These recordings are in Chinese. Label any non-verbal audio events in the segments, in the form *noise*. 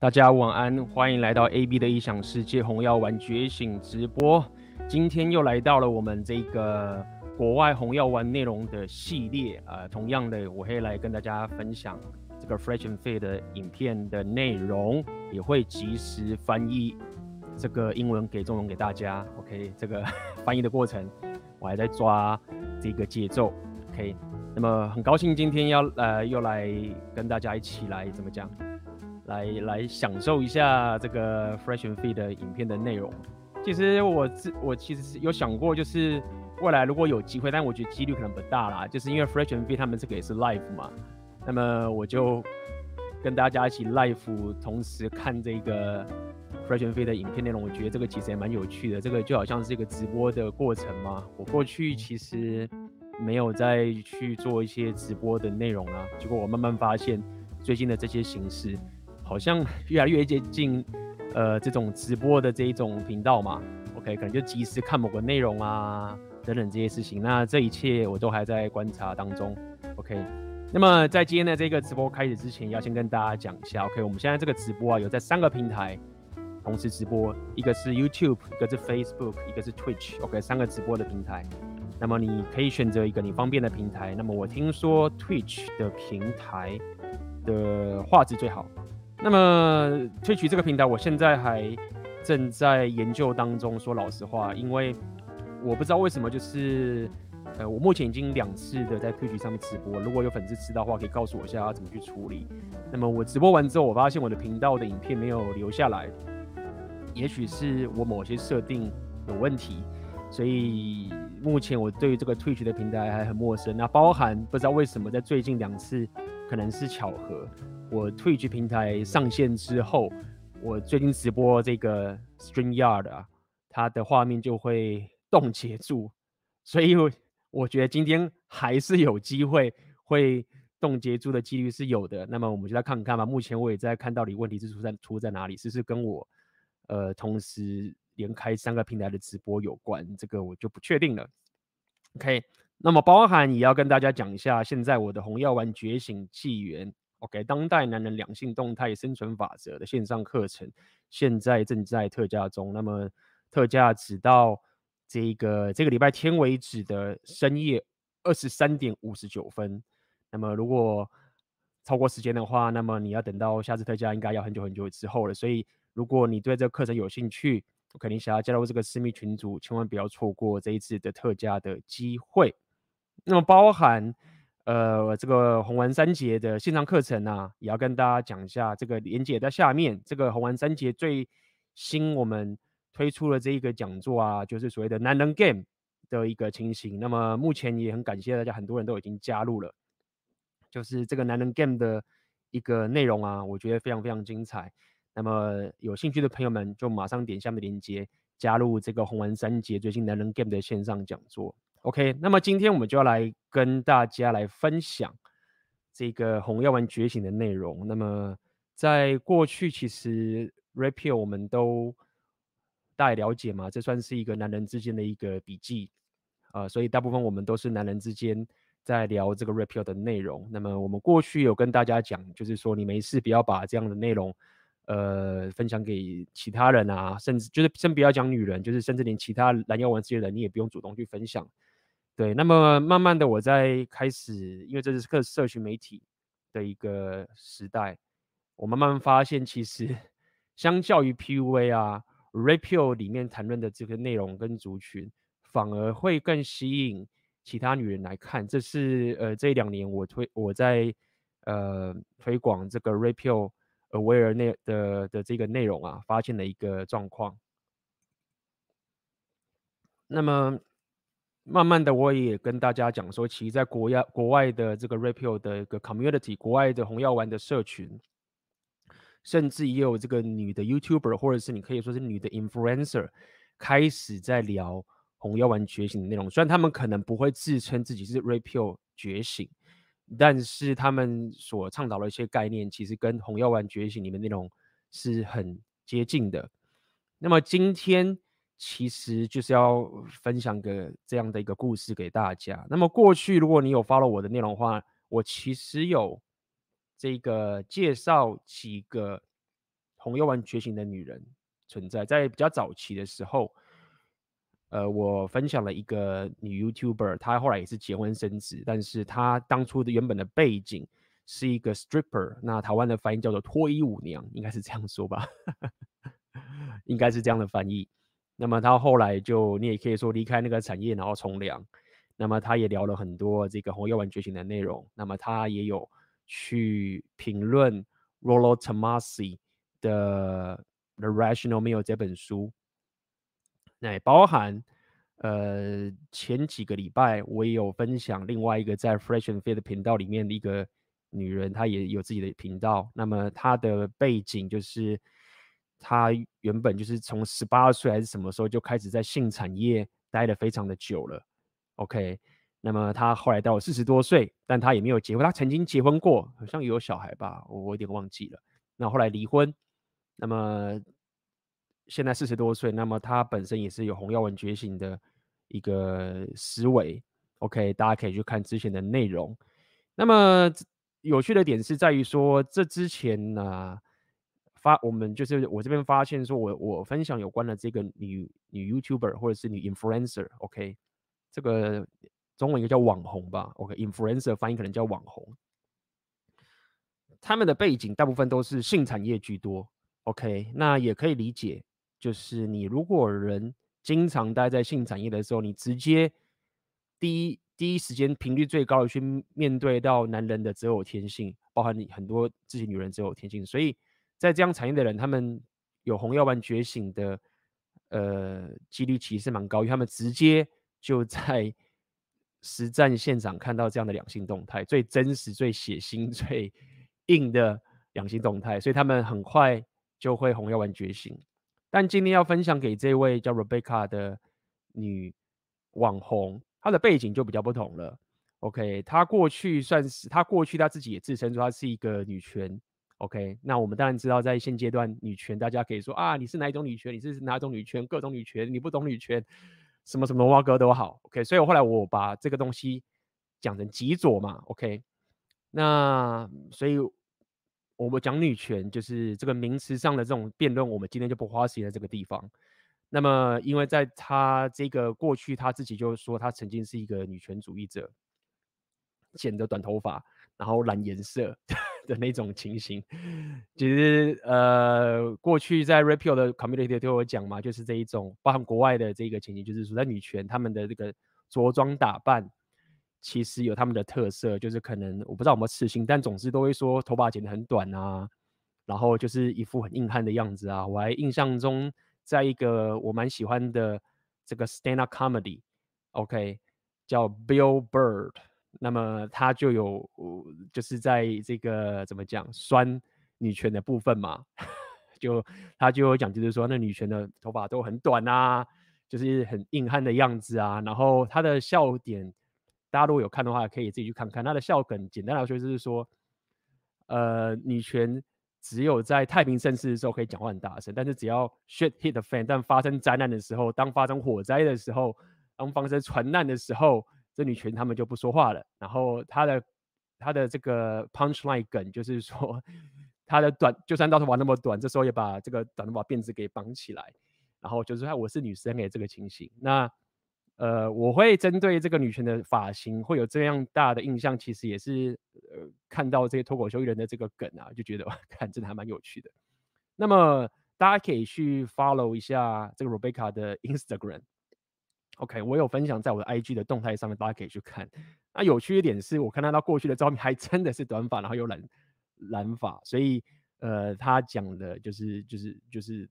大家晚安，欢迎来到 AB 的异想世界红药丸觉醒直播。今天又来到了我们这个国外红药丸内容的系列啊、呃，同样的，我会来跟大家分享这个 Fresh and Fit 的影片的内容，也会及时翻译这个英文给中文给大家。OK，这个 *laughs* 翻译的过程我还在抓这个节奏。OK。那么很高兴今天要呃又来跟大家一起来怎么讲，来来享受一下这个 Fresh and Fit 的影片的内容。其实我自我其实是有想过，就是未来如果有机会，但我觉得几率可能不大啦，就是因为 Fresh and Fit 他们这个也是 live 嘛，那么我就跟大家一起 live 同时看这个 Fresh and Fit 的影片内容，我觉得这个其实也蛮有趣的。这个就好像是一个直播的过程嘛。我过去其实。没有再去做一些直播的内容啊，结果我慢慢发现，最近的这些形式好像越来越接近，呃，这种直播的这一种频道嘛。OK，可能就及时看某个内容啊，等等这些事情。那这一切我都还在观察当中。OK，那么在今天的这个直播开始之前，要先跟大家讲一下。OK，我们现在这个直播啊，有在三个平台同时直播，一个是 YouTube，一个是 Facebook，一个是 Twitch。OK，三个直播的平台。那么你可以选择一个你方便的平台。那么我听说 Twitch 的平台的画质最好。那么推取这个平台，我现在还正在研究当中。说老实话，因为我不知道为什么，就是呃，我目前已经两次的在推取上面直播。如果有粉丝知道的话，可以告诉我一下要怎么去处理。那么我直播完之后，我发现我的频道的影片没有留下来，也许是我某些设定有问题。所以目前我对于这个 Twitch 的平台还很陌生，那包含不知道为什么在最近两次，可能是巧合，我 Twitch 平台上线之后，我最近直播这个 StreamYard 啊，它的画面就会冻结住，所以我我觉得今天还是有机会会冻结住的几率是有的。那么我们就来看看吧。目前我也在看到底问题是出在出在哪里，是不是跟我呃同时。连开三个平台的直播有关，这个我就不确定了。OK，那么包含也要跟大家讲一下，现在我的红药丸觉醒纪元，OK，当代男人两性动态生存法则的线上课程，现在正在特价中。那么特价直到这个这个礼拜天为止的深夜二十三点五十九分。那么如果超过时间的话，那么你要等到下次特价应该要很久很久之后了。所以如果你对这个课程有兴趣，我肯定想要加入这个私密群组，千万不要错过这一次的特价的机会。那么包含呃这个红丸三杰的线上课程啊，也要跟大家讲一下。这个连接在下面，这个红丸三杰最新我们推出了这一个讲座啊，就是所谓的男人 Game 的一个情形。那么目前也很感谢大家，很多人都已经加入了，就是这个男人 Game 的一个内容啊，我觉得非常非常精彩。那么有兴趣的朋友们，就马上点下面的链接，加入这个红丸三杰最近男人 Game 的线上讲座。OK，那么今天我们就要来跟大家来分享这个红药丸觉醒的内容。那么在过去，其实 Red Pill 我们都大概了解嘛，这算是一个男人之间的一个笔记啊、所以大部分我们都是男人之间在聊这个 Red Pill 的内容。那么我们过去有跟大家讲，就是说你没事不要把这样的内容。呃，分享给其他人啊，甚至就是先不要讲女人，就是甚至连其他蓝药丸这些人，你也不用主动去分享。对，那么慢慢的我在开始，因为这是个社群媒体的一个时代，我慢慢发现，其实相较于 PUA 啊，Red Pill 里面谈论的这个内容跟族群，反而会更吸引其他女人来看。这是呃这两年我推我在呃推广这个 Red Pill。Aware 内的的这个内容啊，发现的一个状况。那么慢慢的，我也跟大家讲说，其实在国外国外的这个 Red Pill 的一个 community，国外的红药丸的社群，甚至也有这个女的 YouTuber，或者是你可以说是女的 Influencer，开始在聊红药丸觉醒的内容。虽然他们可能不会自称自己是 Red Pill 觉醒。但是他们所倡导的一些概念，其实跟红药丸觉醒里面内容是很接近的。那么今天其实就是要分享个这样的一个故事给大家。那么过去如果你有 follow 我的内容的话，我其实有这个介绍几个红药丸觉醒的女人存在。在比较早期的时候，呃，我分享了一个女 YouTuber，她后来也是结婚生子，但是她当初的原本的背景是一个 stripper，那台湾的翻译叫做脱衣舞娘，应该是这样说吧，*laughs* 应该是这样的翻译。那么他后来就，你也可以说离开那个产业，然后从良。那么他也聊了很多这个红药丸觉醒的内容。那么他也有去评论 Rollo Tomasi 的《The Rational Meal》这本书。那也包含呃前几个礼拜我也有分享另外一个在 Fresh and Fit 的频道里面的一个女人，她也有自己的频道。那么她的背景就是他原本就是从十八岁还是什么时候就开始在性产业待的非常的久了。OK，那么他后来到四十多岁，但他也没有结婚。他曾经结婚过，好像有小孩吧，我我有点忘记了。那后来离婚，那么现在四十多岁，那么他本身也是有红药丸觉醒的一个思维。OK，大家可以去看之前的内容。那么有趣的点是在于说，这之前呢、发我们就是我这边发现说我我分享有关的这个女女 YouTuber 或者是女 Influencer，OK。这个中文应该叫网红吧？OK，influencer、翻译可能叫网红。他们的背景大部分都是性产业居多。OK，那也可以理解，就是你如果人经常待在性产业的时候，你直接第一第一时间频率最高的去面对到男人的择偶天性，包含你很多自己女人择偶天性，所以在这样产业的人，他们有红药丸觉醒的呃几率其实蛮高，因为他们直接。*laughs* 就在实战现场看到这样的两性动态，最真实、最血腥、*laughs* 最硬的两性动态，所以他们很快就会红药丸觉醒。但今天要分享给这位叫 Rebecca 的女网红，她的背景就比较不同了。OK，她过去算是，她过去她自己也自称说她是一个女权。OK，那我们当然知道，在现阶段女权，大家可以说啊，你是哪一种女权？你是哪种女权？各种女权，你不懂女权。什么什么蛙哥都好，OK，所以我后来我把这个东西讲成极左嘛，OK，那所以我们讲女权就是这个名词上的这种辩论，我们今天就不花时间在这个地方。那么因为在他这个过去，他自己就说他曾经是一个女权主义者，剪的短头发，然后染颜色。的那种情形，其实呃，过去在 Rapio 的 community 都有讲嘛，就是这一种，包含国外的这个情形，就是说在女权他们的这个着装打扮，其实有他们的特色，就是可能我不知道有没有刺青，但总之都会说头发剪得很短啊，然后就是一副很硬汉的样子啊。我还印象中，在一个我蛮喜欢的这个 stand up comedy，OK，叫 Bill Bird。那么他就有，就是在这个怎么讲，酸女权的部分嘛，*laughs* 就他就有讲，就是说那女权的头发都很短啊，就是很硬汉的样子啊。然后他的笑点，大家如果有看的话，可以自己去看看。他的笑梗，简单来说就是说，呃，女权只有在太平盛世的时候可以讲话很大声，但是只要 shit hit the fan，但发生灾难的时候，当发生火灾的时候，当发生船难的时候。这女权他们就不说话了，然后他的他的这个 punchline 梗就是说，他的短就算到头发那么短，这时候也把这个短头发辫子给绑起来，然后就是说我是女生诶，这个情形。那呃，我会针对这个女权的发型会有这样大的印象，其实也是呃看到这些脱口秀艺人的这个梗啊，就觉得 *laughs* 看真的还蛮有趣的。那么大家可以去 follow 一下这个 Rebecca 的 Instagram。OK，我有分享在我的 IG 的动态上面，大家可以去看。那有趣一点是我看到他过去的照片还真的是短发，然后有染染发，所以呃，他讲的就是就是就是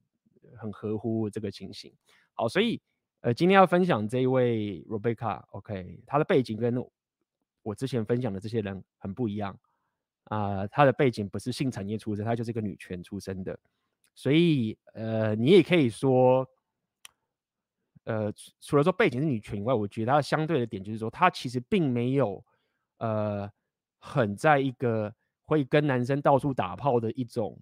很合乎这个情形。好，所以呃，今天要分享这一位 Rebecca，OK，他的背景跟我之前分享的这些人很不一样啊，呃，他的背景不是性产业出身，他就是一个女权出身的，所以呃，你也可以说。呃，除了说背景是女权以外，我觉得它相对的点就是说，它其实并没有，呃，很在一个会跟男生到处打炮的一种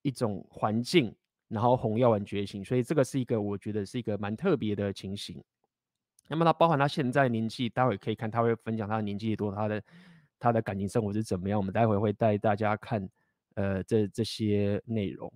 一种环境，然后红药丸觉醒，所以这个是一个我觉得是一个蛮特别的情形。那么它包含他现在年纪，待会可以看他会分享他的年纪多，他的他的感情生活是怎么样，我们待会会带大家看，呃，这这些内容。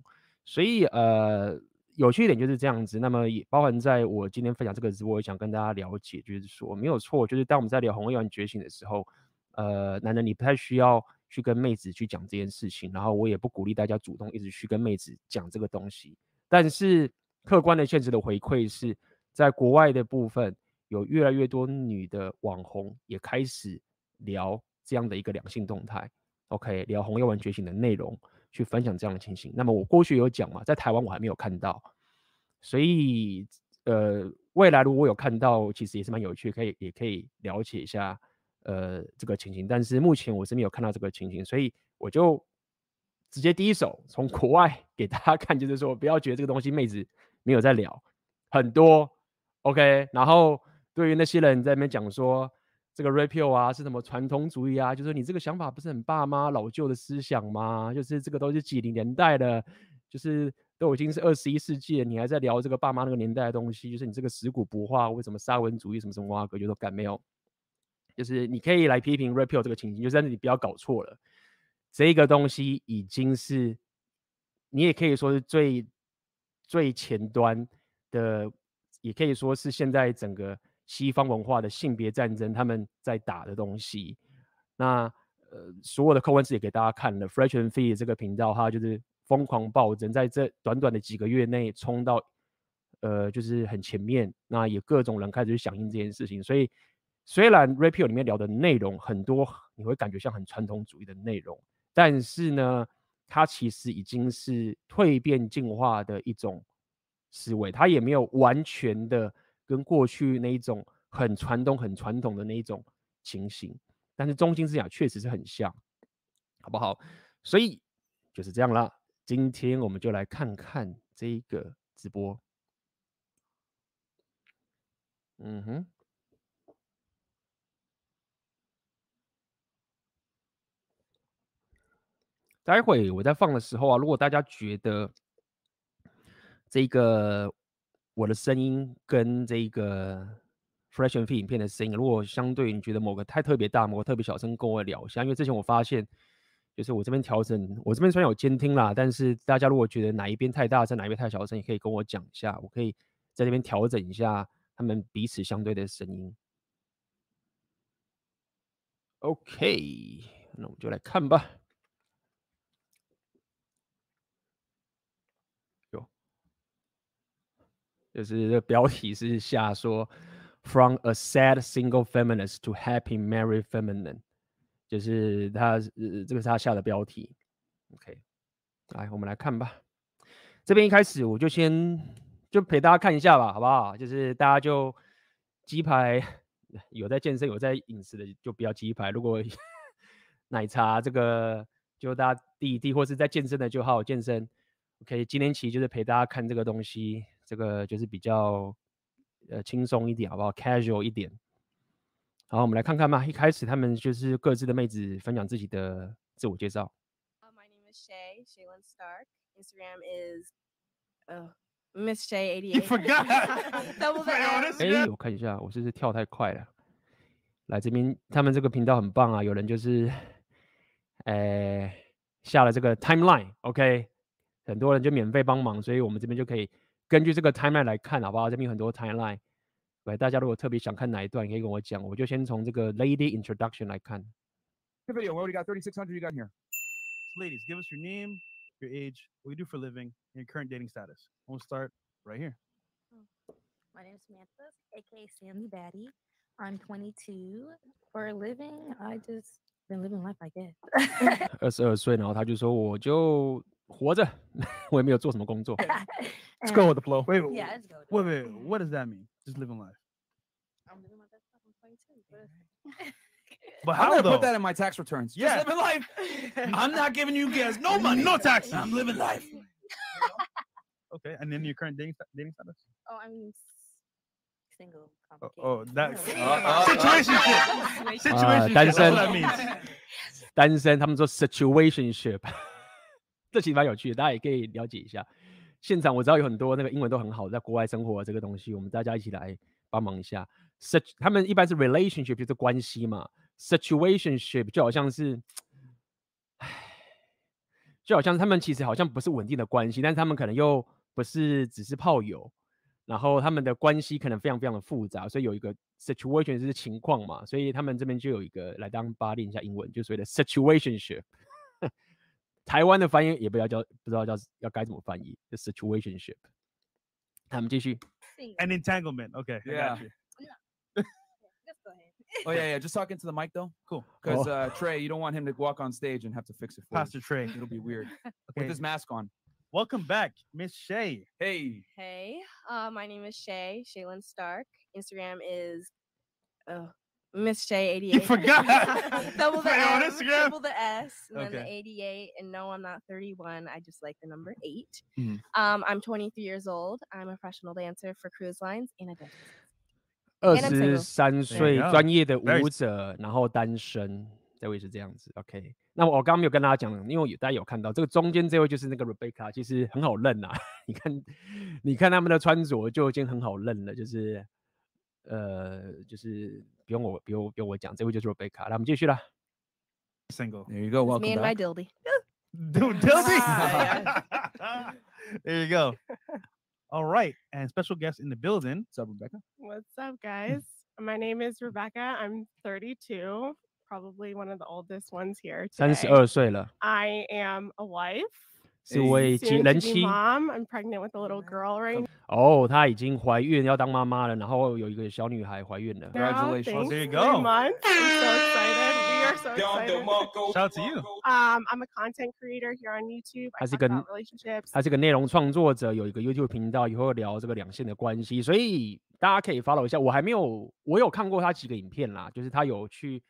所以呃，有趣一点就是这样子。那么也包含在我今天分享这个直播，也想跟大家了解，就是说没有错，就是当我们在聊红药丸觉醒的时候，呃，男人你不太需要去跟妹子去讲这件事情，然后我也不鼓励大家主动一直去跟妹子讲这个东西。但是客观的现实的回馈是在国外的部分，有越来越多女的网红也开始聊这样的一个两性动态。OK，聊红药丸觉醒的内容。去分享这样的情形。那么我过去有讲嘛，在台湾我还没有看到，所以呃，未来如果有看到，其实也是蛮有趣，可以也可以了解一下呃这个情形。但是目前我是没有看到这个情形，所以我就直接第一手从国外给大家看，就是说不要觉得这个东西妹子没有在聊很多，OK。然后对于那些人在那边讲说。这个 Red 啊是什么传统主义啊？就是你这个想法不是很爸妈老旧的思想吗？就是这个都是几零年代的，就是都已经是二十一世纪了，你还在聊这个爸妈那个年代的东西？就是你这个食古不化，为什么沙文主义什么什么哇哥就说干没有？就是你可以来批评 Red 这个情形，就是你不要搞错了，这个东西已经是你也可以说是最最前端的，也可以说是现在整个。西方文化的性别战争，他们在打的东西。那呃，所有的客观字也给大家看了 Fresh and Free 这个频道，它就是疯狂暴增，在这短短的几个月内冲到呃，就是很前面。那也各种人开始去响应这件事情。所以，虽然 Red Pill 里面聊的内容很多，你会感觉像很传统主义的内容，但是呢，它其实已经是蜕变进化的一种思维，它也没有完全的。跟过去那一种很传统、很传统的那一种情形，但是中心思想确实是很像，好不好？所以就是这样啦。今天我们就来看看这个直播。嗯哼，待会我在放的时候啊，如果大家觉得这个。我的声音跟这个 Fresh and Fit 影片的声音，如果相对你觉得某个太特别大，某个特别小声，跟我聊一下。因为之前我发现，就是我这边调整，我这边虽然有监听啦，但是大家如果觉得哪一边太大声，哪一边太小声，也可以跟我讲一下，我可以在这边调整一下他们彼此相对的声音。OK，那我们就来看吧。就是这标题是下说，From a sad single feminist to happy married feminine，就是他呃这个是他下的标题。OK，来我们来看吧。这边一开始我就先就陪大家看一下吧，好不好？就是大家就鸡排 *laughs* 有在健身有在饮食的就不要鸡排，如果 *laughs* 奶茶这个就大家滴一滴，或是在健身的就好好健身。OK，今天其实就是陪大家看这个东西。这个就是比较呃轻松一点好不好？casual 一点。好我们来看看吧一开始他们就是各自的妹子分享自己的自我介绍。My name is shay shaylen stark instagram is miss shay eighty you forgot *laughs* *laughs* double the 哎、欸我看一下我是不是跳太快了？来这边他们这个频道很棒啊有人就是呃下了这个 timeline ok 很多人就免费帮忙所以我们这边就可以根据这个 timeline 来看，好不好？这边有很多 timeline，对，大家如果特别想看哪一段，可以跟我讲，我就先从这个 lady introduction 来看。Good video. What do you got? Thirty six hundred. You got here. Ladies, give us your name, your age, what you do for a living, and your current dating status. We'll start right here. My name is Samantha, aka Sammy Batty. I'm 22. For a living, I just been living life, I guess. 二十二岁，然后他就说，我就。 活着，我也没有做什么工作。 Let's *laughs* go *laughs* with the flow. Wait, yeah, let's go. Wait, wait, what does that mean? Just living life. *laughs* I'm living my best life. I'm 22. But how I'm though? put that in my tax returns. Yeah. Just living life. I'm not giving you guys no money, no taxes. I'm living life. Okay, and then your current dating dating status? Oh, I mean, single. Oh, oh that Uh, uh, situationship. Situation. Situationship.单 That's 身 what that means. 单身，他们说 situationship。 这其实蛮有趣的，大家也可以了解一下。现场我知道有很多那个英文都很好，在国外生活这个东西，我们大家一起来帮忙一下。Such 他们一般是 relationship 就是关系嘛，situationship 就好像是，唉，就好像他们其实好像不是稳定的关系，但是他们可能又不是只是炮友，然后他们的关系可能非常非常的复杂，所以有一个 situation 是情况嘛，所以他们这边就有一个来当八练一下英文，就所谓的 situationship。台湾的翻译也不要叫，不知道叫要该怎么翻译，就 situationship。他们继续。An entanglement. Okay. Yeah. *laughs* Just go ahead. Oh yeah, yeah. Just talking to the mic though. Cool. Because Oh. uh, Trey, you don't want him to walk on stage and have to fix it for Pastor us. Trey. It'll be weird *laughs* with Okay. his mask on. Welcome back, Miss Shay. Hey. Hey, uh, my name is Shay, Shaylin Stark. Instagram is uh, Miss Shay 88. You forgot. *laughs* Double *laughs* the Put it on M, Instagram? triple the S, and then the Okay. 88. And no, I'm not 31. I just like the number 8 Mm-hmm. Mhm. Um, I'm 23 years old. I'm a professional dancer for cruise lines and a dancer. 二 And I'm 十 single. 三岁 go. 专业的 Very- 舞者，然后单身，这位是这样子。OK，那我刚刚没有跟大家讲，因为有大家有看到这个中间这位就是那个 Rebecca，其实很好认呐、你看，你看他们的穿着就已经很好认了，就是呃，就是 *laughs* 不用我不用不用我讲，这位就是 Rebecca。那我们继续啦。 Single. There you go. It's Welcome me and my back. dildy. *laughs* Dude, Dilby. *laughs* Ah, *laughs* there you go. All right. And special guest in the building. What's up, Rebecca? What's up, guys? My name is Rebecca. I'm 32, probably one of the oldest ones here. 三十 today. 二岁了， I am a wife, 是位人妻 mom. I'm pregnant with a little girl right now. 哦，她已经怀孕要当妈妈了，然后有一个小女孩怀孕了。Congratulations. Thanks, there you three go. months. I'm so excited. We are so excited. Shout out to you. Um, I'm a content creator here on YouTube. Talk going? about relationships. 他是个内容创作者，有一个 YouTube 频道，以后聊这个两性的关系，所以大家可以 follow 一下。我还没有，我有看过他几个影片啦，就是他有去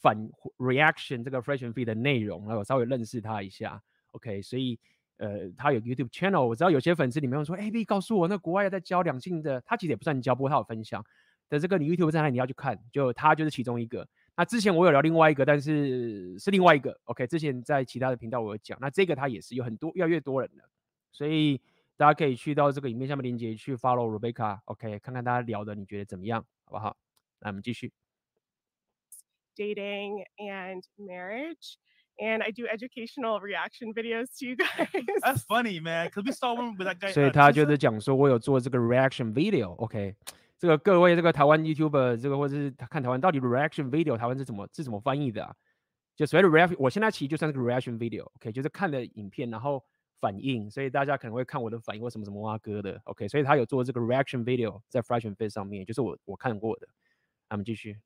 反 reaction 这个 Fresh and Free 的内容，然后我稍微认识他一下。OK，所以呃，他有 YouTube channel，我知道有些粉丝里面会说，哎，B 告诉我，那国外在教两性的，他其实也不算教，不过他有分享的这个你 YouTube 在哪里你要去看，就他就是其中一个。那之前我有聊另外一个，但是是另外一个。OK，之前在其他的频道我有讲，那这个他也是有很多越来越多人了，所以大家可以去到这个影片下面链接去 follow Rebecca。OK，看看大家聊的你觉得怎么样，好不好？那我们继续。 dating and marriage. And I do educational reaction videos to you *laughs* guys. That's funny, man. Because we saw one with that *laughs* guy. 所以 uh, 他 Tisa. 就是讲说，我有做这个 reaction video，OK，、这个各位这个台湾 YouTuber 这个或者是看台湾到底 reaction video 台湾是怎么是怎么翻译的啊？就所谓的 reaction，我现在其实就算是个 reaction video，OK，、就是看了影片然后反应，所以大家可能会看我的反应或什么什么蛙哥的，OK，所以他有做这个 reaction video 在 Fresh and Fit 上面，就是我我看过的。那我们继续。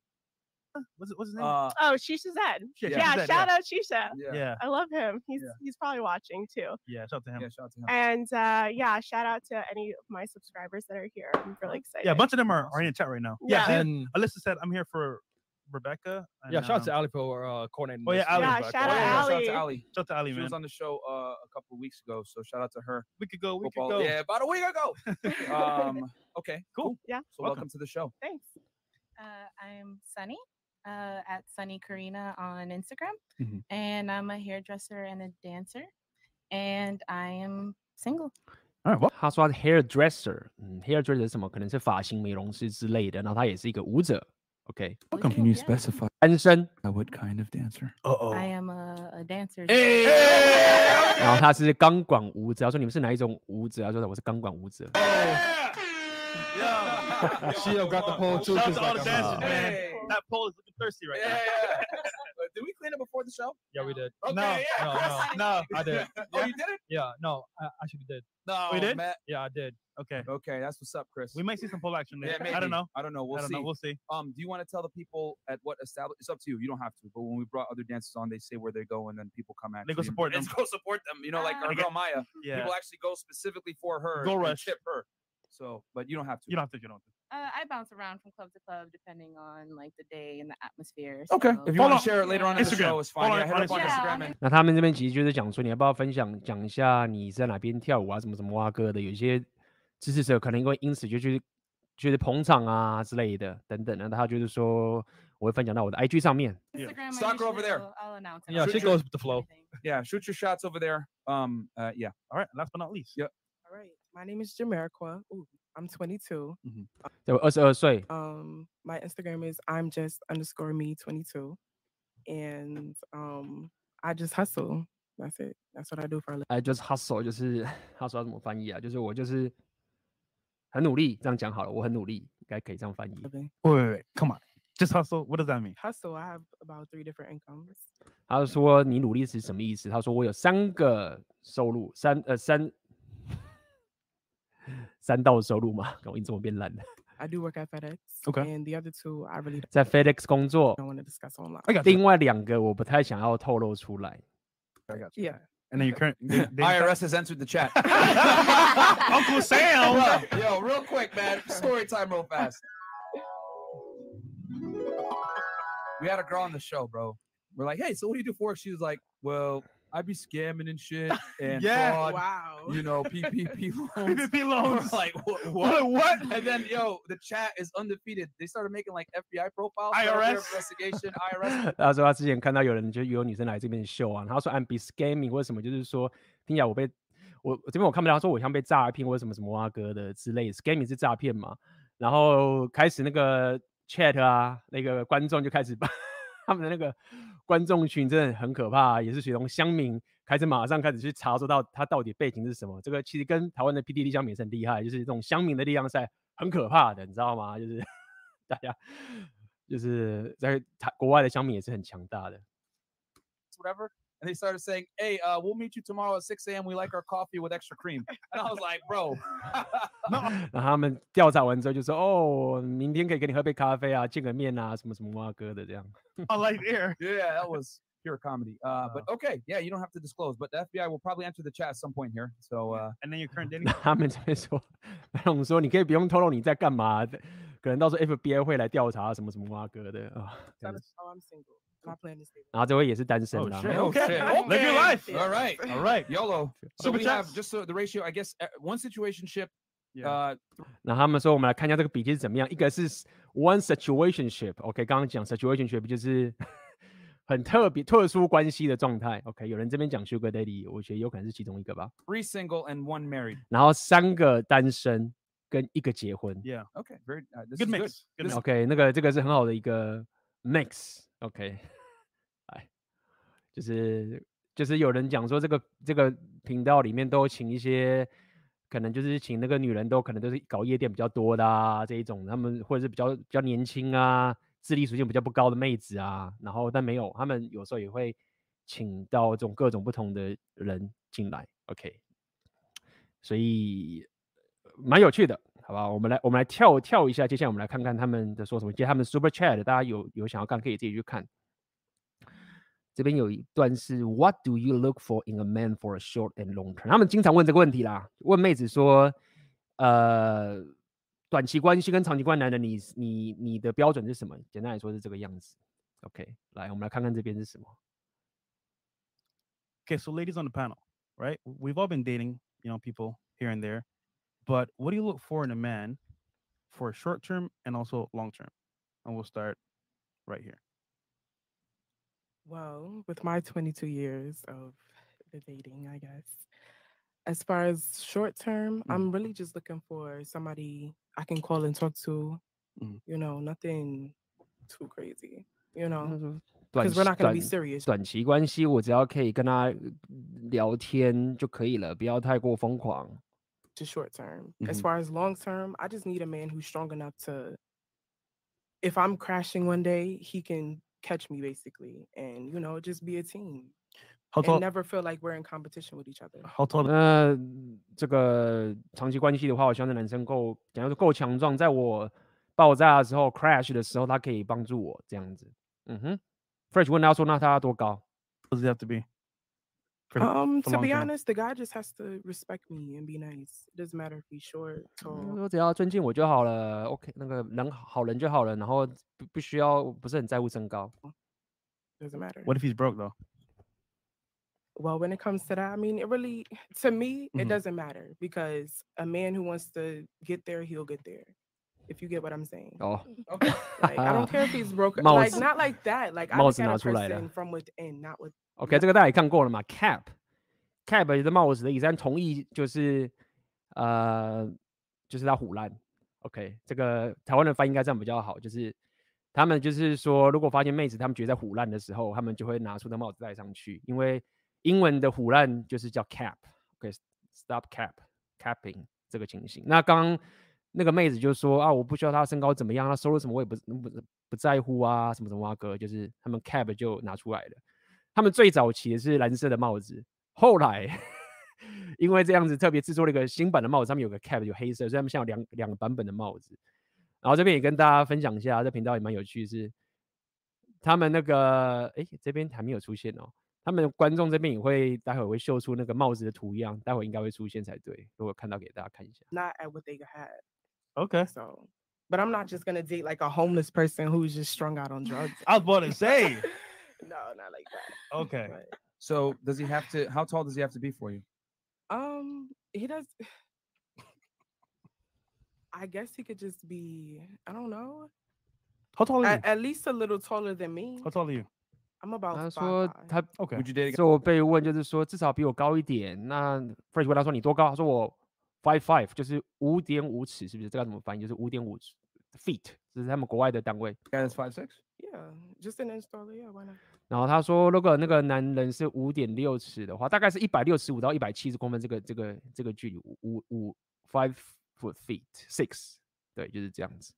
What's, what's his name? Uh, Oh, Shisha Zed. Yeah, Yeah, Shisha shout yeah. out Shisha. yeah. yeah. I love him. He's Yeah. he's probably watching too. Yeah. Shout out to him. Yeah, shout out to him. And uh, yeah, shout out to any of my subscribers that are here. I'm really excited. Yeah, a bunch of them are, are in the chat right now. Yeah. Yeah. And Alyssa said, I'm here for Rebecca. and, yeah, shout out to um, Ali for uh, coordinating. Oh, yeah, this. Ali. Yeah, Rebecca. shout Oh, out yeah, shout out Ali. to Ali. Shout out to Ali, She man. was on the show uh, a couple of weeks ago, so shout out to her. we could go. We Hope could go. Yeah, about a week ago. *laughs* um, okay, Cool. Yeah. So Welcome. welcome to the show. Thanks. Uh, I'm Sunny uh, at Sunny Karina on Instagram, Mhm. and I'm a hairdresser and a dancer, and I am single. All right. Well, 他说他是 hairdresser，嗯，hairdresser 是什么？可能是发型美容师之类的。然后他也是一个舞者，OK， Welcome. Can you specify 单身。 what kind of dancer? uh oh. I am a, a dancer. *laughs* 然后他是钢管舞者。他说你们是哪一种舞者？他说我是钢管舞者。 Yeah. She got the pole too. Shout out She's to all like, the uh, dancers, man. Hey. That pole is looking thirsty right Yeah, now. yeah, yeah. Did we clean it before the show? Yeah, we did. Okay, No, yeah. no, Chris. no, I did. *laughs* Oh, you did it? Yeah, no, I actually did. No, We did? Matt. Yeah, I did. Okay. Okay, that's what's up, Chris. We might see some pole action yeah, maybe. I don't know. I don't know. We'll I don't see. know. We'll see. Um, do you want to tell the people at what establishment? It's up to you. You don't have to. But when we brought other dancers on, they say where they go, and then people come at They go support Let's them. go support them. You know, like our girl Maya. Yeah. People actually go specifically for her. Go and Rush. Tip her. So, but you don't have to. You don't have to. You don't have to. Uh, I bounce around from club to club depending on like the day and the atmosphere. Okay. so- If you Hold want on. to share it later on in the Instagram. show, it's fine. Hold Yeah, on, hit on up on Instagram. Instagram and 那他们这边其实就是讲说，你要不要分享讲一下你在哪边跳舞啊，什么什么蛙哥的，有些支持者可能因为因此就去就是捧场啊之类的等等的。那他就是说我会分享到我的 IG 上面。 Instagram. I Stalk her over usually there. will- I'll announce it. Yeah, on she Instagram goes and with the flow. everything. yeah, shoot your shots over there. Um, uh, yeah. All right. Last but not least. Yep. All right. My name is Jamariqua. Ooh, I'm 22. 对，我二十二岁， Um, my Instagram is I'm just underscore me 22. And um, I just hustle. That's it. That's what I do for a living. 哎，就是 hustle，就是 hustle 要怎么翻译啊？就是我就是很努力，这样讲好了，我很努力，应该可以这样翻译。 Living. *laughs* Wait, wait, wait. Come on. Just hustle. What does that mean? Hustle. I have about three different incomes. 他说你努力是什么意思？他说我有三个收入，三呃三 三道收入嘛，我音这么变烂了。 I *laughs* do work at FedEx. *laughs* Okay. And the other two, I really 在 FedEx 工作， don't want to discuss online. I got you. 另外两个我不太想要透露出来。 I got you. Yeah. And then your current da- *laughs* dating IRS has entered the chat. Uncle Sam. Bro, yo, real quick, man. Story time, real fast. We had a girl on the show, bro. We're like, hey, so what do you do for work? She was like, well, I be scamming and shit *laughs* and Yeah. fraud, Wow. you know, PPP loans. *laughs* PPP We're loans. like, *laughs* what? What? What? And then, yo, the chat is undefeated. They started making like FBI profiles, Federal IRS. Bureau of investigation, IRS. 他说他之前看到有人就有女生来这边秀啊，他说 I'm be scamming 或者什么，就是说听起来我被我我这边我看不到，他说我像被诈骗或者什么什么啊哥的之类的，scamming 是诈骗嘛，然后开始那个 chat 啊，那个观众就开始把他们的那个 观众群真的很可怕、也是属于从乡民开始马上开始去查，说到他到底背景是什么。这个其实跟台湾的 PDD 乡民是很厉害，就是这种乡民的力量赛很可怕的，你知道吗？就是 *laughs* 大家就是在台国外的乡民也是很强大的。whatever. And they started saying, hey, uh, we'll meet you tomorrow at 6 a.m. We like our coffee with extra cream. And I was like, bro. *laughs* 然后他们调查完之后就说：“哦，明天可以给你喝杯咖啡啊，见个面啊，什么什么啊哥的这样。 *laughs* I *laughs* like air. Yeah, that was pure comedy. Uh, but okay, yeah, you don't have to disclose, but the FBI will probably enter the chat at some point here. So uh, And then your current dating. 他们这边说，白龙说你可以不用透露你在干嘛，可能到时候 FBI 会来调查什么什么啊哥的啊。这样 That 子 is- oh, I'm single. My plan is stable. 然后这位也是单身 Oh 啦。 shit. Oh, Okay. shit. Live your life. all right, All right. YOLO. So Super we have chats. just so the ratio, I guess, uh, one situationship. Yeah. Uh, 然后他们说，我们来看一下这个比例是怎么样。一个是 one situationship，OK，、刚刚讲 situationship 就是*laughs* 很特别、特殊关系的状态。OK，有人这边讲 sugar daddy，我觉得有可能是其中一个吧。 three single and one married. 然后三个单身跟一个结婚。 Yeah. Okay, very uh, this Good is mix. good. Good This- mix. OK，那个这个是很好的一个 mix。 OK，*laughs* 哎，就是就是有人讲说这个这个频道里面都请一些，可能就是请那个女人都可能都是搞夜店比较多的啊这一种，他们或者是比较比较年轻啊，智力属性比较不高的妹子啊，然后但没有，他们有时候也会请到这种各种不同的人进来。OK，所以蛮有趣的。好吧，我们来我们来跳跳一下，接下来我们来看看他们的说什么。接下来他们 Super Chat，大家有有想要看可以自己去看。这边有一段是 What do you look for in a man for a short and long term？他们经常问这个问题啦，问妹子说，呃，短期关系跟长期关系男人，你你你的标准是什么？简单来说是这个样子。OK，来我们来看看这边是什么。 Okay, so ladies on the panel, right? We've all been dating, you know, people here and there. But what do you look for in a man for short term and also long term? And we'll start right here. Well, with my 22 years of the dating, I guess, as far as short term, Mhm. I'm really just looking for somebody I can call and talk to. Mhm. You know, nothing too crazy. You 他 know, 说短 because we're 期 not going to 短 be serious. 短期关系，我只要可以跟他聊天就可以了，不要太过疯狂。 Just short term. As Mhm. far as long term, I just need a man who's strong enough to, if I'm crashing one day, he can catch me basically, and you know, just be a team How and tall? never feel like we're in competition with each other. How tall? 那这个长期关系的话，我希望这男生够，假如说够强壮，在我爆炸的时候、crash 的时候，他可以帮助我这样子。嗯哼，Fresh 问他说，那他要多高？ does it have to be? For, Um, for to long be term? honest, the guy just has to respect me and be nice. It doesn't matter if he's short, 他 tall. 说只要尊敬我就好了，OK，那个人好人就好了，然后不不需要不是很在乎身高。 Doesn't matter. What if he's broke though? Well, when it comes to that, I mean, it really, to me, Mhm. it doesn't matter because a man who wants to get there, he'll get there. If you get what I'm saying. 哦，Okay. Like, I don't care if he's broke. Mouse. Like, not like that. Like, I 帽 look 子 at 拿 a 出来了。person from within, not with. OK，这个大家也看过了嘛？Cap，Cap 的帽子的意思，但同意就是呃，就是他唬烂。OK，这个台湾的翻译应该这样比较好，就是他们就是说，如果发现妹子他们觉得在唬烂的时候，他们就会拿出那帽子戴上去，因为英文的唬烂就是叫 cap，OK，stop cap capping 这个情形。那刚刚那个妹子就说啊，我不需要她身高怎么样，她收入什么我也不不不在乎啊，什么什么啊哥，就是他们 cap 就拿出来了。他们最早期的是蓝色的帽子，后来 *laughs* 因为这样子特别制作了一个新版的帽子，上面有个 cap 有黑色，所以他们现在有两两个版本的帽子。然后这边也跟大家分享一下，这频道也蛮有趣，是他们那个哎这边还没有出现哦，他们观众这边也会待会会秀出那个帽子的图样，待会应该会出现才对，如果看到给大家看一下。Not at what they had. Okay. So, but I'm not just gonna date like a homeless person who's just strung out on drugs. I was about to say. *laughs* no, not like that. Okay. But, So does he have to? How tall does he have to be for you? um, he does. *sighs* I guess he could just be. I don't know. How tall are you? At, at least a little taller than me. How tall are you? I'm about 他 five 说 five. 他 Okay. Would you date a guy? 做被问就是说至少比我高一点。那 Fresh 问他说你多高？他说我 five five，就是五点五尺，是不是？这个要怎么翻译？就是五点五 feet，这是他们国外的单位。Guy that's five six. Yeah, just an installer. Yeah, why not? 然后他说，如果那个男人是五点六尺的话，大概是一百六十五到一百七十公分，这个这个这个距离，五五 five foot feet six，对，就是这样子。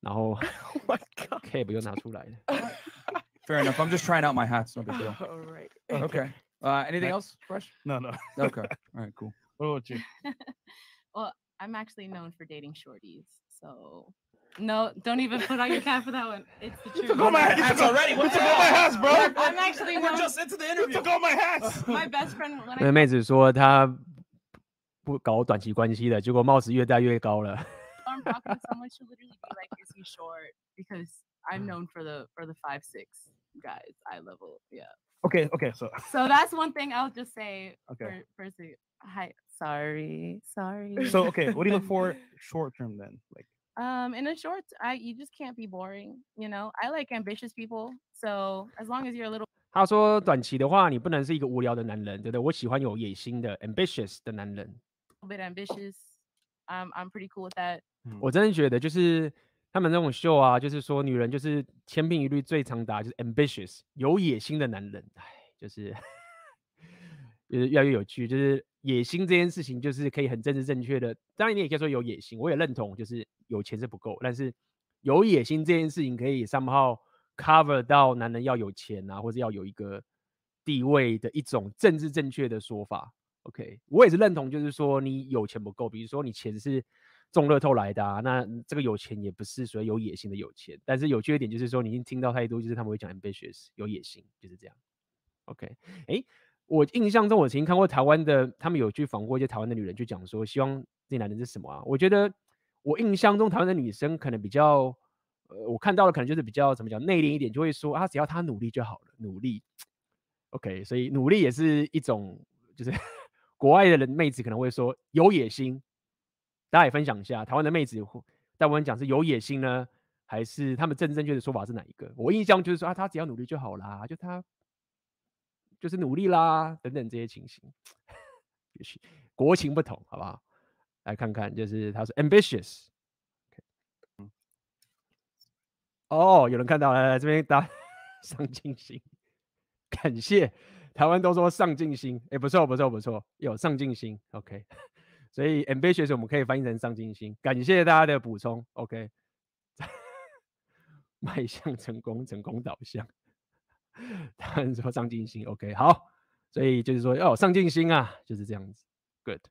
然后 Oh my god. cap 又拿出来了。Fair enough. I'm just trying out my hats. No big deal. All right. Okay. Uh, anything else, Fresh? No, no. Okay. All right. Cool. What about you? *laughs* well, I'm actually known for dating shorties, so no, don't even put on your *laughs* cap for that one. It's the truth. took all my hats already. What took all my hats, bro? I'm actually We're *laughs* known. just into the You interview. took all my hats. My best friend when 那 I 妹子说她不搞短期关系的，结果帽子越戴越高了。 I'm rocking someone, she'll literally be like, "Is he short?" Because I'm known for the for the five six guys, eye level. Yeah. Okay, okay. So So that's one thing I'll just say. Okay. For, for the- hi, sorry, sorry. so okay, what do you look for *laughs* short term then? Like Um, in a short, I you just can't be boring. You know, I like ambitious people. So as long as you're a little 他说短期的话，你不能是一个无聊的男人，对不对？我喜欢有野心的 ambitious 的男人。 bit ambitious, I'm I'm pretty cool with that. 我真的觉得就是他们那种秀啊，就是说女人就是千篇一律最常打就是 ambitious 有野心的男人，哎，就是 就是越来越有趣，就是野心这件事情就是可以很政治正确的，当然你也可以说有野心，我也认同，就是有钱是不够，但是有野心这件事情可以 somehow cover 到男人要有钱啊，或者要有一个地位的一种政治正确的说法。OK，我也是认同，就是说你有钱不够，比如说你钱是中乐透来的啊，那这个有钱也不是所谓有野心的有钱。但是有趣的点就是说，你已经听到太多，就是他们会讲 ambitious 有野心，就是这样。OK，诶，我印象中我曾经看过台湾的，他们有去访过一些台湾的女人，就讲说希望这男人是什么啊？我觉得我印象中台湾的女生可能比较，呃，我看到的可能就是比较怎么讲内敛一点，就会说啊，只要他努力就好了，努力。OK，所以努力也是一种，就是 *laughs* 国外的人妹子可能会说有野心。大家也分享一下，台湾的妹子在我们讲是有野心呢，还是他们正正确的说法是哪一个？我印象就是说啊，他只要努力就好啦，就他就是努力啦，等等这些情形。也许国情不同，好不好？来看看，就是他说 ambitious。哦，有人看到，来来这边打 *laughs* 上进心，感谢台湾都说上进心，哎，不错不错不错，有上进心，OK。*laughs* 所以 ambitious 我们可以翻译成上进心，感谢大家的补充，OK。*laughs* 迈向成功，成功导向，*laughs* 他们说上进心，OK，好，所以就是说要有上进心啊，就是这样子，Good。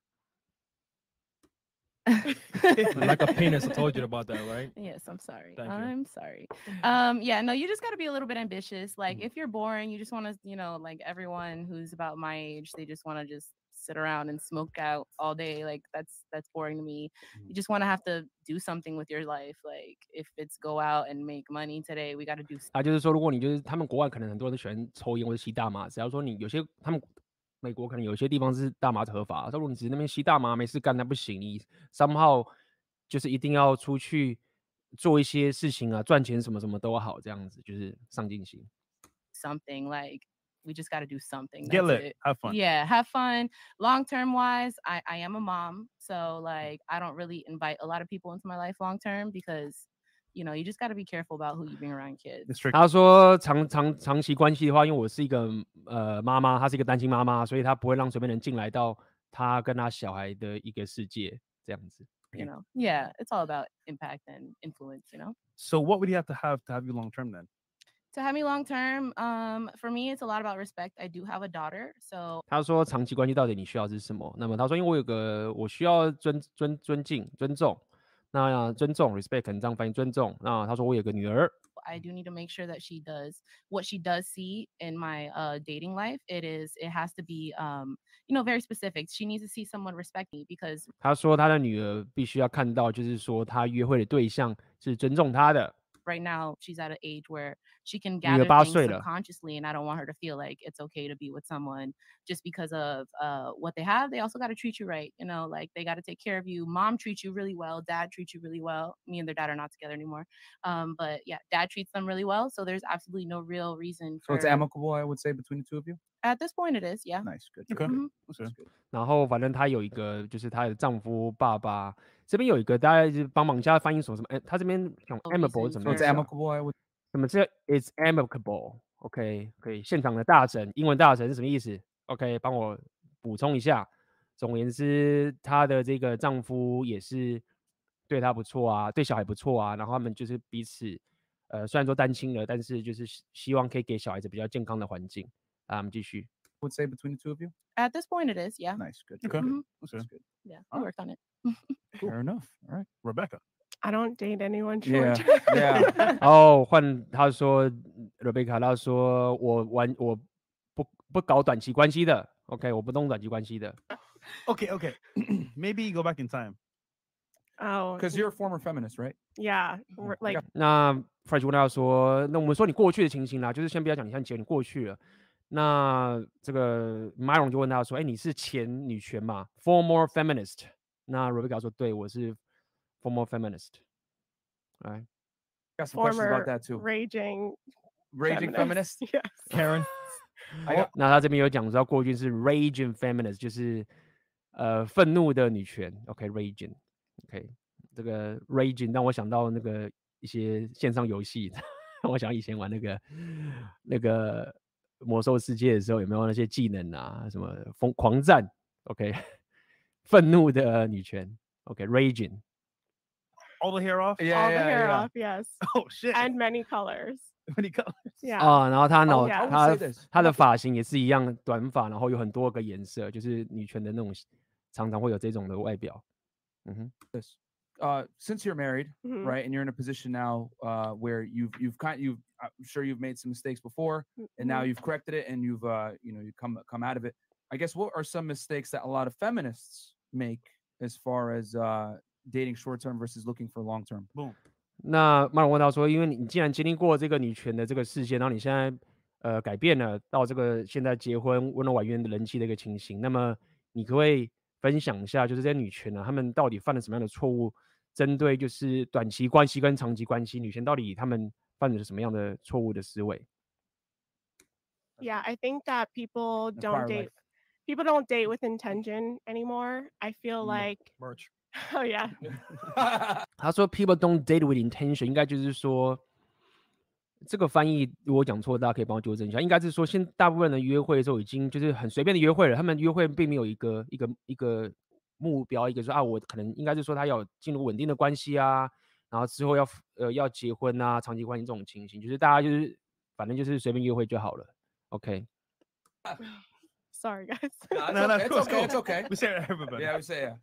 like a *laughs* penis, I told you about that, right? *laughs* Yes, I'm sorry. Thank you. I'm sorry. Um, yeah, no, you just got to be a little bit ambitious. Like, Mhm. if you're boring, you just want to, you know, like everyone who's about my age, they just want to just sit around and smoke out all day. Like, that's that's boring to me. You just want to have to do something with your life. Like, if it's go out and make money today, we got to do. 啊，就是说，如果你就是他们国外可能很多人都喜欢抽烟或者吸大麻，只要说你有些他们美国可能有些地方是大麻合法，如果你只是那边吸大麻没事干，那不行，你 somehow 就是一定要出去做一些事情啊，赚钱什么什么都好，这样子就是上进心。 something like we just got to do something Get that's lit, it. have fun. yeah have fun long term wise I, I am a mom so like i don't really invite a lot of people into my life long term because you know, you just got to be careful about who you bring around kids. It's tricky. 他说长长长期关系的话，因为我是一个呃妈妈，她是一个单亲妈妈，所以她不会让随便人进来到她跟她小孩的一个世界这样子。 You know, yeah, it's all about impact and influence. You know. So what would you have to have to have you long term then? To have me long term, um, for me, it's a lot about respect. I do have a daughter, so 他说长期关系到底你需要的是什么？那么他说，因为我有个我需要尊尊尊敬尊重，那尊重 respect 可能这样翻译尊重。那他说我有个女儿， I do need to make sure that she does what she does see in my uh, dating life. It is it has to be um, you know very specific. She needs to see someone respect me because 他说他的女儿必须要看到，就是说他约会的对象是尊重他的。 right now she's at an age where she can gather things subconsciously, and I don't want her to feel like it's okay to be with someone just because of uh, what they have. They also got to treat you right, you know, like they got to take care of you. Mom treats you really well, dad treats you really well. Me and their dad are not together anymore, um, but yeah, dad treats them really well. So there's absolutely no real reason. For... So it's amicable, I would say, between the two of you. At this point, it is, yeah. Nice, good. Okay. Mhm. Okay. 然后反正她有一个，就是她的丈夫爸爸这边有一个，大家就是帮忙一下翻译什么什么，哎，他这边用 amicable 是什么.什么这 is amicable？OK，、可以现场的大神，英文大神是什么意思？OK，帮我补充一下。总而言之，她的这个丈夫也是对她不错啊，对小孩不错啊，然后他们就是彼此，呃，虽然说单亲了，但是就是希希望可以给小孩子比较健康的环境。啊，我们继续。 Would say between the two of you. At this point, it is, yeah. Nice, good. Okay. Mhm. Okay. That's good. Yeah, I worked on it. Fair enough. All right. Rebecca. I don't date anyone Yeah, short. *laughs* yeah. *laughs* 然后换他说，Rebecca，他说我玩我不不搞短期关系的，OK，我不弄短期关系的。 Okay, okay. *clears throat* Maybe you go back in time. Oh, Because you're a former feminist, right? yeah, we're- like 那 Fresh 问他说，那我们说你过去的情形啦，就是先不要讲你现在结婚，你过去了。 那这个 Myron 就问他说，哎，你是前女权嘛？Former feminist。那 Rebecca 说，对，我是 former feminist。哎，Got some questions former about that too. raging Raging feminist. Yes. Karen. 那他这边有讲到过去是 raging feminist，就是呃愤怒的女权。OK，raging，OK，、这个 raging 让我想到那个一些线上游戏，让我想到以前玩那个那个魔兽世界的时候，有没有那些技能啊？什么疯狂战？OK，愤怒的女权。OK，raging、All the hair off? yeah, all yeah, the hair yeah. off, yes, Oh shit. and many colors. Many colors. Yeah. 啊，然后他脑、yeah. 他他的发型也是一样短发，然后有很多个颜色，就是女权的那种，常常会有这种的外表。嗯哼。This. Uh, since you're married, Mhm. right, and you're in a position now uh, where you've you've kind you've I'm sure you've made some mistakes before, and now Mhm. you've corrected it, and you've uh, you know you come come out of it. I guess what are some mistakes that a lot of feminists make as far as uh, dating short term versus looking for long term? Boom. 那麦龙问到说，因为你你既然经历过这个女权的这个事件，然后你现在呃改变了到这个现在结婚温柔婉约的人妻的一个情形，那么你可不可以分享一下，就是这些女权呢、啊，她们到底犯了什么样的错误？ 针对就是短期关系跟长期关系，女权到底她们犯了什么样的错误的思维？Yeah, I think that people don't date. People don't date with intention anymore. I feel Mm. like, Merch. oh yeah, 他说 “people don't date with intention”，应该就是说这个翻译如果讲错，大家可以帮我纠正一下。应该是说，现大部分人约会的时候已经就是很随便的约会了，他们约会并没有一个一个一个目标，一个说啊，我可能应该是说他要进入稳定的关系啊，然后之后要呃要结婚啊，长期关系这种情形，就是大家就是反正就是随便约会就好了。OK，sorry guys. No, No, no, it's cool, okay. It's cool. okay. We say it everybody. Yeah, we say yeah.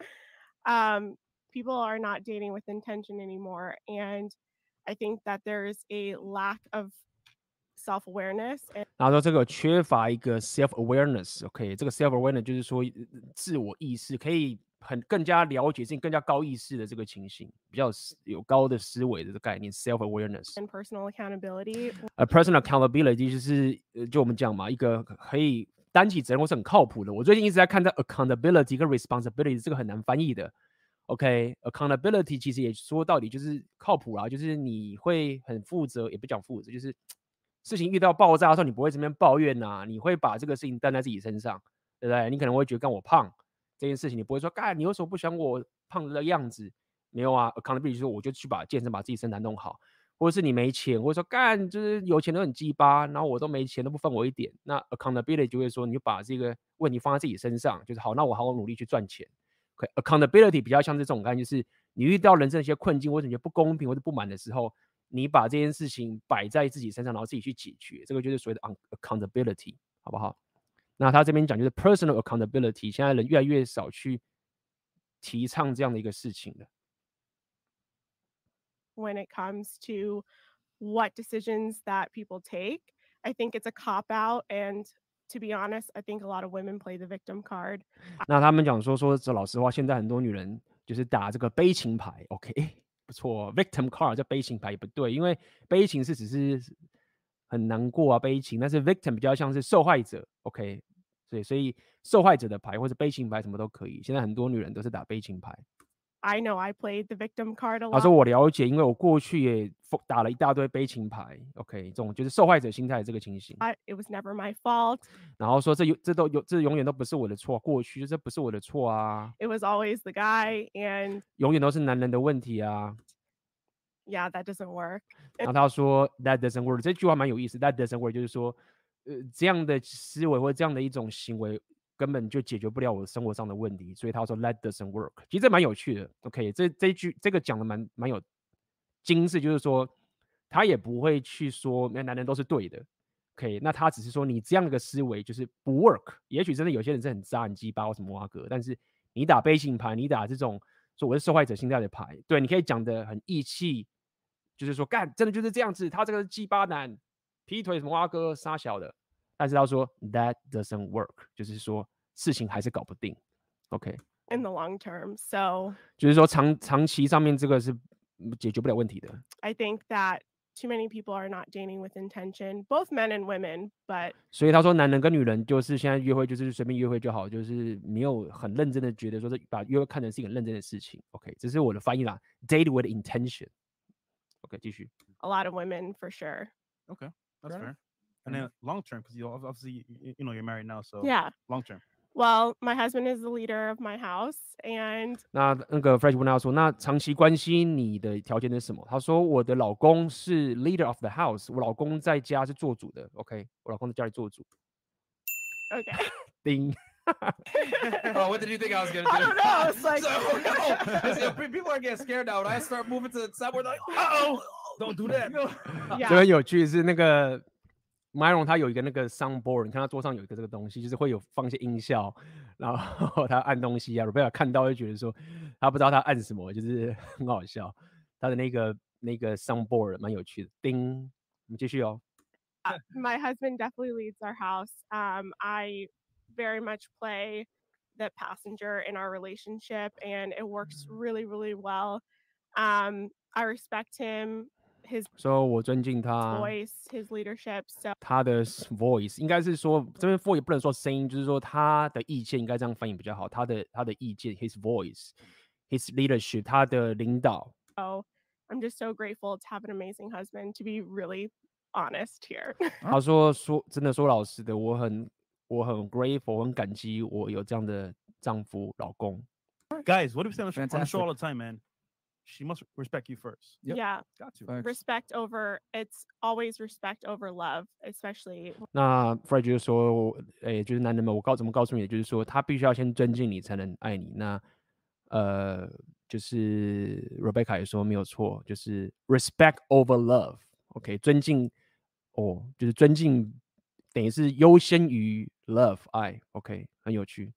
um, people are not dating with intention anymore. And I think that there is a lack of self awareness 然后说这个缺乏一个 self awareness，OK，、这个 self awareness 就是说呃自我意识，可以很更加了解自己更加高意识的这个情形，比较有高的思维的这个概念 self awareness。and personal accountability. 呃，personal accountability 就是呃，就我们讲嘛，一个可以担起责任或是很靠谱的。我最近一直在看这 accountability 跟 responsibility 这个很难翻译的。OK，accountability、其实也说到底就是靠谱啊，就是你会很负责，也不讲负责，就是事情遇到爆炸的时候，你不会这边抱怨呐、你会把这个事情担在自己身上，对不对？你可能会觉得干我胖这件事情，你不会说干你为什么不喜欢我胖的样子？没有啊，accountability 就是我就去把健身把自己身材弄好，或者是你没钱，或者说干就是有钱都很鸡巴，然后我都没钱都不分我一点，那 accountability 就会说你就把这个问题放在自己身上，就是好，那我好好努力去赚钱。accountability 比较像是这种概念，就是你遇到人生的一些困境或者你觉得不公平或者不满的时候，你把这件事情摆在自己身上，然后自己去解决，这个就是所谓的 accountability，好不好？那他这边讲就是 personal accountability，现在人越来越少去提倡这样的一个事情的。When it comes to what decisions that people take, I think it's a cop out and to be honest, I think a lot of women play the victim card. *laughs* 那他们讲说说这老实话，现在很多女人就是打这个悲情牌，OK，不错，victim *laughs* card 叫悲情牌也不对，因为悲情是只是很难过啊，悲情，但是 victim 比较像是受害者，OK， 对，所以受害者的牌或者悲情牌什么都可以。现在很多女人都是打悲情牌。I know I played the victim card a lot. 他说我了解，因为我过去也打了一大堆悲情牌，OK，这种就是受害者心态这个情形。I, it was never my fault. 然后说这有这都有这永远都不是我的错，过去这不是我的错啊。It was always the guy and 永远都是男人的问题啊。Yeah, that doesn't work. 然后他说 That doesn't work，这句话蛮有意思。That doesn't work 就是说，呃，这样的思维或这样的一种行为。根本就解决不了我生活上的问题，所以他说 That doesn't work。其实这蛮有趣的，OK？这这句这个讲的蛮蛮有精致，就是说他也不会去说那男人都是对的，OK？那他只是说你这样的一个思维就是不 work。也许真的有些人是很渣、很鸡巴或什么哇哥，但是你打悲情牌，你打这种说我是受害者心态的牌，对，你可以讲的很义气，就是说干真的就是这样子，他这个是鸡巴男，劈腿什么哇哥杀小的。但是他说 that doesn't work，就是说事情还是搞不定。OK。In the long term, so 就是说长长期上面这个是解决不了问题的。I think that too many people are not dating with intention, both men and women, but 所以他说男人跟女人就是现在约会就是随便约会就好，就是没有很认真的觉得说是把约会看成是一个认真的事情。OK，这是我的翻译啦，date with intention。OK，继续。A lot of women for sure. Okay, that's fair. And then long term, because you obviously you, you know you're married now, so yeah, long term. Well, my husband is the leader of my house, and 那那个 Fresh 问他说，那长期关系你的条件是什么？他说我的老公是 leader of the house，我老公在家是做主的。OK，我老公在家里做主。 Okay. 叮。 oh, *laughs* *laughs* what did you think I was gonna do? I don't know. It's *laughs* like, so, no. People are getting scared now. When I start moving to the side, we're like, uh oh, Don't do that. 这很有趣是那个。Myron 他有一个那个 soundboard，你看他桌上有一个这个东西，就是会有放一些音效，然后他按东西啊，Rebecca 看到就觉得说他不知道他按什么，就是很好笑。他的那个那个 soundboard 蛮有趣的。叮，我们继续哦。Uh, my husband definitely leads our house. Um, I very much play the passenger in our relationship, and it works really, really well. Um, I respect him. His 说我尊敬他 voice, his leadership. So 他的 voice 应该是说这边 voice 也不能说声音，就是说他的意见应该这样翻译比较好。他的他的意见，his voice, his leadership，他的领导。Oh, I'm just so grateful to have an amazing husband. To be really honest here. 他说说真的说老实的，我很我很 *laughs* grateful，我很感激我有这样的丈夫老公。 Guys, what do we say on the show all the time, man? she must respect you first. Yep. Yeah. Got to. Respect over it's always respect over love, especially 那 Fred 就是说，诶，就是男人们，我告怎么告诉你，就是说他必须要先尊敬你，才能爱你。那呃，就是 Rebecca 也说没有错，就是 respect over love。OK，尊敬哦，就是尊敬等于是优先于 love 爱。OK，很有趣。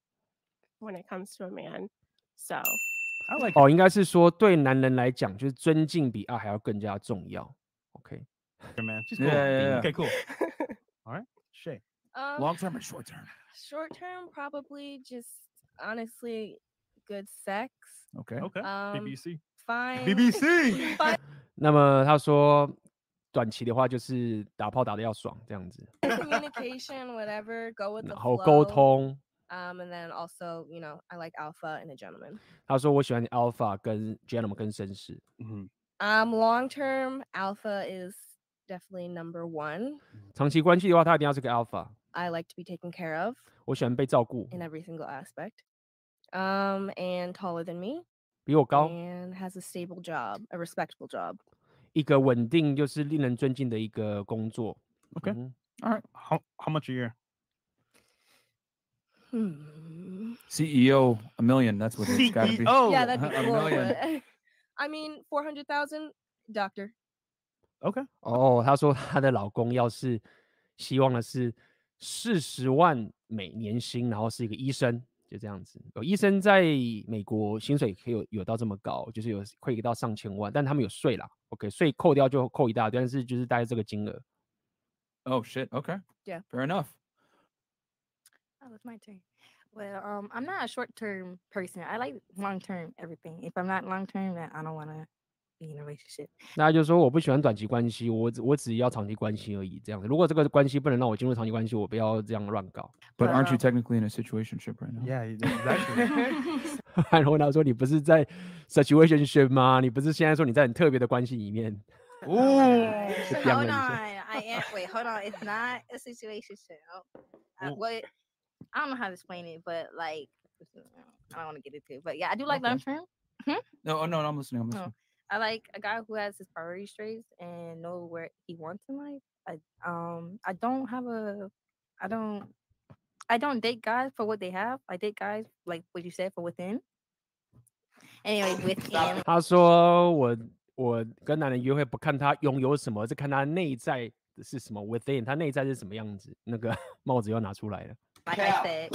When it comes to a man, so. Like 哦，应该是说对男人来讲，就是尊敬比爱还要更加重要。OK，man, she's cool. Yeah, yeah, yeah. Okay, cool. All right, Shay. Um, Long term or short term? Short term, probably just honestly good sex. Okay. Okay. Um, BBC. Fine. BBC. Fine 那么他说，短期的话就是打炮打的要爽这样子，communication, whatever. Go with the 然后沟.通。Um, and then also, you know, I like alpha and a gentleman. 他说我喜欢 alpha 跟 gentleman 跟绅士。 Mhm. Um, long term, alpha is definitely number one. 长期关系的话，他一定要是个 alpha。 I like to be taken care of 我喜欢被照顾， in every single aspect. Um, and taller than me. 比我高， and has a stable job, a respectable job. 一个稳定就是令人尊敬的一个工作。 Okay. 嗯 All right. How how much a year? Hmm. CEO, E a million. That's what it's got to be. CEO. Yeah, that'd be A cool. million. but- *laughs* I mean, 400,000, doctor. Okay. 哦，她说她的老公要是希望的是四十万美年薪，然后是一个医生，就这样子。有医生在美国薪水可以有有到这么高，就是有可以到上千万，但他们有税啦。OK，税扣掉就扣一大堆，但是就是大概这个金额。 Oh shit. Okay. Yeah. Fair enough. Oh, it's my turn. Well, um, I'm not a short term person. I like long term everything. If I'm not long term, then I don't want to be in a relationship. 大家就说我不喜欢短期关系，我只我只要长期关系而已。这样子，如果这个关系不能让我进入长期关系，我不要这样乱搞。 But But, aren't you um, technically in a situationship right now? Yeah, you- exactly. *laughs* *laughs* 然后他说你不是在 situationship 吗？你不是现在说你在很特别的关系里面？ Ooh. *laughs* 就掂 hold 了 on, 一下。 I am. Wait, hold on. It's not a situation. Oh, I, Well- what? I don't know how to explain it, but like, I don't want to get into it. But yeah, I do like Okay. long term. No, oh, no, no, I'm listening. I'm No. listening. I like a guy who has his priorities straight and know where he wants in life. I um I don't have a I don't I don't date guys for what they have. I date guys like what you said for within. Anyway, *laughs* within 他说我我跟男人约会不看他拥有什么，是看他内在的是什么，within 他内在是什么样子。那个帽子又拿出来了。 *laughs* like I said.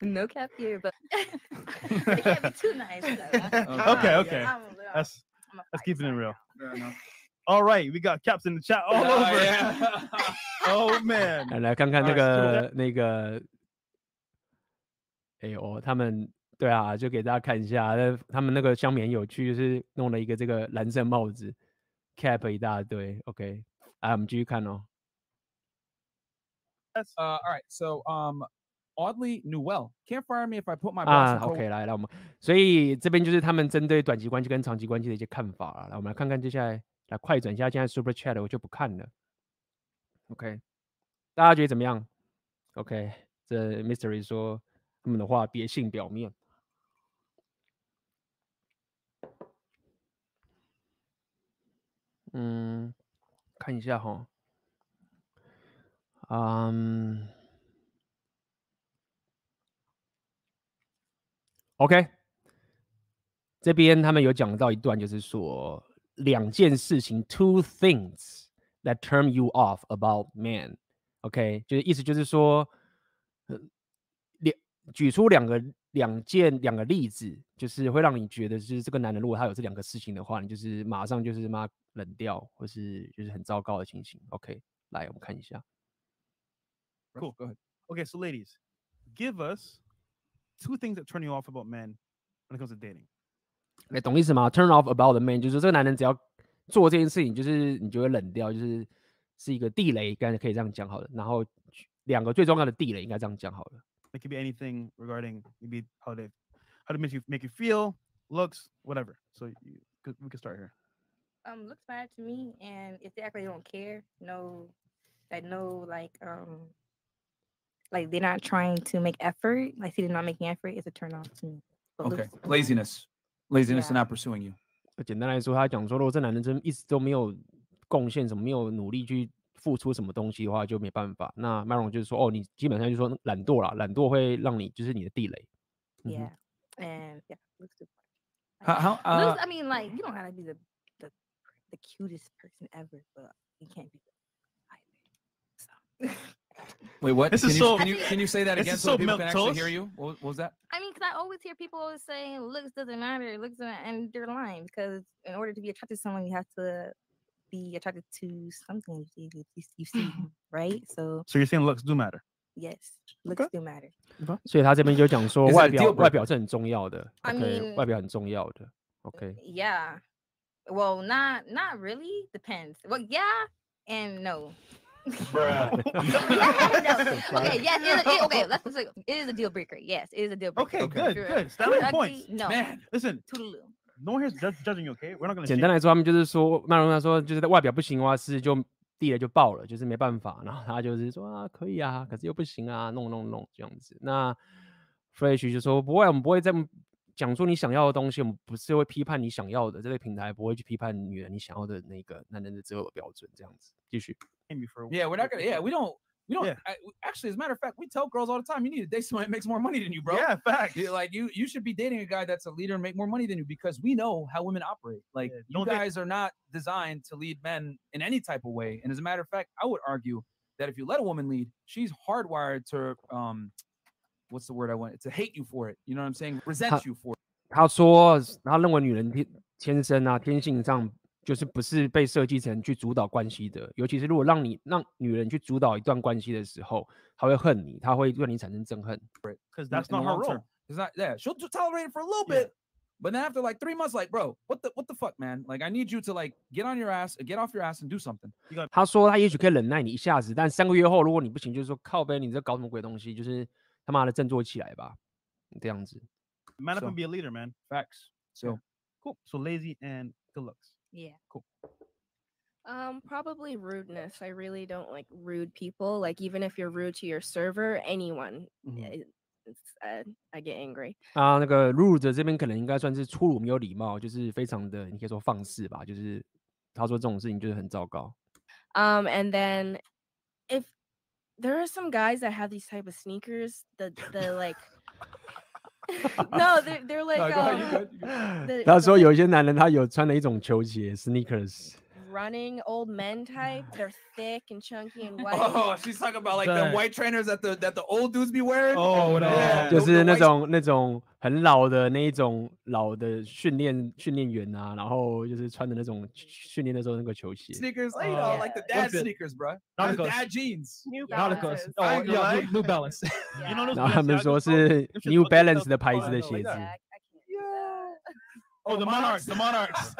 *laughs* no cap here, but *laughs* it can't be too nice. though. Okay, I'm- okay. I'm- That's I'm a let's fight keep it in side real. girl. *laughs* All right, we got caps in the chat all Oh, over. yeah. oh man. 来来看看那 Alright, so 个那个，哎呦，他们对啊，就给大家看一下，那他们那个香棉有趣，就是弄了一个这个蓝色帽子，cap 一大堆。OK，啊，我们继续看哦。 Uh, all right. So, um, oddly, Newell can't fire me if I put my 啊 boss. in co-，OK，来来，我们所以这边就是他们针对短期关系跟长期关系的一些看法啊。来，我们来看看接下来，来快转一下，现在 Super Chat 我就不看了。OK，大家觉得怎么样？OK，这 Mystery 说他们的话别信表面。嗯，看一下哈。嗯，OK，这边他们有讲到一段，就是说两件事情，two things that turn you off about man。OK，就是意思就是说，两举出两个两件两个例子，就是会让你觉得，就是这个男人如果他有这两个事情的话，你就是马上就是妈冷掉，或是就是很糟糕的情形。OK，来我们看一下。Cool. Go ahead. Okay, so ladies, give us two things that turn you off about men when it comes to dating. 哎，懂意思吗？Turn off about the man，就是说这个男人只要做这件事情，就是你就会冷掉，就是是一个地雷，刚才可以这样讲好了。然后两个最重要的地雷应该这样讲好了。 It could be anything regarding maybe how they how to make you make you feel, looks, whatever. So you, could, we could start here. um looks bad to me and if they act like they don't care no that no like um like they're not trying to make effort like see they're not making effort it's a turn off to me But Okay. looks- Laziness. Laziness and Yeah. not pursuing you. 简单来说，他讲说，如果这男人真一直都没有贡献什么，没有努力去付出什么东西的话，就没办法。那 Maron 就是说，哦，你基本上就是说懒惰啦，懒惰会让你就是你的地雷。嗯哼 yeah and yeah looks good How, how, uh, looks, i mean like you don't gotta be the, the the cutest person ever but you can't be the *laughs* wait, what? This Can is you, so- can you can you say that this again is so, so people can actually milquetoast. hear you? What, what was that? I mean, because I always hear people always saying looks doesn't matter, looks doesn't, and they're lying because in order to be attracted to someone, you have to be attracted to something you, you, you- you see, *sighs* right? So So you're saying looks do matter. yes, looks do matter. 所以他这边就讲说， Is it a 外表 deal 外 breaker? 表是很重要的。 I OK， mean- 外表很重要的。OK， Yeah. Well, not not really. Depends. Well, yeah and no. Yeah, *laughs* no. *laughs* *laughs* Okay, yes, it is, it- okay. Let's just say it is a deal breaker. Yes, it is a deal breaker. Okay, good, Sure. good. Stand on your Ugly, points. No. Man, Listen, Toodaloo. no one here's judge, judging you, okay? We're not gonna 简 shame 单来说，他们就是说，那容他说，就是外表不行的话，是就地雷就爆了，就是没办法。然后他就是说啊，可以啊，可是又不行啊，弄弄弄这样子。那 Fresh 就说不会，我们不会这么 讲出你想要的东西，我们不是会批判你想要的，这个平台不会去批判女人你想要的那个男人的择偶标准，这样子。继续。 Yeah, we're not gonna. Yeah, we don't. We don't. I, actually, as a matter of fact, we tell girls all the time, you need to date somebody that makes more money than you, bro. Yeah, fact. You- Like you, you should be dating a guy that's a leader and make more money than you because we know how women operate. Like you don't date- guys are not designed to lead men in any type of way. And as a matter of fact, I would argue that if you let a woman lead, she's hardwired to um, what's the word I want? To hate you for it. You know what I'm saying? Resent you for it. 他说，他认为女人天天生啊，天性上就是不是被设计成去主导关系的。尤其是如果让你让女人去主导一段关系的时候，她会恨你，她会对你产生憎恨。 Because in- in the long term. It's not. Yeah, she'll t- tolerate it for a little bit, but then after like three months, like, bro, what the what the fuck, man? Like, I need you to like get on your ass, get off your ass, and do something. 他说他也许可以忍耐你一下子，但三个月后如果你不行，就是说靠背，你这搞什么鬼东西？就是 他妈的振作起来吧，这样子。 Man up So- and be a leader, man. Facts. So cool. So lazy and good looks. Yeah. Cool. Um, probably rudeness. I really don't like rude people. Like even if you're rude to your server, anyone, Mhm. it- it's, uh, I get angry. 啊，那个 rude 这边可能应该算是粗鲁没有礼貌，就是非常的，你可以说放肆吧。就是他说这种事情就是很糟糕。 Um, and then if there are some guys that have these type of sneakers, the the like, *laughs* *laughs* no, they're they're like No, go ahead, you um, good, you good. the- 他 the, 说 like, 有一些男人他有穿了一种球鞋 sneakers， running old men type. *sighs* They're thick and chunky and *laughs* white. Oh, she's talking about like the Dang. white trainers that the that the old dudes be wearing. Oh, no. yeah, 就 the- 是 the 那 white- 种那种很老的那一种老的训练训练员啊，然后就是穿的那种训练的时候那个球鞋。 sneakers, like, you know, like the dad What's it? sneakers, bro. Nauticals. The dad jeans. New Nauticals. Balances. Oh, I ain't gonna yeah, lie. New, New *laughs* Balance. You know those 然后他们说 Balenciagas, bro? 是 Them shits New look like Balance stuff- 的牌子 oh, 的 I know, 鞋 like 子 that.。 Yeah, I, I can't. do that. Oh, the monarchs, *laughs* the monarchs.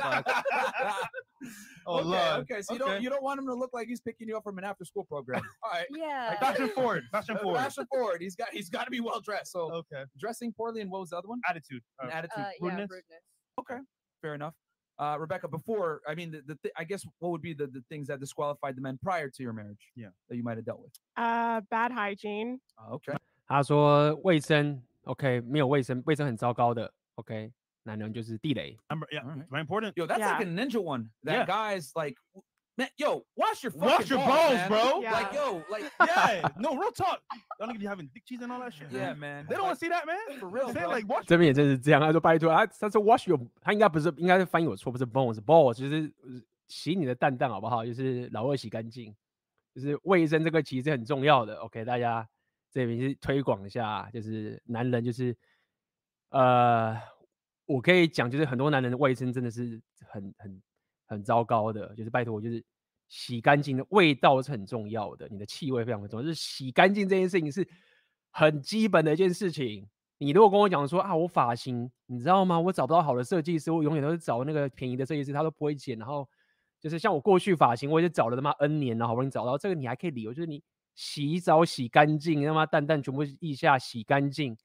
oh, okay, Lord. okay. So you Okay. don't you don't want him to look like he's picking you up from an after school program. *laughs* All right. Yeah. Fashion forward, fashion Uh, *laughs* forward. Fashion forward. He's got he's got to be well dressed. So Okay. dressing poorly and what was the other one? Attitude. An Uh, attitude. Uh, yeah, rudeness? rudeness. Okay, fair enough. Uh, Rebecca, before I mean, the, the th- I guess what would be the, the things that disqualified the men prior to your marriage? Yeah. that you might have dealt with. Uh, bad hygiene. Uh, okay. 他说卫生 OK 没有卫生，卫生很糟糕的 OK， 男人就是地雷。 Number, yeah, All right. very important. Yo, that's like Yeah. a ninja one. That Yeah. guy's like, w- man, yo, wash your Wash fucking your balls, balls, man. bro. Yeah. Like, yo, like, Yeah. *laughs* *laughs* No, real talk. Y'all niggas be having dick cheese and all that shit. yeah, man. man. They don't want to see that, man. For real, Say bro. like watch. 这边也真是这样，他说拜托，他他说 wash your，他应该不是应该是翻译我错，不是 bone 是 ball，就是呃洗你的蛋蛋好不好？就是老二洗干净，就是卫生这个其实很重要的。OK，大家这边是推广一下，就是男人就是呃， 我可以讲，就是很多男人的卫生真的是很很很糟糕的，就是拜托，就是洗干净的味道是很重要的，你的气味非常的重要，就是洗干净这件事情是很基本的一件事情。你如果跟我讲说啊，我发型你知道吗？我找不到好的设计师，我永远都是找那个便宜的设计师，他都不会剪。然后就是像我过去发型，我也是找了他妈 N 年，然后好不容易找到这个，你还可以理由就是你洗澡洗干净，他妈蛋蛋全部腋下洗干净，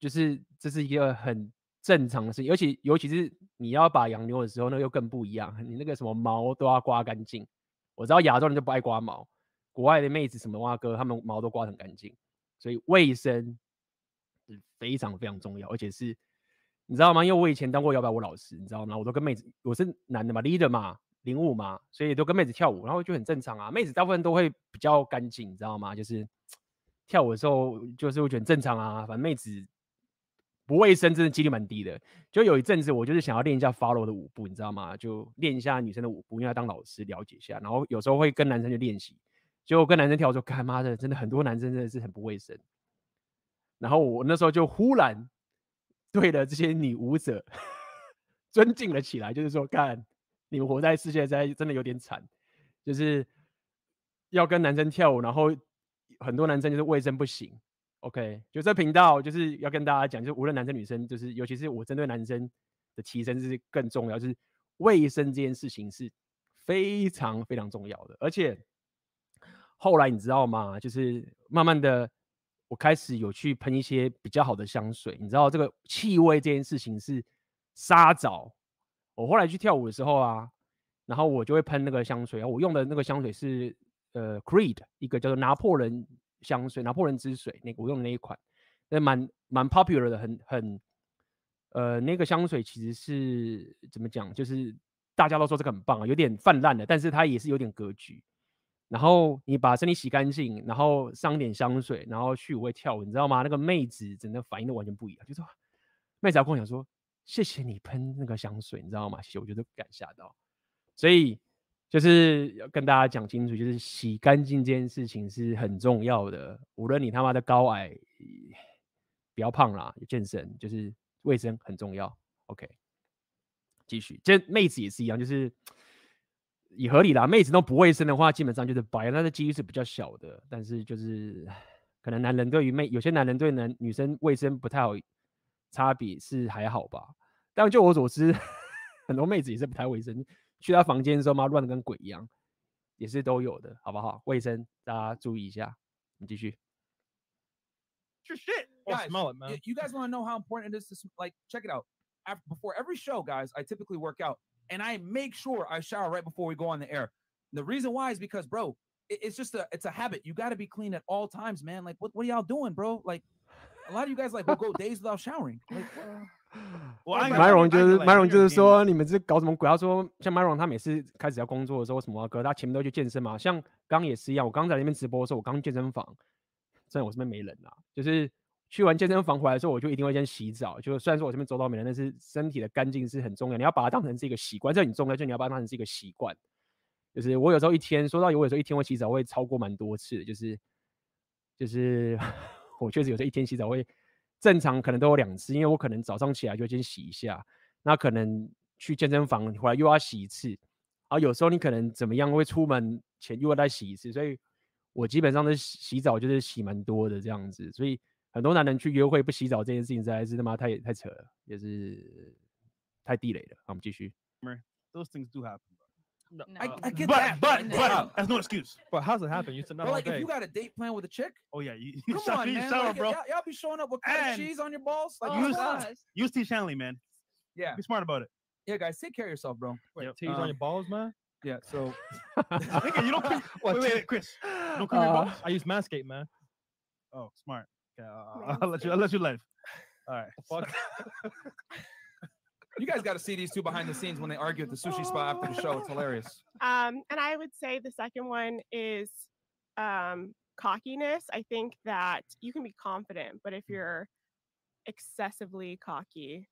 就是这是一个很正常的事情。尤其尤其是你要把养牛的时候，那又更不一样，你那个什么毛都要刮干净。我知道亚洲人就不爱刮毛，国外的妹子什么哇哥，他们毛都刮很干净，所以卫生。是非常非常重要，而且是你知道吗？因为我以前当过摇摆舞老师，你知道吗？我都跟妹子，我是男的嘛，leader 嘛，领舞嘛，所以都跟妹子跳舞，然后就很正常啊。妹子大部分都会比较干净，你知道吗？就是跳舞的时候，就是会觉得很正常啊。反正妹子不卫生，真的几率蛮低的。就有一阵子，我就是想要练一下 follow 的舞步，你知道吗？就练一下女生的舞步，因为要当老师了解一下。然后有时候会跟男生去练习，结果跟男生跳的时候，干妈的，真的很多男生真的是很不卫生。然后我那时候就忽然对了这些女舞者尊敬了起来，就是说，干你们活在世界在真的有点惨，就是要跟男生跳舞，然后很多男生就是卫生不行。OK，就这频道就是要跟大家讲，就是无论男生女生，就是尤其是我针对男生的提升是更重要，就是卫生这件事情是非常非常重要的，而且后来你知道吗？就是慢慢的。我开始有去喷一些比较好的香水，你知道这个气味这件事情是沙枣。我后来去跳舞的时候啊，然后我就会喷那个香水，啊我用的那个香水是呃 Creed 一个叫做拿破仑香水，拿破仑之水，那个我用的那一款，那蛮蛮 popular 的，很很呃，那个香水其实是怎么讲？就是大家都说这个很棒啊，有点泛滥的，但是它也是有点格局。然后你把身体洗干净，然后上点香水，然后去舞会跳舞，你知道吗？那个妹子整个反应都完全不一样，就说妹子要跟我讲说，谢谢你喷那个香水，你知道吗？谢谢，我觉得不敢吓到。所以就是要跟大家讲清楚，就是洗干净这件事情是很重要的。无论你他妈的高矮，不要胖啦，健身就是卫生很重要。OK，继续，这妹子也是一样，就是。也合理啦，妹子都不卫生的话，基本上就是白，那的几率是比较小的。但是就是可能男人对于妹，有些男人对男女生卫生不太好，差别是还好吧。但就我所知，*laughs* 很多妹子也是不太卫生，去她房间的时候嘛，乱的跟鬼一样，也是都有的，好不好？卫生大家注意一下。你继续。Shit, guys, you guys want to know how important it is to like check it out. After, before every show, guys, I typically work out. and I make sure I shower right before we go on the air. The reason why is because, bro, it, it's just a it's a habit. You got to be clean at all times, man. Like, what what are y'all doing, bro? Like, a lot of you guys like will go days without showering. Like, well, *laughs* Myron 就是 Myron 就是说你们是搞什么鬼？他说像 Myron 他每次开始要工作的时候，什么哥他前面都去健身嘛。像刚刚也是一样，我刚在那边直播的时候，我刚健身房，虽然我这边没人啊，就是。去完健身房回来之后，我就一定会先洗澡。就虽然说我这边周到没人，但是身体的干净是很重要。你要把它当成是一个习惯，这很重要。就你要把它当成是一个习惯。就是我有时候一天说到有，我有时候一天会洗澡会超过蛮多次。就是就是 *laughs* 我确实有时候一天洗澡会正常可能都有两次，因为我可能早上起来就先洗一下，那可能去健身房回来又要洗一次。然后有时候你可能怎么样会出门前又要再洗一次，所以我基本上的洗澡就是洗蛮多的这样子，所以。很多男人去约会不洗澡这件事情，实在是他妈太太扯了，也是太地雷了。好，我们继续。Those things do have No, I, I get but, that, but, but that's no excuse. But how's it happen? You said not like day. if you got a date plan with a chick. Oh yeah, you, you come on, man. Shower, like, bro. Y'all, y'all be showing up with kind of cheese on your balls. Like, oh, use, use T. Shanley, man. Yeah, be smart about it. Yeah, guys, take care of yourself, bro. Wait, yep. tease um, on your balls, man. Yeah, so. *laughs* you don't. What, wait, wait, wait, Chris. You don't cream uh, your balls. I use Manscaped, man. Oh, smart. Uh, I'll let you. I'll let you live. All right. Fuck. *laughs* you guys got to see these two behind the scenes when they argue at the sushi spot after the show. It's hilarious. Um, and I would say the second one is um, cockiness. I think that you can be confident, but if you're excessively cocky,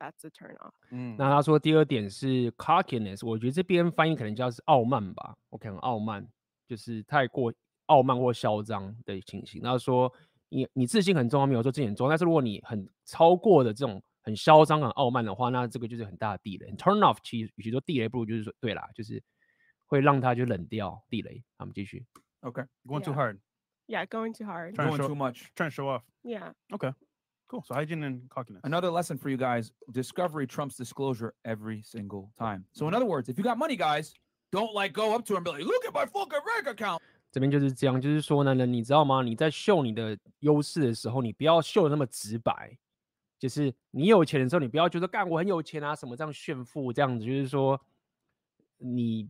that's a turn off. 嗯，那他说第二点是 cockiness，我觉得这边翻译可能叫是傲慢吧。OK，很傲慢，就是太过傲慢或嚣张的情形。他说。你你自信很重要，没有说自信很重要。但是如果你很超过的这种 很嚣张、很傲慢的话，那这个就是很大的地雷。Turn off，其实与其说地雷，不如就是说对啦，就是会让他就冷掉地雷。好，我们继续。Okay，going too hard. Yeah, going too hard. Going too much. Trying to show off. Yeah. Okay. Cool. So hygiene and cockiness. Another lesson for you guys: discovery trumps disclosure every single time. So in other words, if you got money, guys, don't like go up to him and be like, "Look at my fucking bank account." 这边就是这样，就是说呢，你知道吗？你在秀你的优势的时候，你不要秀的那么直白。 就是你有钱的时候，你不要觉得干我很有钱啊什么这样炫富这样子。就是说，你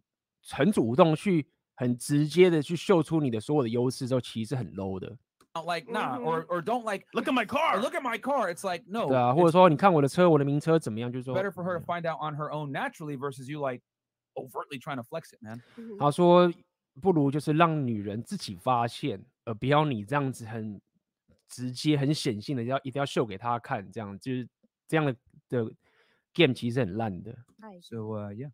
很主动去很直接的去秀出你的所有的优势之后，其实是很 low 的。Like nah, or or don't like look at my car, look at my car. It's like no. 对啊，或者说你看我的车，我的名车怎么样？就是说，better for her to find out on her own naturally versus you like overtly trying to flex it, man. 他说。不如就是让女人自己发现，而不要你这样子很直接、很显性的要一定要秀给她看，这样就是这样的的 game 其实很烂的。So uh, yeah.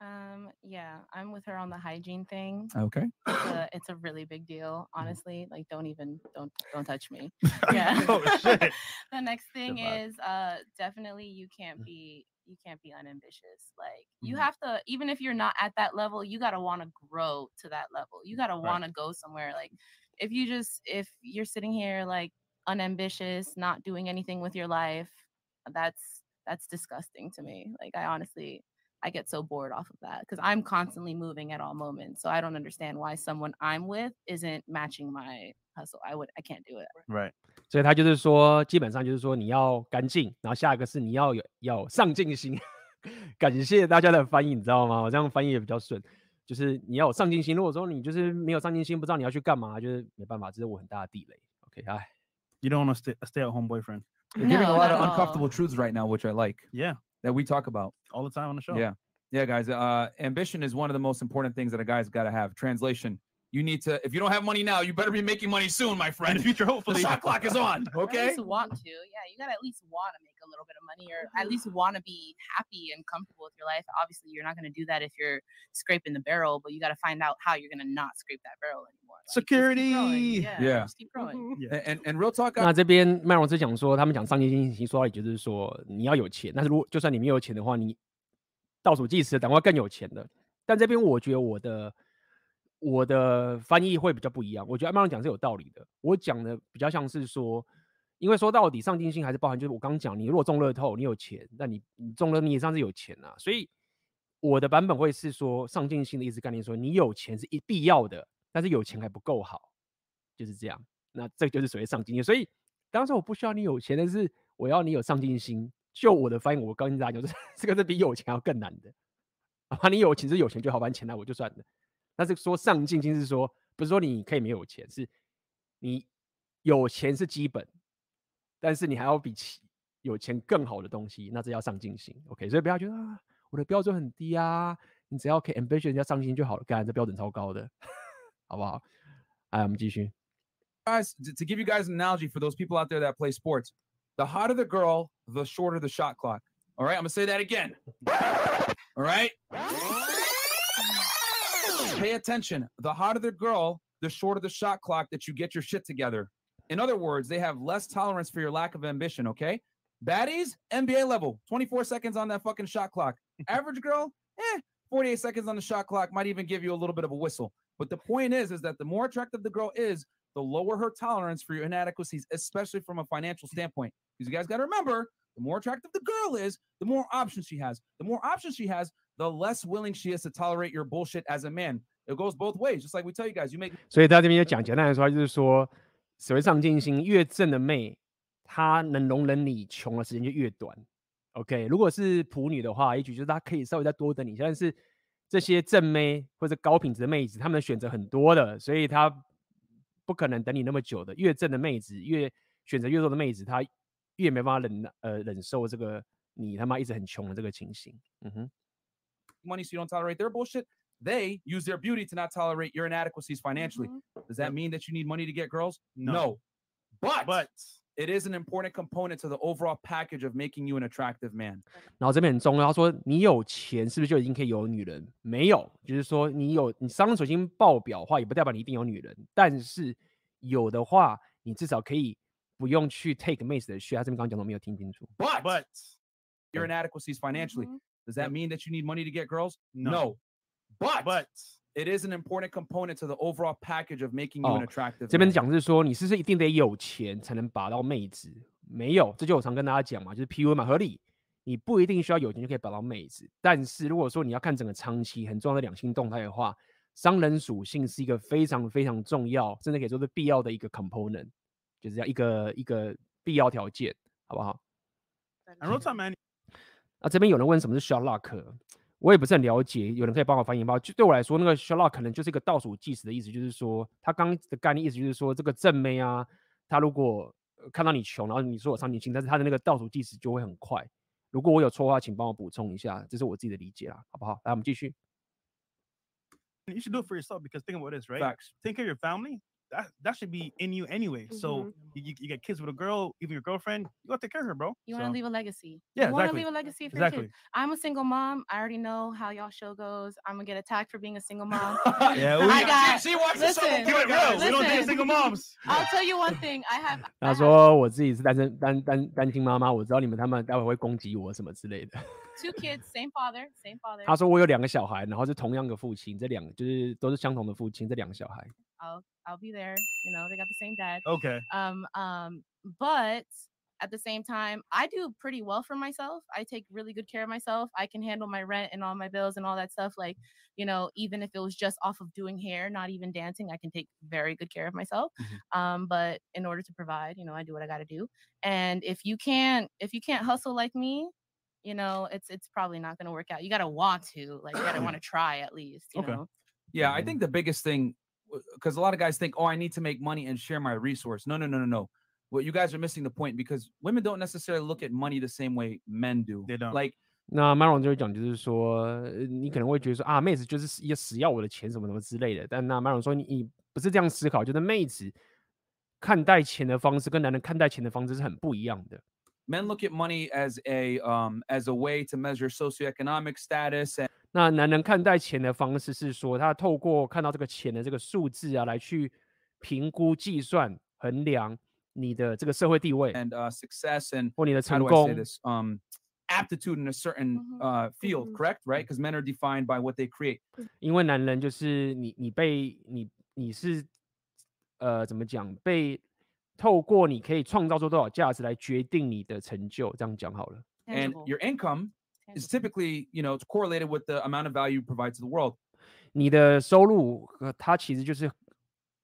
Um, yeah, I'm with her on the hygiene thing. Okay. It's a, *laughs* it's a really big deal, honestly. Like, don't even don't don't touch me. *laughs* Yeah. oh shit. *laughs* the next thing is uh definitely you can't be you can't be unambitious. Like you Mhm. have to, even if you're not at that level, you gotta want to grow to that level. You gotta want to go somewhere. Like if you just if you're sitting here like unambitious, not doing anything with your life, that's that's disgusting to me. Like I honestly I get so bored off of that because I'm constantly moving at all moments. So I don't understand why someone I'm with isn't matching my hustle. I would I can't do it. Right. 所以他就是说，基本上就是说你要干净，然后下一个是你要有要上进心。感谢大家的翻译，你知道吗？我这样翻译也比较顺。 *laughs* 就是你要有上进心。如果说你就是没有上进心，不知道你要去干嘛，就是没办法，这是我很大的地雷。OK，哎。You don't want to stay a stay at home boyfriend. You're giving a No, lot not of at all. uncomfortable truths right now, which I like. Yeah, that we talk about all the time on the show. Yeah, yeah, guys. Uh, ambition is one of the most important things that a guy's got to have. Translation: You need to. If you don't have money now, you better be making money soon, my friend. In the future, the hopefully. *laughs* shot clock is on. Or at Okay. least want to. Yeah, you gotta at least want to make a little bit of money, or at least want to be happy and comfortable with your life. Obviously, you're not gonna do that if you're scraping the barrel, but you gotta find out how you're gonna not scrape that barrel anymore. Like, just keep growing. Security. Yeah, Yeah. just keep *laughs* growing. And and, and real talk. 那这边麦龙是讲说，他们讲上进心，其实说到底就是说你要有钱，但是如果就算你没有钱的话，你倒数计时等会更有钱的。但这边我觉得我的 我的翻译会比较不一样，我觉得麦龙讲是有道理的。我讲的比较像是说，因为说到底上进心还是包含就是我刚刚讲，你如果中乐透，你有钱，那你你中了你也算是有钱啊，所以我的版本会是说上进心的意思概念说，你有钱是一必要的，但是有钱还不够好，就是这样。那这就是所谓上进心。所以当时我不需要你有钱，但是我要你有上进心。就我的翻译，我跟大家讲，就 *laughs* 是这个是比有钱要更难的。啊，你有钱是有钱就好，把钱来我就算了。但是说上进心是说，不是说你可以没有钱，是你有钱是基本，但是你还要比有钱更好的东西，那这叫上进心。OK，所以不要觉得啊，我的标准很低啊，你只要可以 ambition 加上进心就好了，干这标准超高的，好不好？哎，我们继续。guys, to, to give you guys an analogy for those people out there that play sports, the hotter the girl, the shorter the shot clock. All right, I'm gonna say that again. All right. Pay attention. The hotter the girl, the shorter the shot clock that you get your shit together. In other words, they have less tolerance for your lack of ambition. Okay. Baddies, NBA level, 24 seconds on that fucking shot clock. *laughs* Average girl, eh, 48 seconds on the shot clock might even give you a little bit of a whistle. But the point is, is that the more attractive the girl is, the lower her tolerance for your inadequacies, especially from a financial standpoint. Because you guys got to remember, the more attractive the girl is, the more options she has. The more options she has, the less willing she is to tolerate your bullshit as a man. It goes both ways. Just like we tell you guys, you make 所以他这边就讲简单来说，就是说，所谓上进心，越正的妹，她能容忍你穷的时间就越短。OK，如果是普女的话，也许就是她可以稍微再多等你，但是这些正妹或者高品质的妹子，她们的选择很多的，所以她不可能等你那么久的。越正的妹子，越选择越多的妹子，她越没办法忍呃忍受这个你他妈一直很穷的这个情形。嗯哼。money so you don't tolerate their bullshit. They use their beauty to not tolerate your inadequacies financially. Does that mean that you need money to get girls? No. But, But it is an important component to the overall package of making you an attractive man. 然后这边很重要，他说你有钱是不是就已经可以有女人？没有，就是说你有你商人水晶爆表的话，也不代表你一定有女人，但是有的话，你至少可以不用去 take 妹子的 shit。他这边刚刚讲的我没有听清楚。 But, but your inadequacies financially. Does that mean that you need money to get girls? No. But, but it is an important component to the overall package of making you an 哦 attractive 这边讲的是说，你是不是一定得有钱才能拔到妹子？没有，这就我常跟大家讲嘛，就是 PUA 嘛，合理。你不一定需要有钱就可以拔到妹子，但是如果说你要看整个长期很重要的两性动态的话，商人属性是一个非常非常重要，甚至可以说是必要的一个 component，就是这样一个一个必要条件，好不好？and real time man, 那这边有人问什么是 shot lock，我也不是很了解，有人可以帮我翻译吗？就对我来说，那个 Sherlock 可能就是一个倒数计时的意思，就是说他刚刚的概念意思就是说，这个正妹啊，他如果呃看到你穷，然后你说我上进心，但是他的那个倒数计时就会很快。如果我有错的话，请帮我补充一下，这是我自己的理解啦，好不好？来，我们继续。you should do it for yourself because think about this, right? Facts. Care of your family. That that should be in you anyway. So Mhm. you, you, you get kids with a girl, even your girlfriend, you gotta take care of her, bro. You want to So- leave a legacy. Yeah, you want to exactly. leave a legacy for your Exactly. kids. I'm a single mom. I already know how y'all show goes. I'm gonna get attacked for being a single mom. *laughs* Yeah, we- I got. She wants to listen, Keep it real. We don't date listen. single moms. I'll tell you one thing. I have. I *laughs* 他 have 说我自己是单身单单单亲妈妈，我知道你们他们待会会攻击我什么之类的。 two kids, same father, same father. *laughs* 他说我有两个小孩，然后是同样的父亲，这两个就是都是相同的父亲，这两个小孩。 I'll I'll be there. You know, they got the same dad. Okay. Um, um, but at the same time, I do pretty well for myself. I take really good care of myself. I can handle my rent and all my bills and all that stuff. Like, you know, even if it was just off of doing hair, not even dancing, I can take very good care of myself. Um, but in order to provide, you know, I do what I got to do. And if you can't, if you can't hustle like me, you know, it's it's probably not going to work out. You got to want to, like, you got to want to try at least. You Okay. know. Yeah, I think the biggest thing, because a lot of guys think, oh, I need to make money and share my resource. No, no, no, no, no. Well, you guys are missing the point because women don't necessarily look at money the same way men do. They don't. Like 那 Maron 就会讲，就是说，呃你可能会觉得说啊，妹子就是要死要我的钱什么什么之类的。但那 Maron 说你，你不是这样思考，就是妹子看待钱的方式跟男人看待钱的方式是很不一样的。 men look at money as a um as a way to measure socioeconomic status and 那男人看待钱的方式是说，他透过看到这个钱的这个数字啊，来去评估、计算、衡量你的这个社会地位 and uh success and 或你的 how 成 do I say 功。 this? Um aptitude in a certain uh field, correct? Right? Because men are defined by what they create. 因为男人就是你，你被你你是呃怎么讲？被 透过你可以创造出多少价值来决定你的成就，这样讲好了。 And your income is typically, you know, it's correlated with the amount of value you provide to the world. 你的收入，呃，它其实就是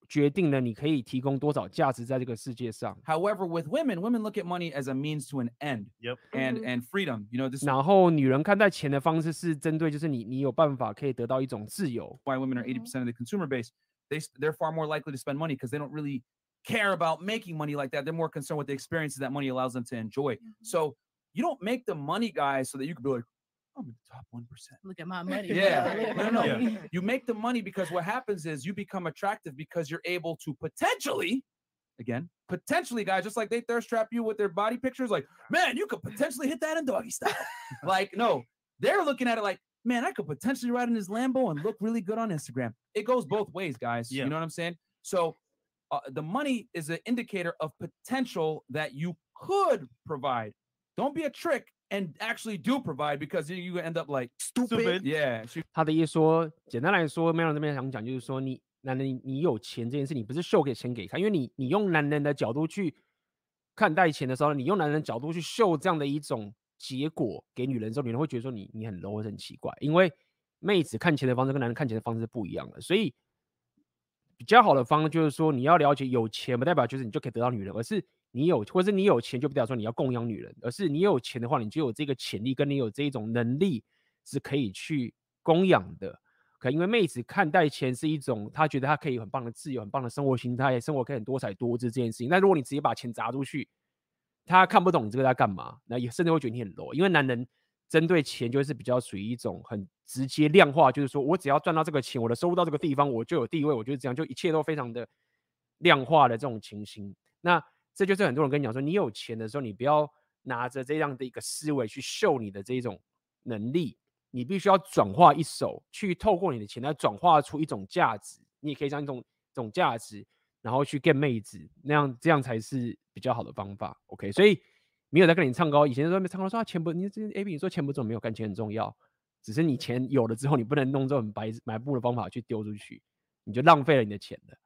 决定了你可以提供多少价值在这个世界上。 However, with women, women look at money as a means to an end. Yep. And and freedom. You know, this is 然后女人看待钱的方式是针对，就是你你有办法可以得到一种自由。 why women are 80% of the consumer base. They s- they're far more likely to spend money because they don't really care about making money like that. They're more concerned with the experiences that money allows them to enjoy. Mm-hmm. So you don't make the money guys so that you could be like, I'm in the top one percent. Look at my money. Yeah, *laughs* no, no, no. Yeah. *laughs* You make the money because what happens is you become attractive because you're able to potentially, again, potentially, guys, just like they thirst trap you with their body pictures, like, man, you could potentially hit that in doggy style. *laughs* like, no, they're looking at it like, man, I could potentially ride in his Lambo and look really good on Instagram. It goes both ways, guys. Yeah. You know what I'm saying? So uh, the money is an indicator of potential that you could provide. Don't be a trick and actually do provide because you- you end up like stupid. Yeah. 他的意思说，简单来说 m e l o n 这边想讲就是说，你男人你你有钱这件事，你不是秀给钱给他，因为你你用男人的角度去看待钱的时候，你用男人的角度去秀这样的一种结果给女人的时候，女人会觉得说你你很 low 或者很奇怪，因为妹子看钱的方式跟男人看钱的方式是不一样的，所以比较好的方式就是说，你要了解有钱不代表就是你就可以得到女人，而是你有或者是你有钱就不代表说你要供养女人，而是你有钱的话，你就有这个潜力跟你有这一种能力是可以去供养的。可因为妹子看待钱是一种，她觉得她可以很棒的自由、很棒的生活心态，生活可以很多彩多姿这件事情。但如果你直接把钱砸出去，她看不懂你这个在干嘛，那也甚至会觉得你很 low。因为男人针对钱就是比较属于一种很直接量化，就是说我只要赚到这个钱，我的收入到这个地方，我就有地位，我就是这样，就一切都非常的量化的这种情形。那这就是很多人跟你讲说，你有钱的时候，你不要拿着这样的一个思维去秀你的这种能力。你必须要转化一手，去透过你的钱来转化出一种价值。你也可以将一种这种价值，然后去 get 妹子，那样这样才是比较好的方法。OK，所以没有在跟你唱高，以前在外面唱高说啊钱不，你这 A B 你说钱不重要，没有，感情很重要。只是你钱有了之后，你不能弄这种白买布的方法去丢出去，你就浪费了你的钱了。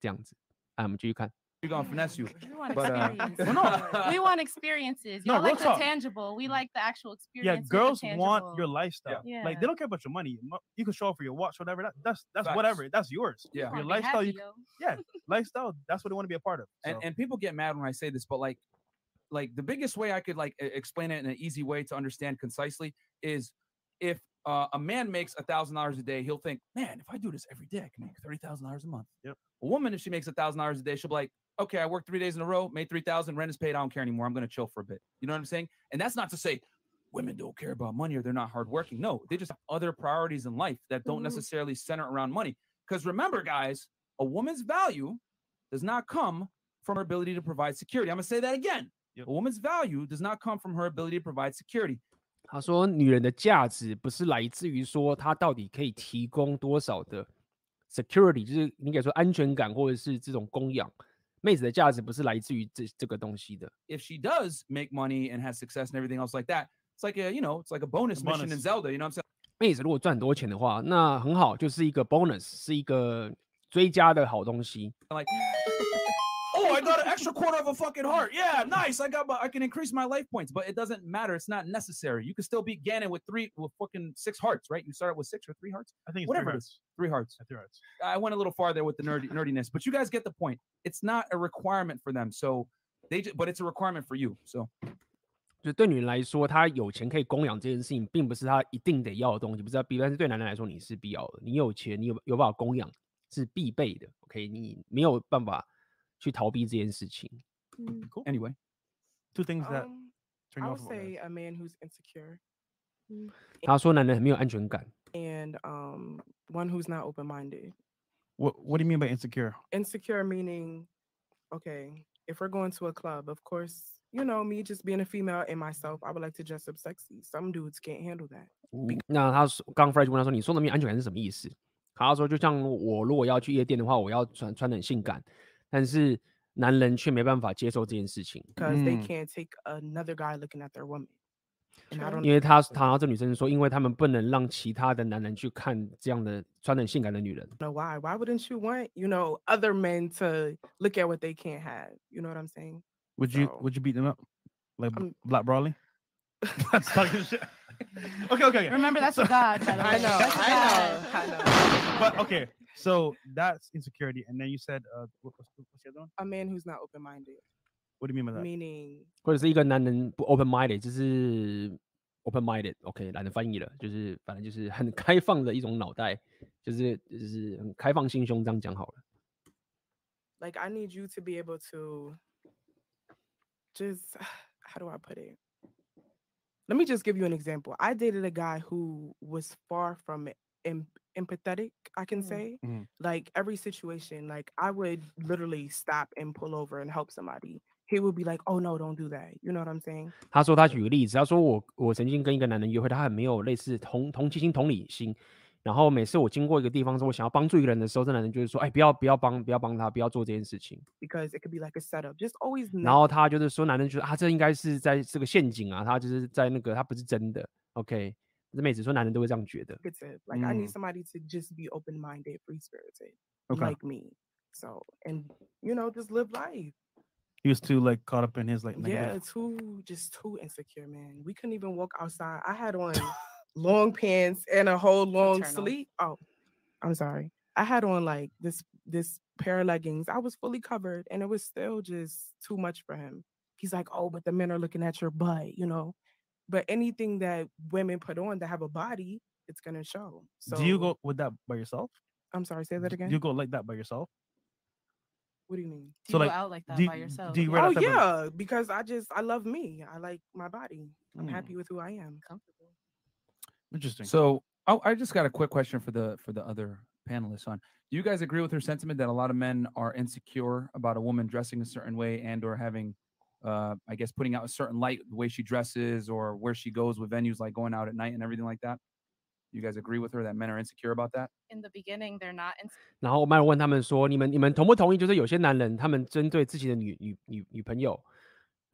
这样子，哎，我们继续看。 We're gonna finesse you. We want But, uh, experience. well, *laughs* no. we want experiences. You No, don't like real talk. the tangible. We like the actual Yeah, experience. girls want your tangible. lifestyle. Yeah. Like they don't care about your money. Mo- You can show up for your watch, whatever. That, that's that's Facts. whatever. That's yours. Yeah. Wanna Your be lifestyle. happy, You, yo. yeah, lifestyle. That's what they want to be a part of. and, so. and people get mad when I say this, but like, like the biggest way I could like e- explain it in an easy way to understand concisely is if uh, a man makes a thousand dollars a day, he'll think, man, if I do this every day, I can make thirty thousand dollars a month. Yep. A woman, if she makes a thousand dollars a day, she'll be like, okay, I worked three days in a row, made three thousand, rent is paid, I don't care anymore. I'm gonna chill for a bit. You know what I'm saying? And that's not to say women don't care about money or they're not hardworking. No, they just have other priorities in life that don't Mhm. necessarily center around money. Because remember, guys, a woman's value does not come from her ability to provide security. I'm gonna say that again. Yep. A woman's value does not come from her ability to provide security. 他说，女人的价值不是来自于说她到底可以提供多少的 security，就是你可以说安全感或者是这种供养。妹子的价值不是来自于这这个东西的。If she does make money and has success and everything else like that, it's like a you know, it's like a bonus mission in. Zelda. You know what I'm saying? 妹子如果赚很多钱的话，那很好，就是一个 bonus，是一个追加的好东西。Like, oh, I got an extra quarter of a fucking heart. Yeah, nice. I got my, I can increase my life points, but it doesn't matter. It's not necessary. You can still beat Ganon with three with fucking six hearts, right? You start out with six or three hearts, I think it's whatever three it is. hearts. Three hearts. Yeah, Three hearts. I went a little far there with the nerdy nerdiness, but you guys get the point. It's not a requirement for them, so they just, but it's a requirement for you. So 就对女人来说，她有钱可以供养这件事情，并不是她一定得要的东西，不是她必。但是对男人来说，你是必要的。你有钱，你有有办法供养，是必备的。OK，你没有办法 去逃避这件事情。 Cool. Anyway, Two things that Um, turn I you would off about guys. say a man who's insecure 他说男人很没有安全感。 and um one who's not open-minded. What What do you mean by insecure? Insecure meaning, okay, if we're going to a club, of course, you know me just being a female and myself, I would like to dress up sexy. Some dudes can't handle that. 那他说刚 Fred 就问他说：“你说的没有安全感是什么意思？”他说：“就像我如果要去夜店的话，我要穿穿得很性感， 但是男人却没办法接受这件事情，because they Mm. can't take another guy looking at their woman. And I don't 因为他他这女生说，因为他们不能让其他的男人去看这样的穿得很性感的女人。know why. Why wouldn't you want, you know, other men to look at what they can't have? You know what I'm saying? Would you So- Would you beat them up like Um, Black Brawley? That's talking shit. Okay, okay, okay. Remember, that's a god. I know, I know. I know. But okay, so that's insecurity, and then you said, uh, what, what's, the- what's the other one? A man who's not open-minded, What do you mean by that? meaning 或者是一个男人不 open minded，就是 open minded，OK，、懒得翻译了，就是反正就是很开放的一种脑袋，就是就是很开放心胸，这样讲好了。 like I *laughs* need you to be able to just *sighs* how do I put it? Let me just give you an example. I dated a guy who was far from em- empathetic, I can Mm. say. Mhm. Like every situation, like I would literally stop and pull over and help somebody. He would be like, "Oh no, don't do that." You know what I'm saying? 他说他举个例子，他说我我曾经跟一个男人约会，他很没有类似同同情心、同理心。然后每次我经过一个地方，说我想要帮助一个人的时候，这男人就会说：“哎，不要不要帮不要帮他，不要做这件事情。 Because it could be like a setup. Just always 然后 know 他就是说，男人觉得啊，这应该是在这个陷阱啊，他就是在那个他不是真的。OK，这 妹子说男人都会这样觉得。 negative. Like I need Mm. somebody to just be open-minded, free-spirited, Okay. like me. So and you know, just live life. He was too like caught up in his like Yeah, negative. too just too insecure, man. We couldn't even walk outside. I had on long pants and a whole *laughs* long Maternal. sleeve. Oh, I'm sorry. I had on like this this pair of leggings. I was fully covered, and it was still just too much for him. He's like, "Oh, but the men are looking at your butt," you know. But anything that women put on that have a body, it's gonna show. So do you go with that by yourself? I'm sorry. Say that Do again. you go like that by yourself? what do you mean? Do So, you like, go out like that do you- by yourself? do you wear Oh that type of- yeah, because I just I love me. I like my body. I'm Mm. happy with who I am. comfortable? Interesting. So oh, I just got a quick question for the for the other panelists on. Do you guys agree with her sentiment that a lot of men are insecure about a woman dressing a certain way and or having uh I guess putting out a certain light the way she dresses or where she goes with venues like going out at night and everything like that? You guys agree with her that men are insecure about that? In the beginning, they're not. In- *laughs* 然后麦问他们说：“你们你们同不同意？就是有些男人他们针对自己的女女女女朋友，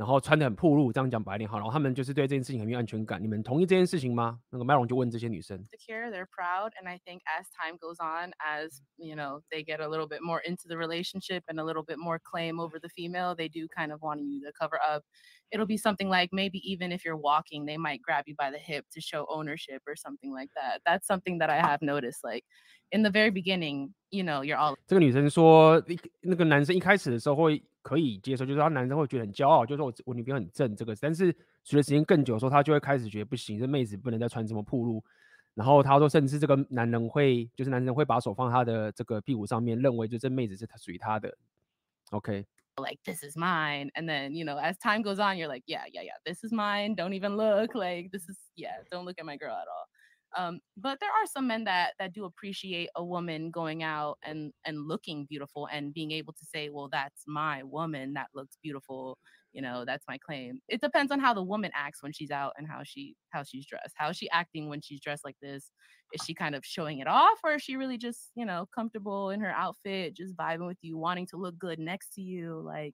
然后穿得很暴露，这样讲白一点好，然后他们就是对这件事情很没有安全感。你们同意这件事情吗？”那个麦龙就问这些女生。 insecure they're proud and i think as time goes on as you know they get a little bit more into the relationship and a little bit more claim over the female they do kind of want you to cover up it'll be something like maybe even if you're walking they might grab you by the hip to show ownership or something like that that's something that i have noticed like in the very beginning you know you're all 这个女生说，一那个男生一开始的时候会 可以接受，就是他男生会觉得很骄傲，就是说我我女朋友很正这个，但是随着时间更久的时候，他就会开始觉得不行，这妹子不能再穿这么暴露。然后他说，甚至这个男人会，就是男人会把手放他的这个屁股上面，认为就这妹子是他属于他的。OK，like this is mine and then you know as time goes on you're like yeah yeah yeah this is mine don't even look like this is yeah don't look at my girl at all um but there are some men that that do appreciate a woman going out and and looking beautiful and being able to say well that's my woman. That looks beautiful. You know that's my claim. It depends on how the woman acts when she's out and how she how she's dressed. How is she acting when she's dressed like this? Is she kind of showing it off or is she really just you know comfortable in her outfit just vibing with you wanting to look good next to you? Like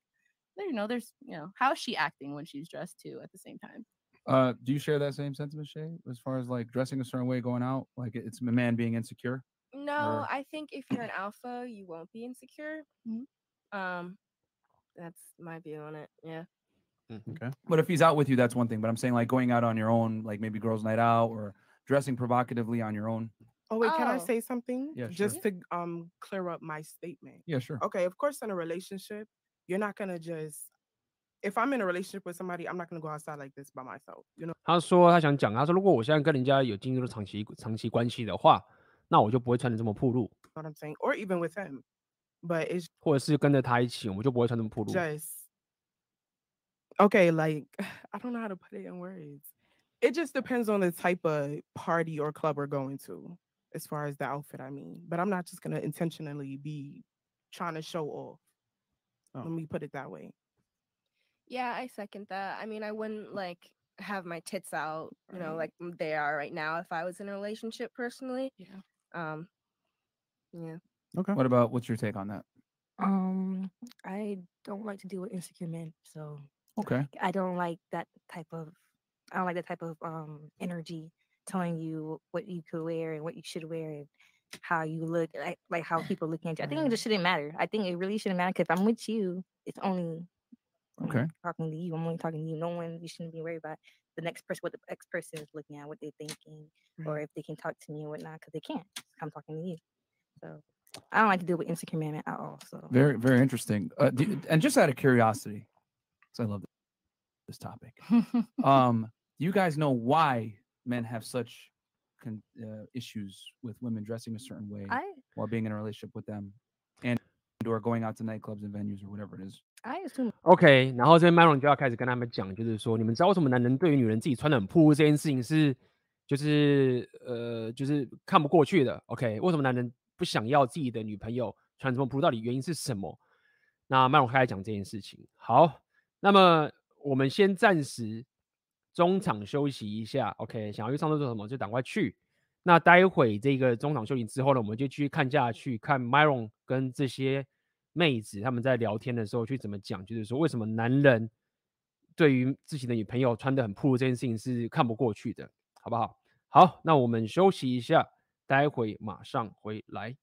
you know there's you know how is she acting when she's dressed too at the same time Uh do you share that same sentiment, Shay, as far as like dressing a certain way going out? Like it's a man being insecure? No, Or- I think if you're an alpha, you won't be insecure. Um, that's my view on it. Yeah. Okay. But if he's out with you, that's one thing. But I'm saying like going out on your own, like maybe girls' night out or dressing provocatively on your own. Oh wait, can I Oh. say something? Yeah, sure. Just to um clear up my statement. Yeah, sure. Okay, of course, in a relationship, you're not gonna just If I'm in a relationship with somebody, I'm not gonna go outside like this by myself. You know, 他说他想讲，他说如果我现在跟人家有进入了长期长期关系的话，那我就不会穿的这么暴露， what I'm saying, or even with him. But it's 或者是跟着他一起，我就不会穿这么暴露。 just okay, like *sighs* I don't know how to put it in words. It just depends on the type of party or club we're going to, as far as the outfit. I mean, but I'm not just gonna intentionally be trying to show off. Oh. Let me put it that way. Yeah, I second that. I mean, I wouldn't like have my tits out, you know, Right. like they are right now if I was in a relationship personally. Yeah. Um yeah. Okay. What about what's your take on that? Um, I don't like to deal with insecure men, so Okay. I don't like that type of I don't like that type of um energy telling you what you could wear and what you should wear and how you look like like how people look at you. I think it just shouldn't matter. I think it really shouldn't matter because if I'm with you, it's only I'm Okay. talking to you. I'm only talking to you. No one you shouldn't be worried about the next person what the next person is looking at, what they're thinking, or if they can talk to me or whatnot, because they can't. I'm talking to you. So I don't like to deal with insecure men at all. So Very, very interesting. Uh, do, and just out of curiosity, because I love this topic. *laughs* um, you guys know why men have such con- uh, issues with women dressing a certain way I while being in a relationship with them, and or going out to nightclubs and venues or whatever it is? I assume OK，然后这边 Myron 就要开始跟他们讲，就是说，你们知道为什么男人对于女人自己穿的很暴露这件事情是，就是呃，就是看不过去的。OK，为什么男人不想要自己的女朋友穿这么暴露？到底原因是什么？那 Myron 开始讲这件事情。好，那么我们先暂时中场休息一下。OK，想要去上厕所什么就赶快去。那待会这个中场休息之后呢，我们就继续看下去，看 Myron 跟这些妹子他们在聊天的时候去怎么讲，就是说为什么男人对于自己的女朋友穿的很暴露这件事情是看不过去的，好不好？好，那我们休息一下，待会马上回来。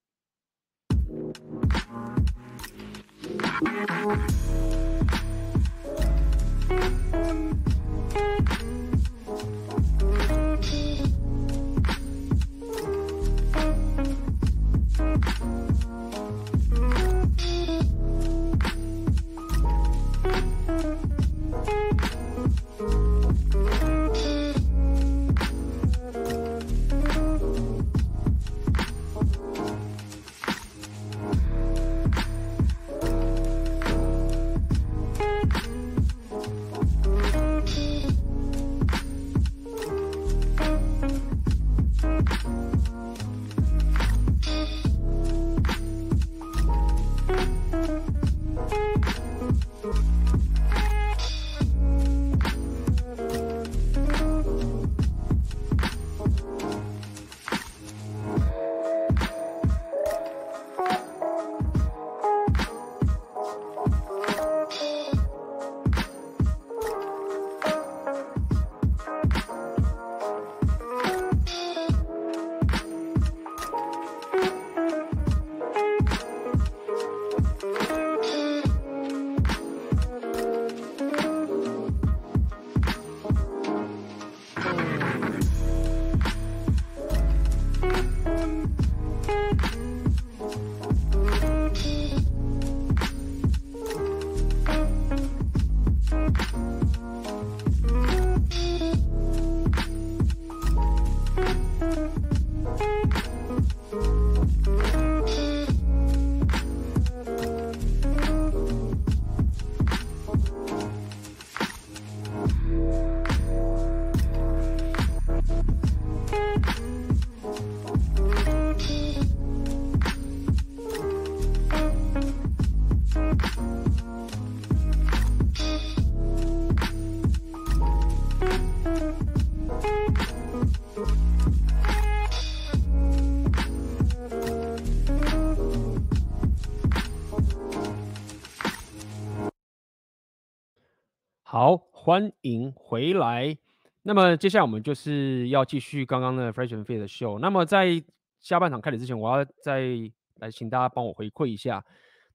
欢迎回来。那么接下来我们就是要继续刚刚的 Fresh and Fit 的秀。那么在下半场开始之前，我要再来请大家帮我回馈一下。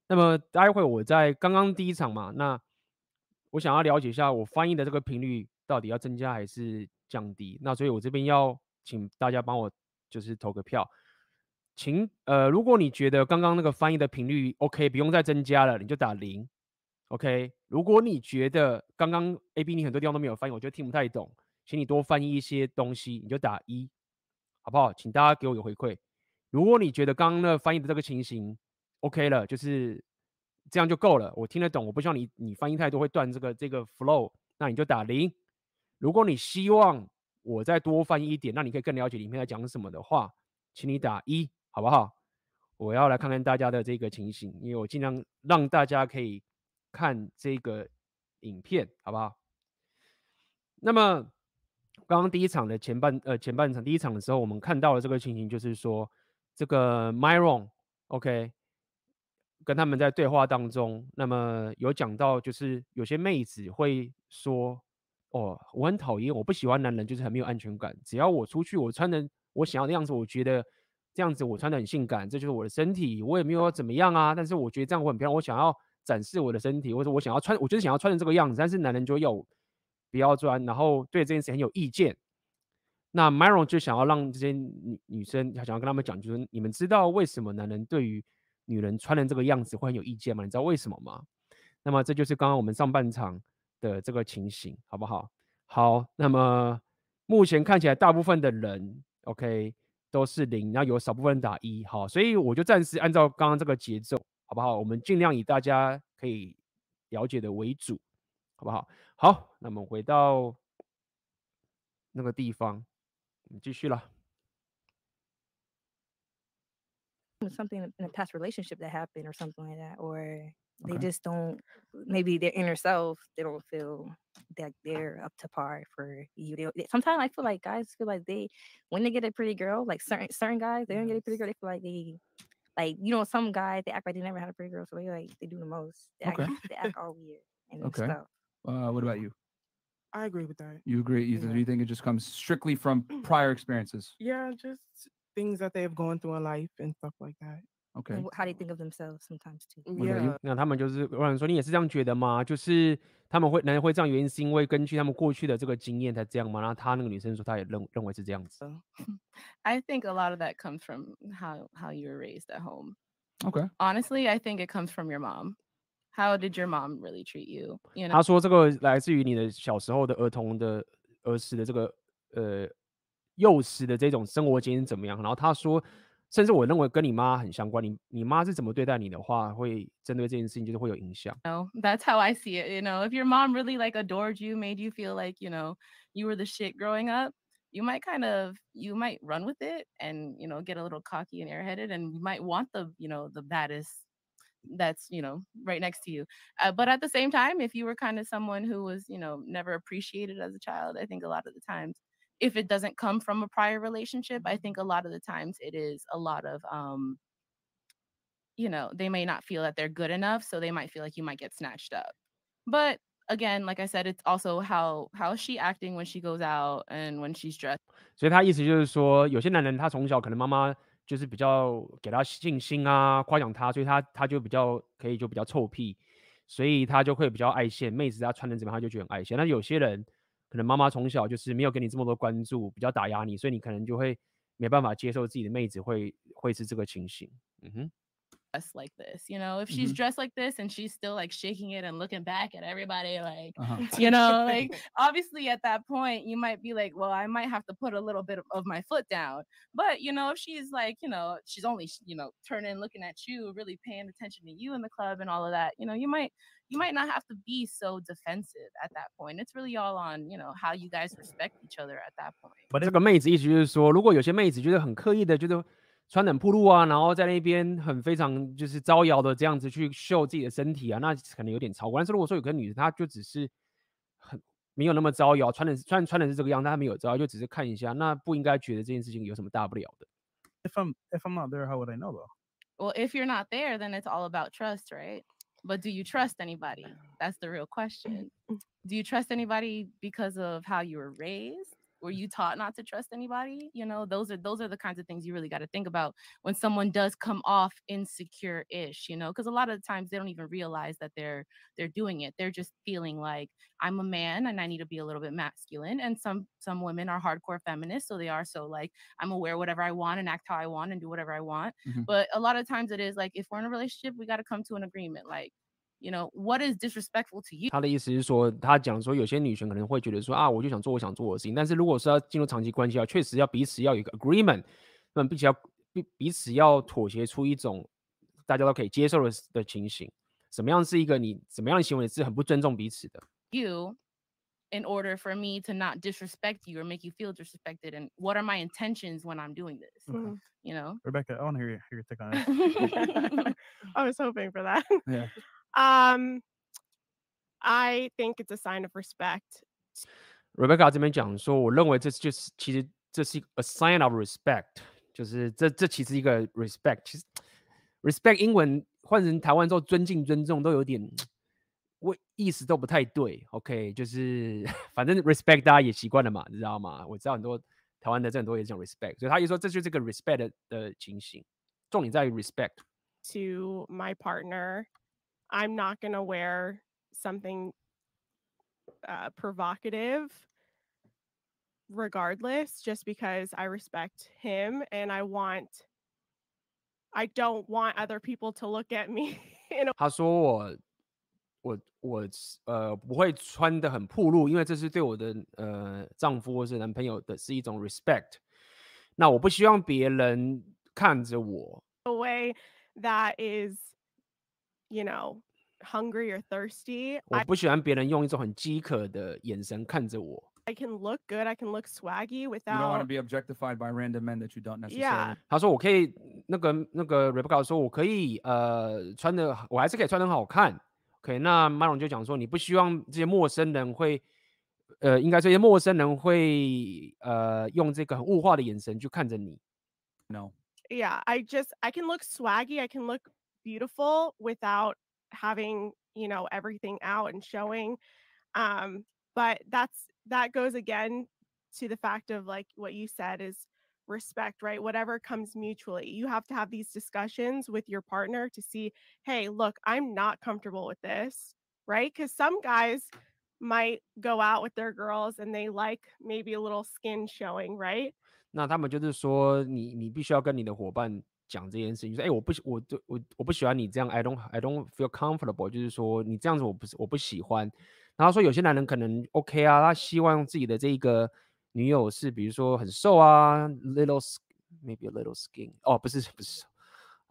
那么待会我在刚刚第一场嘛，那我想要了解一下我翻译的这个频率到底要增加还是降低。那所以我这边要请大家帮我就是投个票。请呃，如果你觉得刚刚那个翻译的频率 OK，不用再增加了，你就打零。OK，如果你觉得刚刚 AB 你很多地方都没有翻译，我觉得听不太懂，请你多翻译一些东西，你就打一，好不好？请大家给我个回馈。如果你觉得刚刚那翻译的这个情形 OK 了，就是这样就够了，我听得懂，我不希望你你翻译太多会断这个这个 flow，那你就打零。如果你希望我再多翻译一点，那你可以更了解里面在讲什么的话，请你打一，好不好？我要来看看大家的这个情形，因为我尽量让大家可以看这个影片，好不好？那么刚刚第一场的前半呃前半场第一场的时候，我们看到了这个情形，就是说这个 Myron，OK。跟他们在对话当中，那么有讲到，就是有些妹子会说：“哦，我很讨厌，我不喜欢男人，就是很没有安全感。只要我出去，我穿的我想要的样子，我觉得这样子我穿的很性感，这就是我的身体，我也没有要怎么样啊。但是我觉得这样我很漂亮，我想要展示我的身体，或者我想要穿，我就是想要穿成这个样子。但是男人就要不要穿，然后对这件事很有意见。那 Myron 就想要让这些女女生，想要跟他们讲，就是你们知道为什么男人对于女人穿成这个样子会很有意见吗？你知道为什么吗？那么这就是刚刚我们上半场的这个情形，好不好？好，那么目前看起来大部分的人，OK，都是零，然后有少部分人打一，好，所以我就暂时按照刚刚这个节奏，好不好？我们尽量以大家可以了解的为主，好不好？好，那么回到那个地方，我们继续了。something in a past relationship that happened or something like that or they Okay. just don't maybe their inner self they don't feel that they're up to par for you they, they- sometimes i feel like guys feel like they when they get a pretty girl like certain certain guys they don't get a pretty girl they feel like they like you know some guys they act like they never had a pretty girl so they like they do the most they, act, *laughs* they act all weird and Okay. stuff Uh, what about you? I agree with that. You agree? You, Yeah. you think it just comes strictly from *clears throat* prior experiences? Yeah, just things that they have gone through in life and stuff like that. Okay. and wh- how they think of themselves sometimes too What about you? Yeah. 那他们就是有人说你也是这样觉得吗？就是他们会男人会这样，原因是因为根据他们过去的这个经验才这样吗？然后他那个女生说她也认认为是这样子。 I think *laughs* a lot of that comes from how how you were raised at home. Okay. Honestly, I think it comes from your mom. How did your mom really treat you? You know, 他说这个来自于你的小时候的儿童的儿时的这个呃幼时的这种生活经验怎么样？然后他说， 甚至我认为跟你妈很相关。你你妈是怎么对待你的话，会针对这件事情就是会有影响。 know, that's how I see it. You know, if your mom really like adored you, made you feel like, you know, you were the shit growing up, you might kind of you might run with it and, you know, get a little cocky and airheaded and you might want the, you know, the baddest that's, you know, right next to you. Uh, but at the same time, if you were kind of someone who was, you know, never appreciated as a child, I think a lot of the times if it doesn't come from a prior relationship, I think a lot of the times it is a lot of um you know, they may not feel that they're good enough, so they might feel like you might get snatched up. But again, like I said, it's also how how is she acting when she goes out and when she's dressed. 所以他意思就是说，有些男人他从小可能妈妈就是比较给他信心啊，夸奖他，所以他他就比较可以就比较臭屁，所以他就会比较爱现。妹子她穿成怎么样，他就觉得很爱现。那有些人 可能妈妈从小就是没有给你这么多关注，比较打压你，所以你可能就会没办法接受自己的妹子会会是这个情形。嗯哼。dressed like this. You know, if she's Mhm. dressed like this and she's still like shaking it and looking back at everybody, like, Uh-huh. *laughs* you know, *laughs* like obviously at that point you might be like, well, I might have to put a little bit of, of my foot down. But you know, if she's like, you know, she's only sh- you know turning looking at you, really paying attention to you in the club and all of that, you know, you might you might not have to be so defensive at that point. It's really all on you know how you guys respect each other at that point. 这个妹子意思就是说，如果有些妹子就是很刻意的，就是 穿冷铺路啊，然后在那边很非常就是招摇的这样子去秀自己的身体啊，那可能有点超过。但是如果说有个女的，她就只是很没有那么招摇，穿的穿穿的是这个样，但她没有招摇，就只是看一下，那不应该觉得这件事情有什么大不了的。If I'm if I'm not there, how would I know though? Well, if you're not there, then it's all about trust, right? But do you trust anybody? That's the real question. Do you trust anybody because of how you were raised? Were you taught not to trust anybody? You know, those are those are the kinds of things you really got to think about when someone does come off insecure-ish, you know, because a lot of the times they don't even realize that they're they're doing it. They're just feeling like I'm a man and I need to be a little bit masculine. And some some women are hardcore feminists, so they are so like I'm gonna whatever I want and act how I want and do whatever I want. Mhm. But a lot of times it is like if we're in a relationship, we got to come to an agreement. Like, you know, what is disrespectful to you? 他的意思是说，他讲说有些女生可能会觉得说啊，我就想做我想做的事情，但是如果是要进入长期关系啊，确实要彼此要有一个 agreement，那么必须要彼彼此要妥协出一种大家都可以接受的的情形。 什么样是一个你怎么样的行为是很不尊重彼此的。 you in order for me to not disrespect you or make you feel disrespected and what are my intentions when i'm doing this Okay. you know Rebecca, I want to hear, your- hear your take on it. *laughs* *laughs* I was hoping for that. Yeah. *laughs* Um, I think it's a sign of respect. Rebecca 这边讲说，我认为这就是其实这是一个 a sign of respect，就是这这其实一个 respect，其实 *laughs* respect 英文换成台湾之后，尊敬、尊重都有点，我意思都不太对。OK，就是反正 respect 大家也习惯了嘛，你知道吗？我知道很多台湾的这很多也讲 respect，所以他就说这就是个 respect 的的情形，重点在于 respect。 to my partner. I'm not going to wear something uh, provocative regardless, just because I respect him and I want, I don't want other people to look at me *laughs* in a 他说我我我呃不会穿的很暴露，因为这是对我的呃丈夫或是男朋友的是一种 respect。那我不希望别人看着我， a way that is, you know, hungry or thirsty. 我 I, 不喜欢别人用一种很饥渴的眼神看着我。 I can look good. I can look swaggy You don't want to without. be objectified by random men that you don't necessarily. Yeah. 他说我可以那个那个 Rebecca 说我可以呃穿的我还是可以穿的很好看。OK，那 Myron 就讲说你不希望这些陌生人会呃应该这些陌生人会呃用这个很物化的眼神去看着你。 No. yeah i just i can look swaggy i can look beautiful without having you know everything out and showing um but that's that goes again to the fact of like what you said is respect right whatever comes mutually you have to have these discussions with your partner to see hey look i'm not comfortable with this right because some guys might go out with their girls and they like maybe a little skin showing right 那他们就是说，你你必须要跟你的伙伴 讲这件事情，说，哎，我不喜，我对我我不喜欢你这样，I don't I don't feel comfortable，就是说你这样子我不是我不喜欢。然后说有些男人可能 OK 啊，他希望自己的这个女友是比如说很瘦啊，little s- maybe a little skin，哦，不是不是，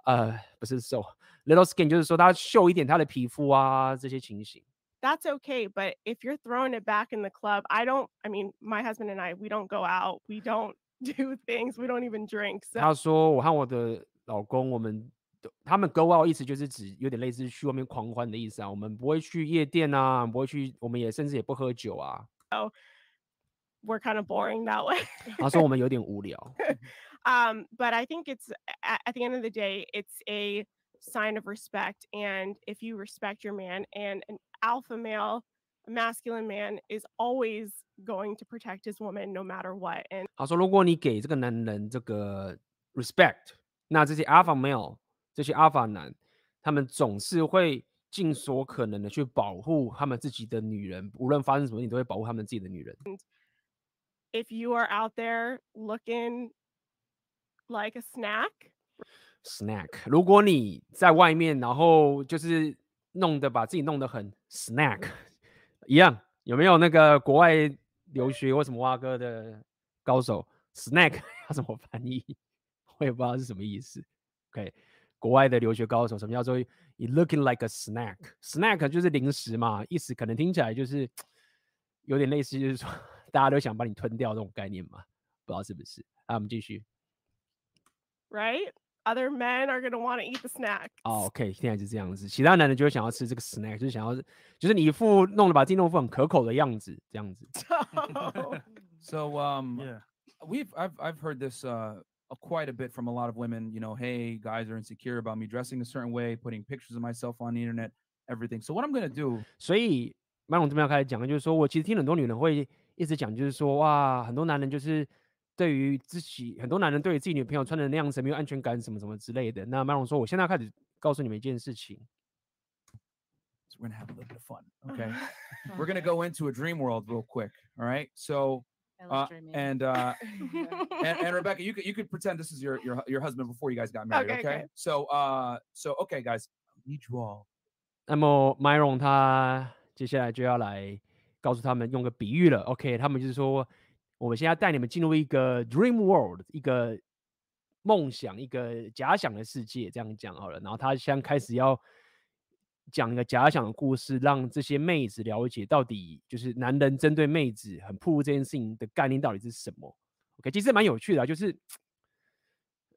呃，不是瘦，little skin 就是说他秀一点他的皮肤啊，这些情形。 that's okay. But if you're throwing it back in the club, I don't, I mean, my husband and I, we don't go out, we don't *laughs* do things, we don't even drink. So 他说我和我的老公，我们都他们 go out 意思就是指有点类似去外面狂欢的意思啊。我们不会去夜店啊，不会去，我们也甚至也不喝酒啊。 we're kind of boring that way. *laughs* 他说我们有点无聊。 um, *laughs* but I think it's at, at the end of the day, it's a sign of respect. And if you respect your man and an alpha male, a masculine man is always going to protect his woman no matter what. And 他说如果你给这个男人这个 respect，那这些 alpha male 这些 alpha 男，他们总是会尽所可能的去保护他们自己的女人，无论发生什么，你都会保护他们自己的女人。 if you are out there looking like a snack, snack。如果你在外面，然后就是弄得把自己弄得很 snack 一样，有没有那个国外留学或什么蛙哥的高手 snack *laughs* 要怎么翻译？*laughs* 我也不知道是什么意思。OK，国外的留学高手，什么叫做 you looking like a snack？snack 就是零食嘛，意思可能听起来就是 *tsk* 有点类似，就是说 *laughs* 大家都想把你吞掉这种概念嘛，不知道是不是？啊，我们继续。right? Other men are going to want to eat the snack. 哦，*laughs* OK，现在是这样子，其他男人就会想要吃这个 snack，就是想要，就是你一副弄得把自己弄得很可口的样子，这样子。 So um, Yeah. we've I've I've heard this uh uh, quite a bit from a lot of women. You know, hey, guys are insecure about me dressing a certain way, putting pictures of myself on the internet, everything. So what I'm gonna do *laughs* 所以麦龙这边要开始讲的就是说，我其实听很多女人会一直讲，就是说，哇，很多男人就是 对于自己，很多男人对于自己女朋友穿的那样子没有安全感，什么什么之类的。那麦龙说，我现在开始告诉你们一件事情，So we're gonna have a little bit of fun. Okay. we're gonna go into a dream world real quick. All right. So uh, and uh and, and Rebecca, you could you could pretend this is your your your husband before you guys got married. Okay, Okay. okay. So uh so okay guys, I need you all 那么 Myron 他接下来就要来告诉他们用个比喻了，OK？他们就是说，我们现在带你们进入一个 dream world，一个梦想、一个假想的世界，这样讲好了。然后他现在开始要讲一个假想的故事，让这些妹子了解到底就是男人针对妹子很暴露这件事情的概念到底是什么。OK，其实蛮有趣的啊，就是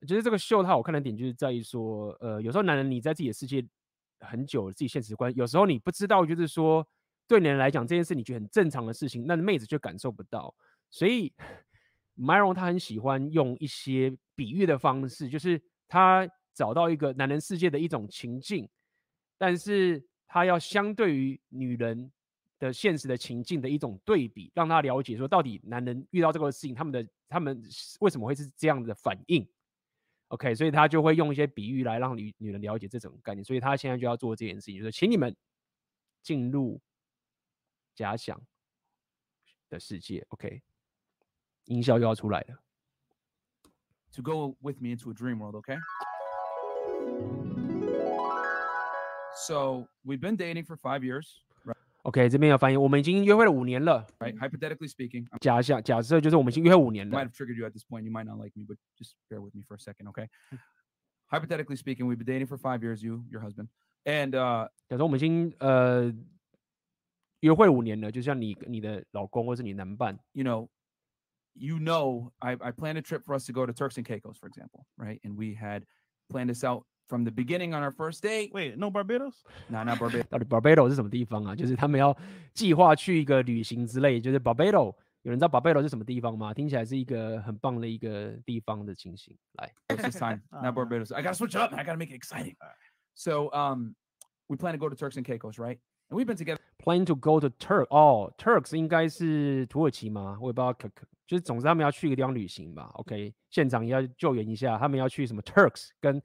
就是这个秀它好看的点就是在于说，呃，有时候男人你在自己的世界很久，自己现实观，有时候你不知道，就是说对男人来讲这件事你觉得很正常的事情，那妹子却感受不到。所以 Myron 他很喜欢用一些比喻的方式，就是他找到一个男人世界的一种情境。但是他要相对于女人的现实的情境的一种对比，让他了解说到底男人遇到这个事情，他们的他们为什么会是这样的反应？OK，所以他就会用一些比喻来让女女人了解这种概念。所以他现在就要做这件事情，就是请你们进入假想的世界。OK，音效又要出来了。To go with me into a dream world, okay? So we've been dating for five years. Right? OK，这边要翻译，我们已经约会了五年了。 Right? Hypothetically speaking, 假想假设就是我们已经约会五年 might 了 have。triggered you at this point. You might not like me, but just bear with me for a second, okay? Hypothetically speaking, we've been dating for five years. You, your husband, and uh, 假如我们已经呃约会五年了，就像你你的老公或是你男伴， you know, you know, I, I planned a trip for us to go to Turks and Caicos, for example, right? And we had planned this out from the beginning on our first date. Wait, no Barbados? No, not Barbados. *laughs* 到底 Barbados 是什么地方啊？就是他们要计划去一个旅行之类，就是 Barbados。有人知道 Barbados 是什么地方吗？听起来是一个很棒的一个地方的情形。来， this *laughs* time, not Barbados. I gotta switch it up. I gotta make it exciting. So, um, we plan to go to Turks and Caicos, right? And we've been together. Plan to go to Turk 哦，Turks 应该是土耳其吗？我也不知道，可可 就是总之他们要去一个地方旅行吧。OK，现场也要救援一下，他们要去什么 Turks 跟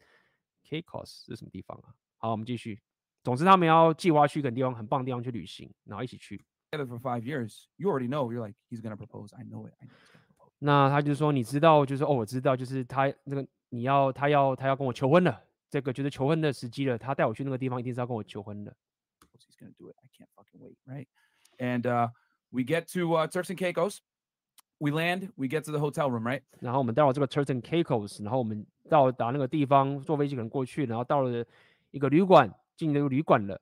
Caicos 是什么地方啊？好，我们继续。总之他们要计划去一个地方很棒的地方去旅行，然后一起去。 together for five years, you already know. You're like, he's gonna propose. I know it. I know he's gonna propose. 那他就说，你知道，就是哦，我知道，就是他那个你要他要他要跟我求婚了，这个就是求婚的时机了。他带我去那个地方，一定是要跟我求婚的。 He's gonna do it. I can't fucking wait, right? And uh, we get to uh, Turks and Caicos. We land. We get to the hotel room, right? 然后我们到了这个 Turks and Caicos，然后我们到达那个地方，坐飞机可能过去，然后到了一个旅馆，进那个旅馆了。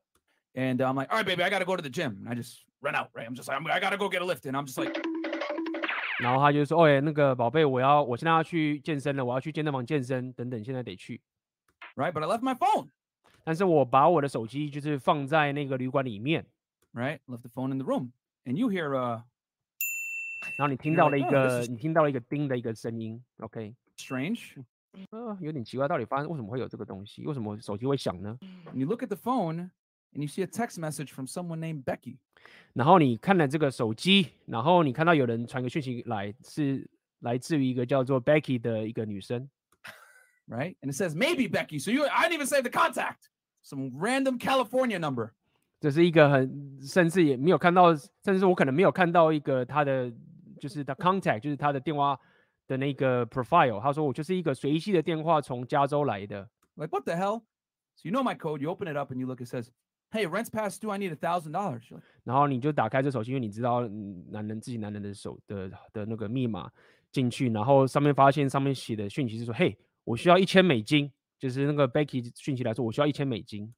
And I'm like, all right, baby, I gotta go to the gym. And I just run out, right? I'm just like, I'm, I gotta go get a lift. And I'm just like, 然后他就说：“哎，那个宝贝，我要我现在要去健身了，我要去健身房健身，等等，现在得去。 right? But I left my phone, 但是我把我的手机就是放在那个旅馆里面， right? Left the phone in the room. And you hear uh 然后你听到了一 "Oh, 个你听到了一个叮的一个声音，OK，strange. 呃，有点奇怪，到底发生为什么会有这个东西？为什么手机会响呢 you look at the phone and you see a text message from someone named Becky. 然后你看了这个手机，然后你看到有人传个讯息来，是来自于一个叫做 Becky 的一个女生。right? And it says maybe Becky. So you, I didn't even save the contact. Some random California number. 这是一个很，甚至也没有看到，甚至我可能没有看到一个他的，就是他 contact，就是他的电话的那个 profile。他说我就是一个随机的电话从加州来的。 Like what the hell? So you know my code. You open it up and you look. It says, "Hey, rent's past due. I need a thousand dollars." You're like, 然后你就打开这手机，因为你知道嗯男人自己男人的手的的那个密码进去，然后上面发现上面写的讯息是说，嘿，我需要一千美金，就是那个 Becky 讯息来说，我需要一千美金。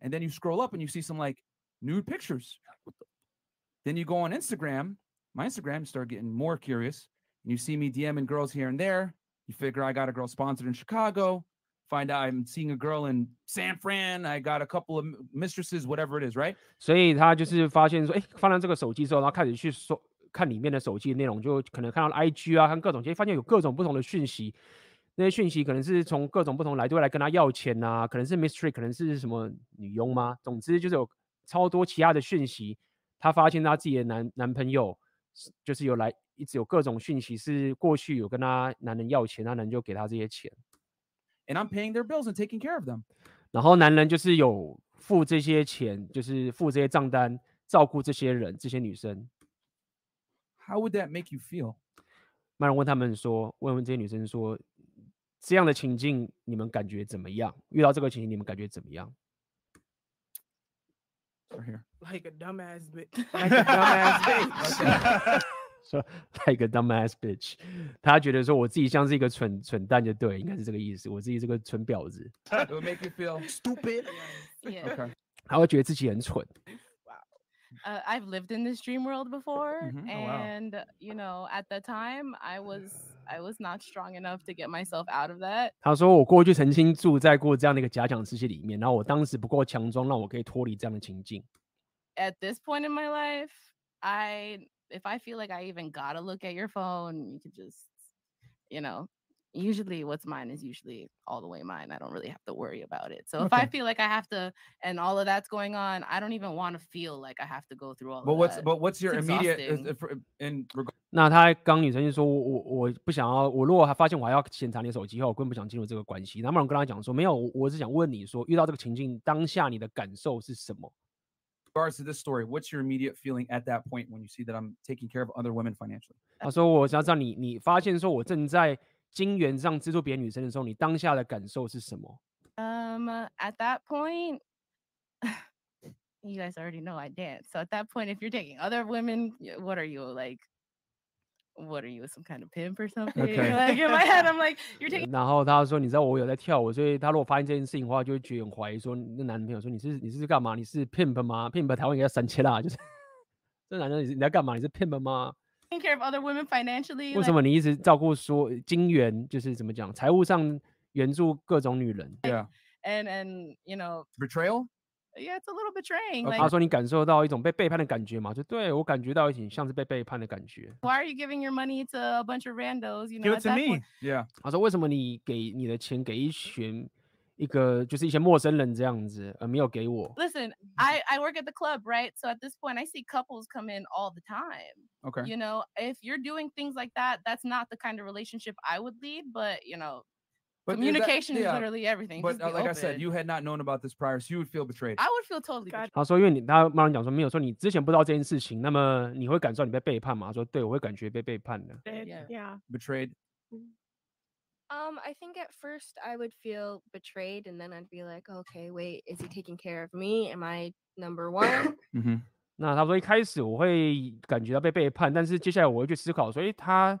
and then you scroll up and you see some like nude pictures. You're like, "What the-" Then you go on Instagram. My Instagram, you start getting more curious. And you see me DMing girls here and there. You figure I got a girl sponsored in Chicago. Find out I'm seeing a girl in San Fran. I got a couple of m- mistresses, whatever it is, right? 所以他就是发现说，哎，放到这个手机之后，然后开始去搜看里面的手机的内容，就可能看到 IG 啊，看各种，其实发现有各种不同的讯息。那些讯息可能是从各种不同来都会来跟他要钱啊，可能是 mystery，可能是什么女佣吗？总之就是有超多其他的讯息。他发现他自己的男男朋友是 就是有来一直有各种讯息，是过去有跟他男人要钱，那男人就给他这些钱，And I'm paying their bills and taking care of them. 然后男人就是有付这些钱，就是付这些账单，照顾这些人，这些女生。How would that make you feel? 麦人问他们说，问问这些女生说，这样的情境你们感觉怎么样？遇到这个情境你们感觉怎么样？Right here. Like a dumbass bitch. Like a dumbass bitch. 说 like a dumbass bitch，他觉得说我自己像是一个蠢蠢蛋就对，应该是这个意思。我自己是个蠢婊子。It would make you feel Stupid. Yeah. Okay. 他会觉得自己很蠢。uh, I've lived in this dream world before, Mhm. Oh, wow. and you know, at the time, I was I was not strong enough to get myself out of that. 他说我过去曾经住在过这样的一个假想世界里面，然后我当时不够强壮，让我可以脱离这样的情境。 At this point in my life, I if I feel like I even gotta look at your phone, you could just, you know. Usually, what's mine is usually all the way mine. I don't really have to worry about it. So if I Okay. feel like I have to, and all of that's going on, I don't even want to feel like I have to go through all But of what's that. but what's your It's immediate is- exhausting. if- for- in regard 那他刚女生就说我我我不想要，我如果还发现我还要检查你的手机后，我根本不想进入这个关系。那么我跟他讲说，没有，我我是想问你说，遇到这个情境当下你的感受是什么？ regards to this story, what's your immediate feeling at that point when you see that I'm taking care of other women financially? 他说我想要知道你你发现说我正在 金源上资助别的女生的时候，你当下的感受是什么？Um, at that point, you guys already know I dance. So at that point, if you're taking other women, what are you like? What are you, some kind of pimp or something? Okay. Like in my head, I'm like, you're taking 然后他说，你知道我有在跳舞，所以他如果发现这件事情的话，就会觉得很怀疑，说那男朋友说你是你是干嘛？你是 pimp 吗？pimp 台湾应该三千啦，就是这男生你是你在干嘛？你是 pimp 吗？care of other women financially. 为 like- 什么你一直照顾说金援，就是怎么讲，财务上援助各种女人？ Yeah. And and you know, Betrayal? yeah, it's a little betraying. 他 Like, 说你感受到一种被背叛的感觉嘛？就对我感觉到一点像是被背叛的感觉。 why are you giving your money to a bunch of randos? You know, Give at it to that me. point- Yeah. 他说为什么你给你的钱给一群 一个就是一些陌生人这样子，而没有给我？ Listen, *laughs* I I work at the club, right? So at this point, I see couples come in all the time. Okay. You know, if you're doing things like that, that's not the kind of relationship I would lead. But you know, But is that- communication is yeah, literally everything. But Just uh, be like I said, open. you had not known about this prior, so you would feel betrayed. I would feel totally betrayed. 他说因为你他马上讲说没有说你之前不知道这件事情，那么你会感受到你被背叛吗？他说对，我会感觉被背叛的。 Did- Yeah. yeah. Betrayed. Um, I think at first I would feel betrayed, and then I'd be like, okay, wait, is he taking care of me? Am I number one? *coughs* Mm-hmm. 那他说一开始我会感觉到被背叛，但是接下来我会去思考所以，他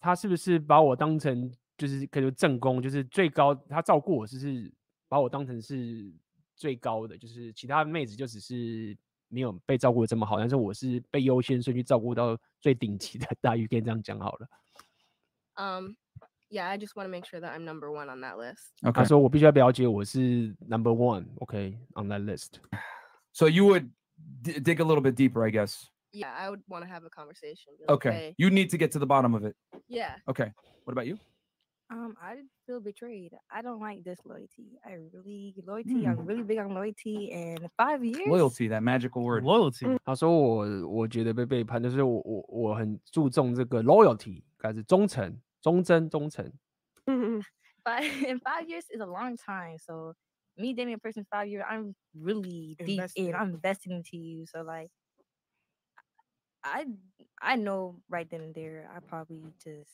他是不是把我当成就是可能正宫，就是最高，他照顾我，就是把我当成是最高的，就是其他妹子就只是没有被照顾的这么好，但是我是被优先顺序照顾到最顶级的待 *laughs* 遇，可以这样讲好了。Um, yeah, I just want to make sure that I'm number one on that list. 他 Okay. 说我必须要了解我是 number one，OK，on、that list。 *sighs* So you would d- dig a little bit deeper, I guess. Yeah, I would want to have a conversation. be like, Okay. "Hey, You need to get to the bottom of it. Yeah. Okay. What about you? Um, I feel betrayed. I don't like disloyalty. I really loyalty. I'm really big on loyalty. And five years. Loyalty, that magical word. Loyalty. 他说我我觉得被背叛，就是我我我很注重这个 loyalty，应该是忠诚、 忠贞、忠诚。 Mhm. Five and *laughs* five years is a long time. So me dating a person five years, I'm really deep Invested. in. I'm investing into you. So like, I I know right then and there, I probably just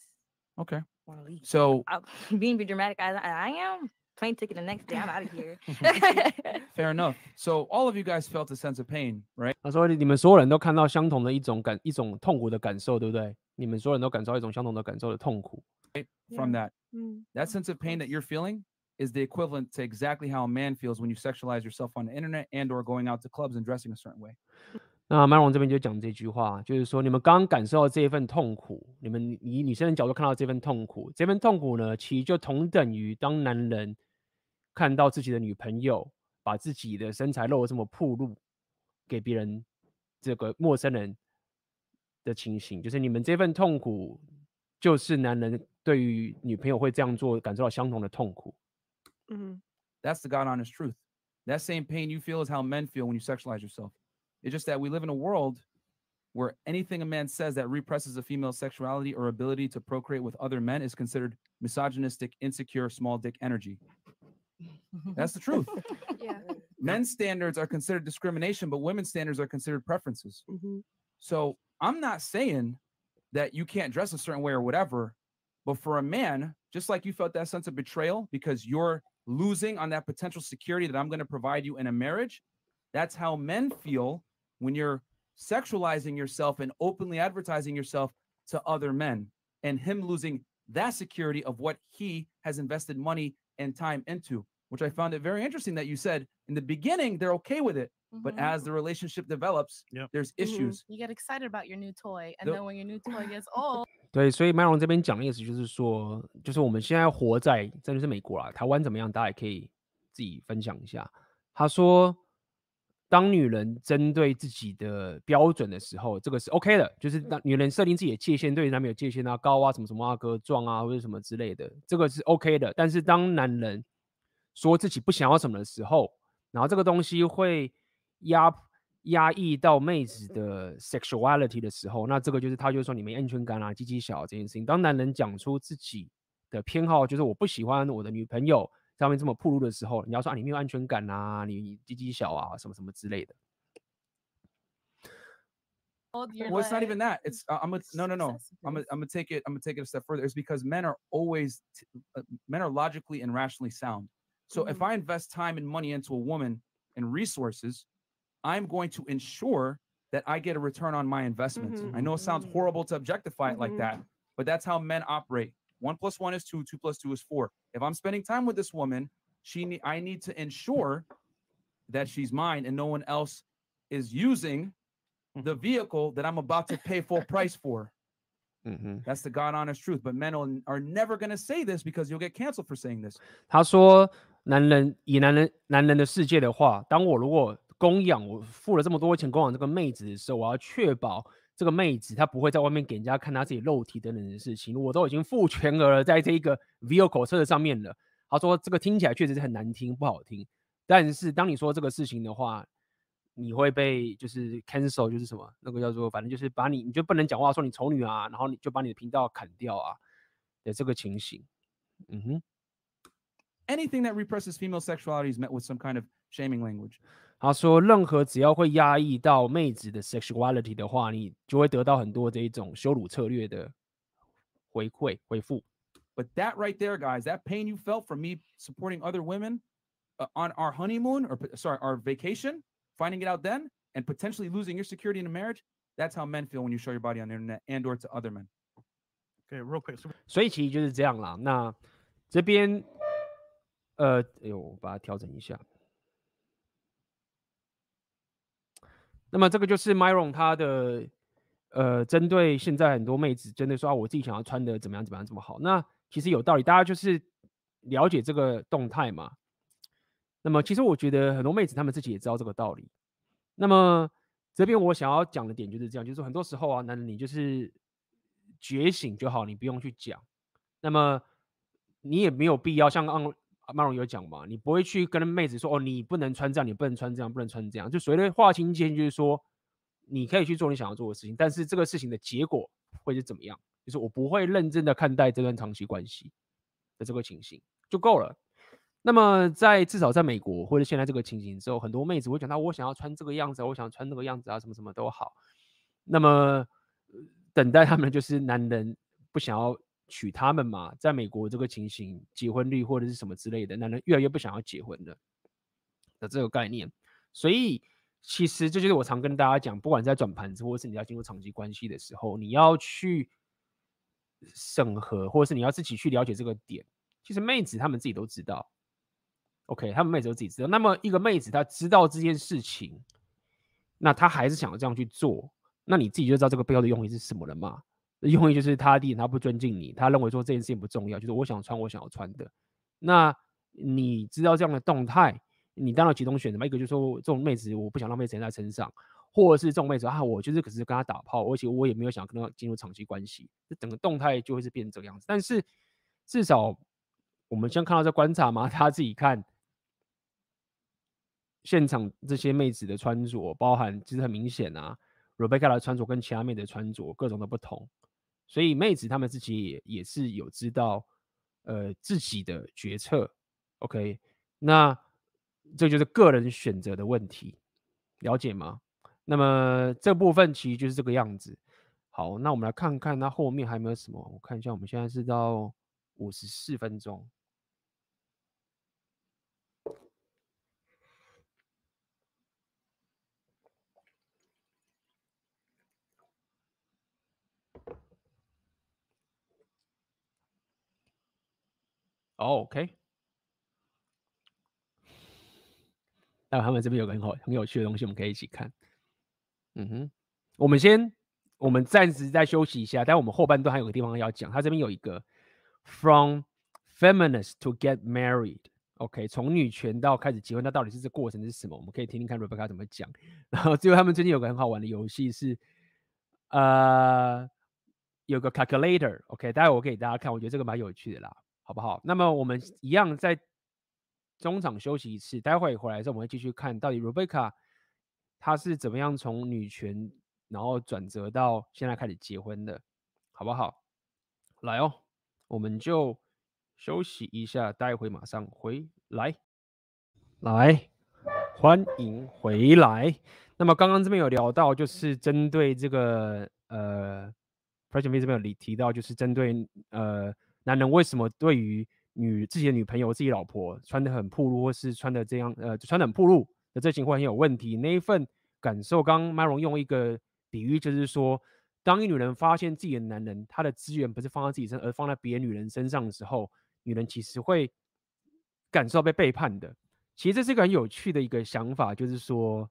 Okay. want to leave. So I, *laughs* being be dramatic as I, I am, plane ticket the next day. I'm out of here. *laughs* fair enough. So all of you guys felt a sense of pain, right? 他说你们所有人都看到相同的一种感一种痛苦的感受，对不对？ 你们所有人都感受到一种相同的感受的痛苦。From that. Mm. That sense of pain that you're feeling is the equivalent to exactly how a man feels when you sexualize yourself on the internet and or going out to clubs and dressing a certain way. 那麦荣这边就讲这句话，就是说你们刚刚感受到这一份痛苦，你们以女生的角度看到这份痛苦，这份痛苦呢，其实就同等于当男人看到自己的女朋友把自己的身材露得这么暴露给别人这个陌生人的情形，就是你们这份痛苦，就是男人对于女朋友会这样做感受到相同的痛苦。 Mhm. That's the God honest truth. That same pain you feel is how men feel when you sexualize yourself. It's just that we live in a world where anything a man says that represses a female's sexuality or ability to procreate with other men is considered misogynistic, insecure, small dick energy. That's the truth. *laughs* Yeah. Men's standards are considered discrimination, but women's standards are considered preferences. Mhm. So I'm not saying that you can't dress a certain way or whatever, but for a man, just like you felt that sense of betrayal because you're losing on that potential security that I'm going to provide you in a marriage, that's how men feel when you're sexualizing yourself and openly advertising yourself to other men and him losing that security of what he has invested money and time into. which I found it very interesting that you said in the beginning they're okay with it, but Mhm. as the relationship develops, Yep. there's Mhm. issues. You get excited about your new toy, and The- then when your new toy gets *laughs* old, 对，所以麦龙这边讲的意思就是说，就是我们现在活在，这就是美国啦，台湾怎么样，大家也可以自己分享一下。他说，当女人针对自己的标准的时候，这个是 OK 的，就是当女人设定自己的界限，对男朋友界限啊，高啊，什么什么啊，哥壮啊，或者什么之类的，这个是 OK 的。但是当男人说自己不想要什么的时候，然后这个东西会压压抑到妹子的 sexuality 的时候，那这个就是他就是说你没安全感啊，鸡鸡小这件事情。当男人讲出自己的偏好，就是我不喜欢我的女朋友上面这么暴露的时候，你要说啊，你没有安全感啊，你你鸡鸡小啊，什么什么之类的。Well, it's not even that. It's uh, I'm gonna no no no. I'm gonna I'm gonna take it I'm gonna take it a step further. It's because men are always t- uh, men are logically and rationally sound. So if I invest time and money into a woman and resources, I'm going to ensure that I get a return on my investment. Mhm. I know it sounds horrible to objectify it like Mhm. that, but that's how men operate. One plus one is two. Two plus two is four. If I'm spending time with this woman, she ne- I need to ensure that she's mine and no one else is using the vehicle that I'm about to pay full *laughs* price for. 嗯哼。 That's the God honest truth. But men will- are never going to say this because you'll get canceled for saying this. 他说，男人以男人男人的世界的话，当我如果 供养我付了这么多钱供养这个妹子的时候，我要确保这个妹子她不会在外面给人家看她自己肉体等等的事情，我都已经付全额了，在这一个 vehicle 上面了。他说这个听起来确实是很难听，不好听。但是当你说这个事情的话，你会被就是 cancel，就是什么那个叫做，反正就是把你你就不能讲话，说你丑女啊，然后你就把你的频道砍掉啊的这个情形。嗯哼。Anything that represses female sexuality is met with some kind of shaming language. 他说，任何只要会压抑到妹子的 sexuality 的话，你就会得到很多这一种羞辱策略的回馈回复。But that right there, guys, that pain you felt from me supporting other women uh, on our honeymoon or sorry, our vacation, finding it out then, and potentially losing your security in a marriage, that's how men feel when you show your body on the internet and or to other men. Okay, real quick. So 所以其实就是这样啦。那这边，呃，哎呦，我把它调整一下。那么这个就是 Myron 他的，呃，针对现在很多妹子针对说啊，我自己想要穿的怎么样怎么样怎么好。那其实有道理，大家就是了解这个动态嘛。那么其实我觉得很多妹子她们自己也知道这个道理。那么这边我想要讲的点就是这样，就是很多时候啊，男人你就是觉醒就好，你不用去讲。那么你也没有必要像刚刚马龙有讲嘛，你不会去跟妹子说哦，你不能穿这样，你不能穿这样，不能穿这样。就所谓的划清界，就是说你可以去做你想要做的事情，但是这个事情的结果会是怎么样？就是我不会认真的看待这段长期关系的这个情形就够了。那么在至少在美国或者现在这个情形之后，很多妹子会讲到我想要穿这个样子，我想穿那个样子啊，什么什么都好。那么等待他们就是男人不想要娶他们嘛，在美国这个情形，结婚率或者是什么之类的，男人越来越不想要结婚了的这个概念。所以其实这就是我常跟大家讲，不管在转盘子或者是你要进入长期关系的时候，你要去审核，或者是你要自己去了解这个点。其实妹子她们自己都知道。OK，他们妹子都自己知道。那么一个妹子她知道这件事情，那她还是想要这样去做，那你自己就知道这个背后的用意是什么了嘛？用意就是他第一，他不尊敬你，他认为说这件事情不重要，就是我想穿我想要穿的。那你知道这样的动态，你当然其中选择嘛？一个就是说这种妹子我不想浪费时间在身上，或者是这种妹子啊，我就是可是跟他打炮，而且我也没有想跟他进入长期关系，这整个动态就会是变成这个样子。但是至少我们先看到在观察嘛，他自己看。现场这些妹子的穿着，包含其实很明显啊，Rebecca 的穿着跟其他妹子的穿着各种的不同，所以妹子她们自己也也是有知道，呃，自己的决策。OK，那这就是个人选择的问题，了解吗？那么这部分其实就是这个样子。好，那我们来看看它后面还没有什么？我看一下，我们现在是到五十四分钟。哦，OK。待会他们这边有个很好很有趣的东西，我们可以一起看。嗯哼，我们先，我们暂时再休息一下，但我们后半段还有个地方要讲，他这边有一个 from feminist to get married。OK，从女权到开始结婚，那到底是这过程是什么？我们可以听听看 Rebecca 怎么讲。然后最后他们最近有个很好玩的游戏是，呃，有个 calculator。OK，待会我给大家看，我觉得这个蛮有趣的啦，好不好？那么我们一样在中场休息一次，待会回来之后我们会继续看到底 Rebecca 她是怎么样从女权然后转折到现在开始结婚的，好不好？来哦，我们就。休息一下，待会马上回来。来，欢迎回来。那么刚刚这边有聊到，就是针对这个呃，President V 这边有提提到，就是针对呃男人为什么对于女自己的女朋友、自己老婆穿的很暴露，或是穿的这样呃穿的很暴露的这情况很有问题。那一份感受，刚刚 Myron 用一个比喻，就是说，当一女人发现自己的男人他的资源不是放在自己身，而放在别的女人身上的时候。女人其实会感受到被背叛的。其实这是一个很有趣的一个想法，就是说，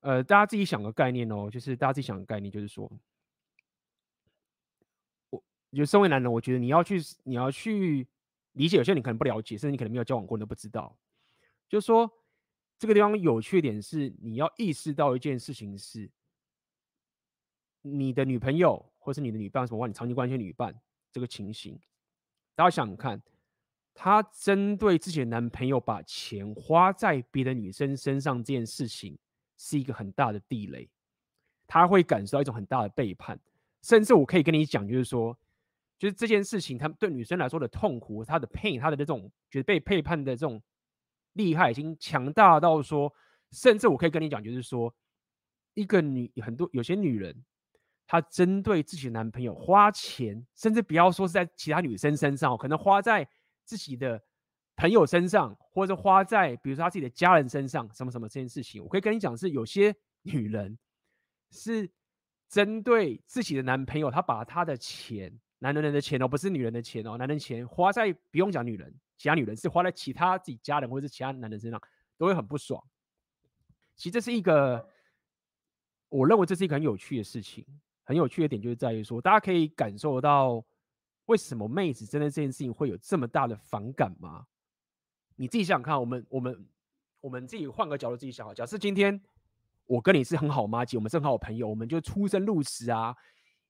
呃，大家自己想个概念哦，就是大家自己想个概念，就是说，就身为男人，我觉得你要去，你要去理解，有些你可能不了解，甚至你可能没有交往过，你都不知道。就是说，这个地方有趣点是，你要意识到一件事情是，你的女朋友或是你的女伴，什么话，你长期关系女伴这个情形。大家想想看，她针对自己的男朋友把钱花在别的女生身上这件事情，是一个很大的地雷。她会感受到一种很大的背叛，甚至我可以跟你讲，就是说，就是这件事情，她对女生来说的痛苦，她的 pain，她的这种觉得被背叛的这种厉害，已经强大到说，甚至我可以跟你讲，就是说，一个女很多有些女人。她针对自己的男朋友花钱，甚至不要说是在其他女生身上，可能花在自己的朋友身上，或者花在比如说她自己的家人身上，什么什么这件事情，我可以跟你讲，是有些女人是针对自己的男朋友，她把她的钱，男人的钱哦，不是女人的钱哦，男人钱花在不用讲女人，其他女人是花在其他自己家人或者是其他男人身上，都会很不爽。其实这是一个，我认为这是一个很有趣的事情。很有趣的点就是在于说，大家可以感受到为什么妹子针对这件事情会有这么大的反感吗？你自己想想看，我们我们我们自己换个角度自己想好，假设今天我跟你是很好麻吉，我们是很好朋友，我们就出生入死啊，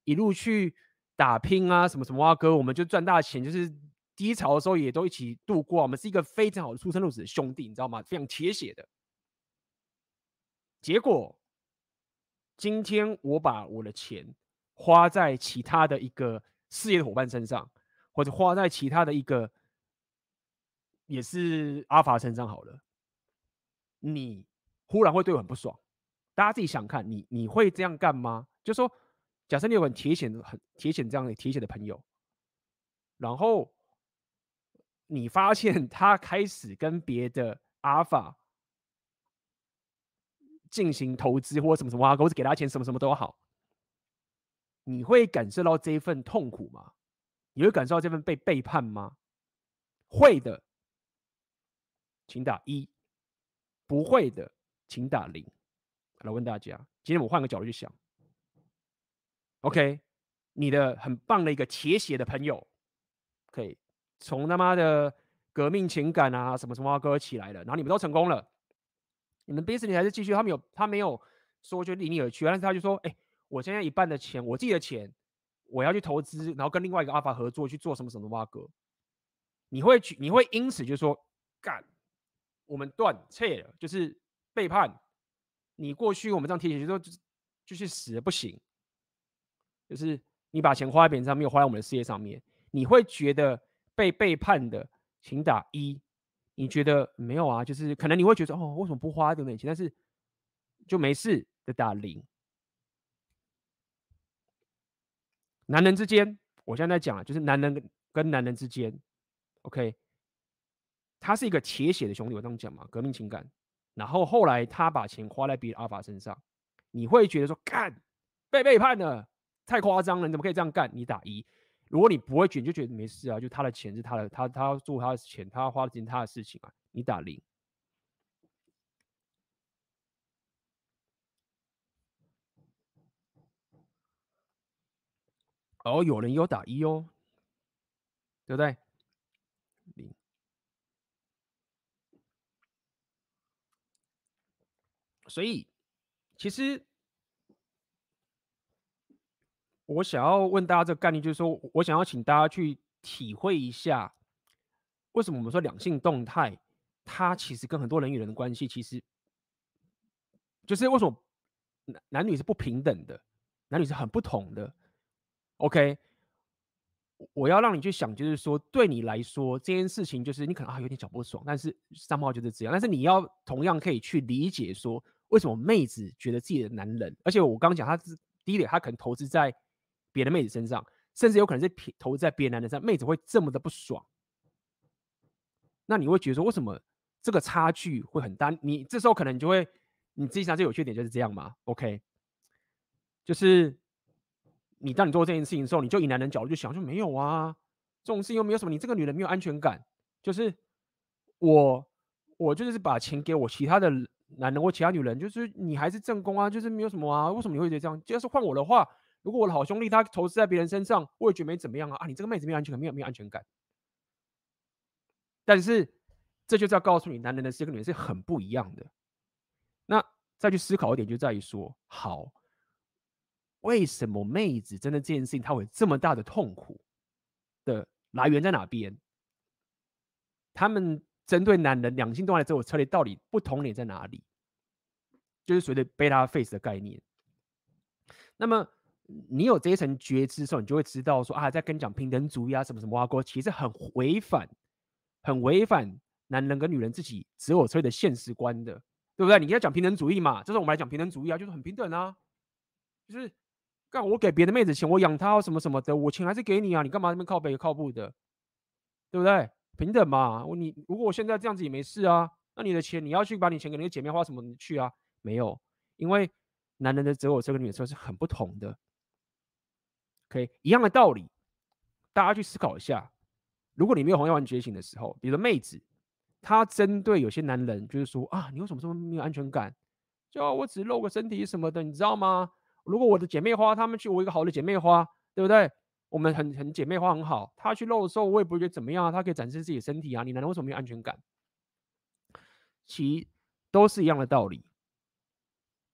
一路去打拼啊，什么什么啊哥，我们就赚大钱，就是低潮的时候也都一起度过，我们是一个非常好的出生入死的兄弟，你知道吗？非常铁血的。结果。今天我把我的钱花在其他的一个事业的伙伴身上，或者花在其他的一个也是阿法身上好了，你忽然会对我很不爽。大家自己想看，你你会这样干吗？就说，假设你有很铁血、很铁血这样的铁血的朋友，然后你发现 *laughs* 他开始跟别的阿尔法。进行投资或什么什么啊，或者给他钱，什么什么都好，你会感受到这一份痛苦吗？你会感受到这份被背叛吗？会的，请打一；不会的，请打零。来问大家，今天我换个角度去想，OK，你的很棒的一个铁血的朋友，可以从他妈的革命情感啊，什么什么啊，哥起来了，然后你们都成功了。你们 business 还是继续，他们有，他没有说就离你而去，但是他就说，哎、我现在一半的钱，我自己的钱，我要去投资，然后跟另外一个阿法合作去做什么什么挖哥，你会去，你会因此就说，干，我们断切了，就是背叛，你过去我们这样铁血就说就就去死了不行，就是你把钱花在别人上面，没有花在我们的事业上面，你会觉得被背叛的，请打一。你觉得没有啊？就是可能你会觉得哦，为什么不花点点钱？但是就没事的打零。男人之间，我现在在讲啊，就是男人跟男人之间，OK，他是一个铁血的兄弟，我这样讲嘛，革命情感。然后后来他把钱花在别的阿法身上，你会觉得说，干，被背叛了，太夸张了，你怎么可以这样干？你打一，如果你不会卷，就觉得没事啊，就他的钱是他的，他他要做他的钱，他要花的钱他的事情啊。你打零，哦，有人有打一哦，对不对？零。所以，其实我想要问大家这个概念，就是说我想要请大家去体会一下，为什么我们说两性动态，它其实跟很多人与人的关系，其实就是为什么男男女是不平等的，男女是很不同的。OK，我要让你去想，就是说对你来说这件事情，就是你可能啊有点小不爽，但是三号就是这样，但是你要同样可以去理解说。为什么妹子觉得自己的男人，而且我刚刚讲，他是第一点，他可能投资在别的妹子身上，甚至有可能是投资在别的男人身上，妹子会这么的不爽。那你会觉得说，为什么这个差距会很大？你这时候可能你就会，你自己想，这有缺点就是这样嘛？OK，就是你当你做这件事情的时候，你就以男人角度就想，就没有啊，这种事情又没有什么，你这个女人没有安全感，就是我我就是把钱给我其他的。男人或其他女人，就是你还是正宫啊，就是没有什么啊，为什么你会觉得这样？要是换我的话，如果我的好兄弟他投资在别人身上，我也觉得没怎么样啊。啊，你这个妹子没有安全感，没有没有安全感。但是这就是要告诉你，男人的这个女人是很不一样的。那再去思考一点，就在于说，好，为什么妹子真的这件事情，她会有这么大的痛苦的来源在哪边？他们。针对男人两性动态择偶策略到底不同点在哪里？就是所谓的贝塔 face 的概念。那么你有这一层觉知的时候，你就会知道说啊，在跟你讲平等主义啊，什么什么挖沟，其实很违反、很违反男人跟女人自己择偶车的现实观的，对不对？你要讲平等主义嘛，就是我们来讲平等主义啊，就是很平等啊，就是干我给别的妹子钱，我养她什么什么的，我钱还是给你啊，你干嘛那边靠北靠步的，对不对？平等嘛，我你如果我现在这样子也没事啊，那你的钱你要去把你钱给那个姐妹花什么去啊？没有，因为男人的择偶车跟女人车是很不同的。OK，一样的道理，大家去思考一下。如果你没有红药丸觉醒的时候，比如妹子，她针对有些男人就是说啊，你为什么这么没有安全感？就我只露个身体什么的，你知道吗？如果我的姐妹花她们去，我一个好的姐妹花，对不对？我们很很姐妹花很好，她去露的时候，我也不会觉得怎么样啊。她可以展示自己的身体啊，你男人为什么没有安全感？其都是一样的道理。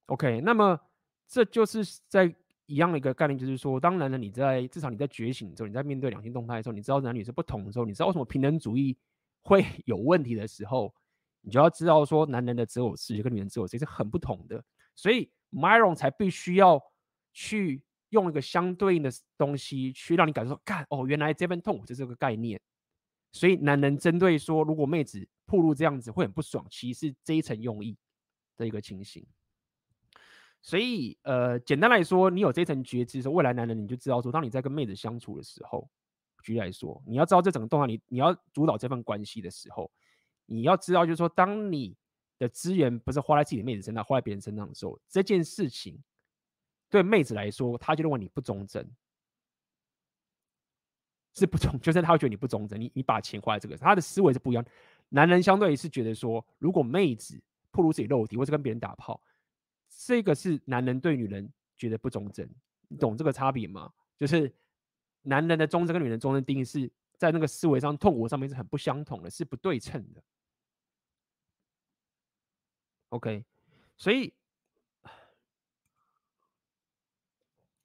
OK，那么这就是在一样的一个概念，就是说，当男人你在至少你在觉醒的时候，你在面对两性动态的时候，你知道男女是不同的时候，你知道为什么平等主义会有问题的时候，你就要知道说，男人的择偶式跟女人择偶式是很不同的，所以 Myron 才必须要去。用一个相对应的东西去让你感受说，干哦，原来这份痛苦就是这个概念。所以男人针对说，如果妹子暴露这样子会很不爽，其实是这一层用意的一个情形。所以呃，简单来说，你有这层觉知，说未来男人你就知道说，当你在跟妹子相处的时候，举例来说，你要知道这整个动态，你你要主导这份关系的时候，你要知道就是说，当你的资源不是花在自己的妹子身上，花在别人身上的时候，这件事情。对妹子来说，她就认为你不忠贞，是不忠，*laughs* 就是她会觉得你不忠贞。你你把钱花在这个，她的思维是不一样。男人相对是觉得说，如果妹子暴露自己肉体，或是跟别人打炮，这个是男人对女人觉得不忠贞。你懂这个差别吗？就是男人的忠贞跟女人忠贞定义是在那个思维上、痛苦上面是很不相同的，是不对称的。OK，所以。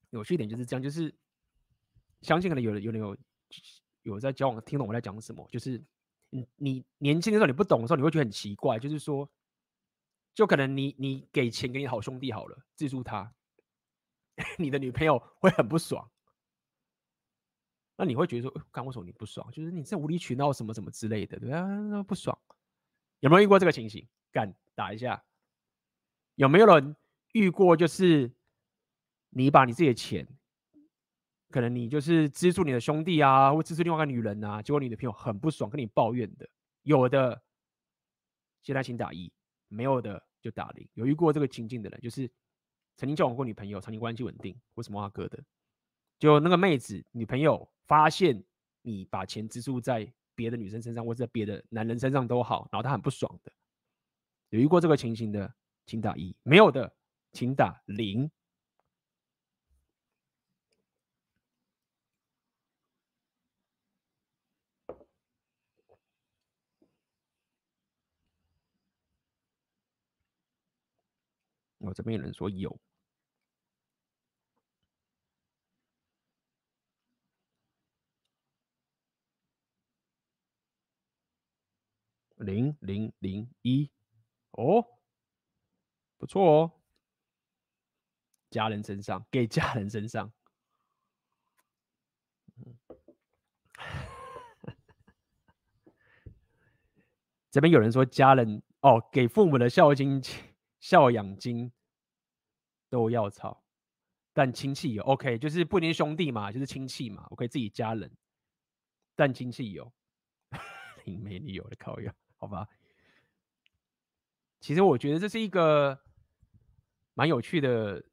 有趣一点就是这样，就是相信可能有人有人有有在交往，听懂我在讲什么。就是你你年轻的时候你不懂的时候，你会觉得很奇怪，就是说，就可能你你给钱给你好兄弟好了，资助他，*laughs* 你的女朋友会很不爽。那你会觉得说，干为什么你不爽？就是你这无理取闹什么什么之类的，对啊，不爽。有没有遇过这个情形？干打一下。有没有人遇过？就是。你把你自己的钱，可能你就是资助你的兄弟啊，或资助另外一个女人啊，结果你的朋友很不爽，跟你抱怨的，有的，现在请打一，没有的就打零。有遇过这个情境的人，就是曾经交往过女朋友，长期关系稳定，为什么阿哥的？就那个妹子女朋友发现你把钱资助在别的女生身上，或者别的男人身上都好，然后她很不爽的。有遇过这个情形的，请打一，没有的，请打零。我这边有人说有，零零零一，哦，不错哦，家人身上给家人身上，*laughs* 这边有人说家人哦，给父母的孝敬。孝养金都要吵，但亲戚有 OK，就是不一定兄弟嘛，就是亲戚嘛我可以自己家人，但亲戚有，*laughs* 你没理由的靠要，好吧？其实我觉得这是一个蛮有趣的，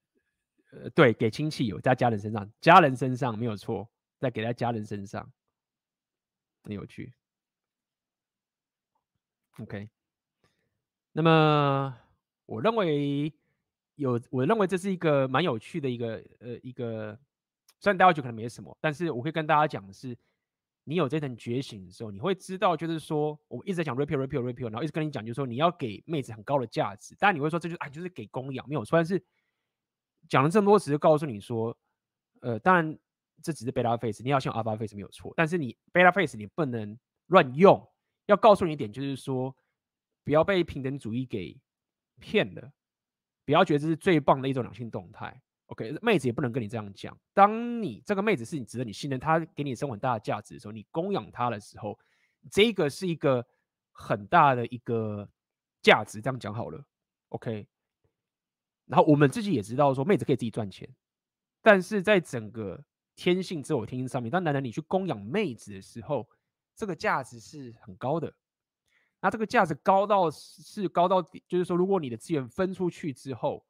呃，对，给亲戚有在家人身上，家人身上没有错，在给在家人身上，很有趣。OK，那么。我认为有，我认为这是一个蛮有趣的一个呃一个，虽然大家觉得可能没什么，但是我会跟大家讲的是，你有这层觉醒的时候，你会知道，就是说我一直在讲 repeal repeal repeal，然后一直跟你讲，就是说你要给妹子很高的价值，当然你会说这就是啊就是给供养没有错，但是讲了这么多，只是告诉你说，呃，当然这只是 beta face，你要像 alpha face 没有错，但是你 beta face 你不能乱用，要告诉你一点就是说，不要被平等主义给。骗的，不要觉得这是最棒的一种两性动态。OK，妹子也不能跟你这样讲。当你这个妹子是你值得你信任，她给你生很大的价值的时候，你供养她的时候，这个是一个很大的一个价值。这样讲好了，OK。然后我们自己也知道说，妹子可以自己赚钱，但是在整个天性自我天性上面，当男人你去供养妹子的时候，这个价值是很高的。那这个价值高到是高到底，就是说，如果你的资源分出去之后，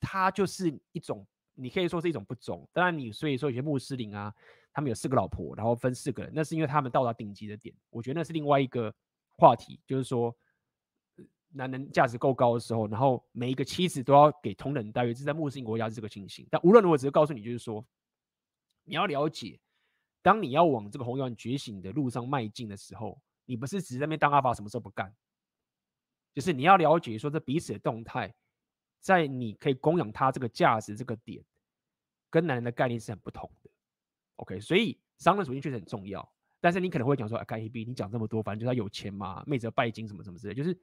它就是一种，你可以说是一种不忠。当然，你所以说有些穆斯林啊，他们有四个老婆，然后分四个人，那是因为他们到达顶级的点。我觉得那是另外一个话题，就是说，男人价值够高的时候，然后每一个妻子都要给同等待遇，这在穆斯林国家是这个情形。但无论如何，只是告诉你，就是说，你要了解，当你要往这个红药丸觉醒的路上迈进的时候。你不是只在那边当阿法，什么时候不干？就是你要了解说，这彼此的动态，在你可以供养他这个价值这个点，跟男人的概念是很不同的。OK，所以商人属性确实很重要。但是你可能会讲说，啊，K B，你讲这么多，反正就是他有钱嘛，妹子拜金什么什么之类。就是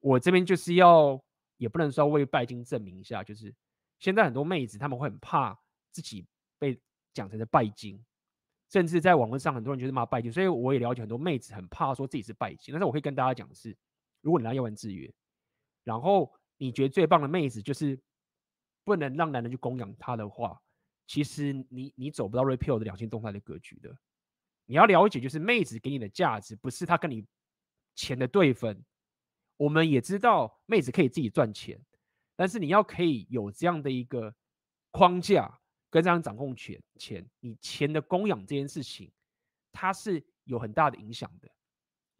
我这边就是要，也不能说为拜金证明一下，就是现在很多妹子他们会很怕自己被讲成是拜金。甚至在网络上，很多人就是骂拜金，所以我也了解很多妹子很怕说自己是拜金。但是我会跟大家讲的是，如果你来药丸制约，然后你觉得最棒的妹子就是不能让男人去供养她的话，其实你你走不到 repeal 的两性动态的格局的。你要了解，就是妹子给你的价值不是她跟你钱的对分。我们也知道妹子可以自己赚钱，但是你要可以有这样的一个框架。跟这样掌控权钱，你钱的供养这件事情，它是有很大的影响的。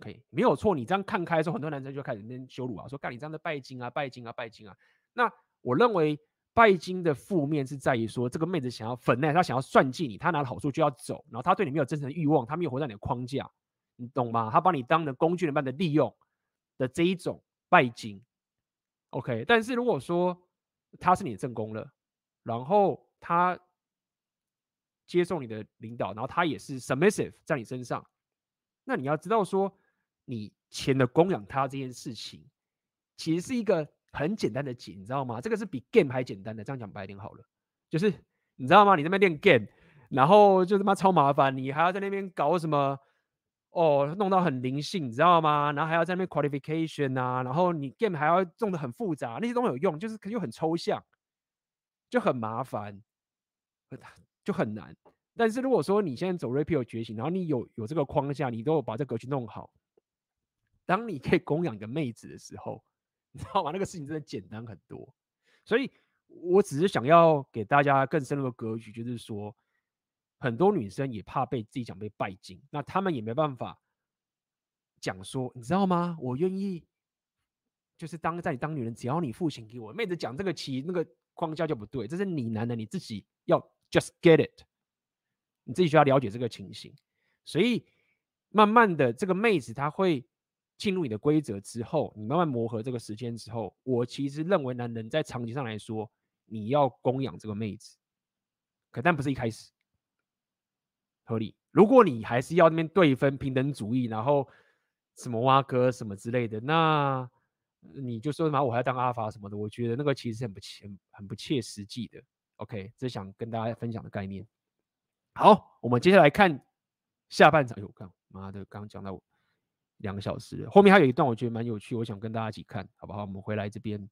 OK，没有错。你这样看开的时候，很多男生就开始那边羞辱啊，说干你这样的拜金啊，拜金啊，拜金啊。那我认为拜金的负面是在于说，这个妹子想要粉内，她想要算计你，她拿了好处就要走，然后她对你没有真诚的欲望，她没有活在你的框架，你懂吗？她把你当成工具人般的利用的这一种拜金。OK，但是如果说他是你的正宫了，然后。他接受你的领导，然后他也是 submissive 在你身上。那你要知道说，你钱的供养他这件事情，其实是一个很简单的解，你知道吗？这个是比 game 还简单的。这样讲白点好了，就是你知道吗？你那边练 game，然后就他妈超麻烦，你还要在那边搞什么？哦，弄到很灵性，你知道吗？然后还要在那边 qualification 啊，然后你 game 还要弄得很复杂，那些都有用，就是可又很抽象，就很麻烦。就很难，但是如果说你现在走 repeal 觉醒，然后你有有这个框架，你都有把这格局弄好，当你可以供养一个妹子的时候，你知道吗？那个事情真的简单很多。所以我只是想要给大家更深入的格局，就是说，很多女生也怕被自己讲被拜金，那他们也没办法讲说，你知道吗？我愿意，就是当在你当女人，只要你付钱给我，妹子讲这个期那个框架就不对，这是你男的你自己要。Just get it，你自己需要了解这个情形，所以慢慢的，这个妹子她会进入你的规则之后，你慢慢磨合这个时间之后，我其实认为男人在长期上来说，你要供养这个妹子，可但不是一开始合理。如果你还是要那边对分平等主义，然后什么挖哥什么之类的，那你就说什么我还要当阿法什么的，我觉得那个其实很不切很不切实际的。OK，这是想跟大家分享的概念。好，我们接下来看下半场。哎呦，看妈的，刚刚讲到。两个小时，后面还有一段我觉得蛮有趣，我想跟大家一起看，好不好？我们回来这边，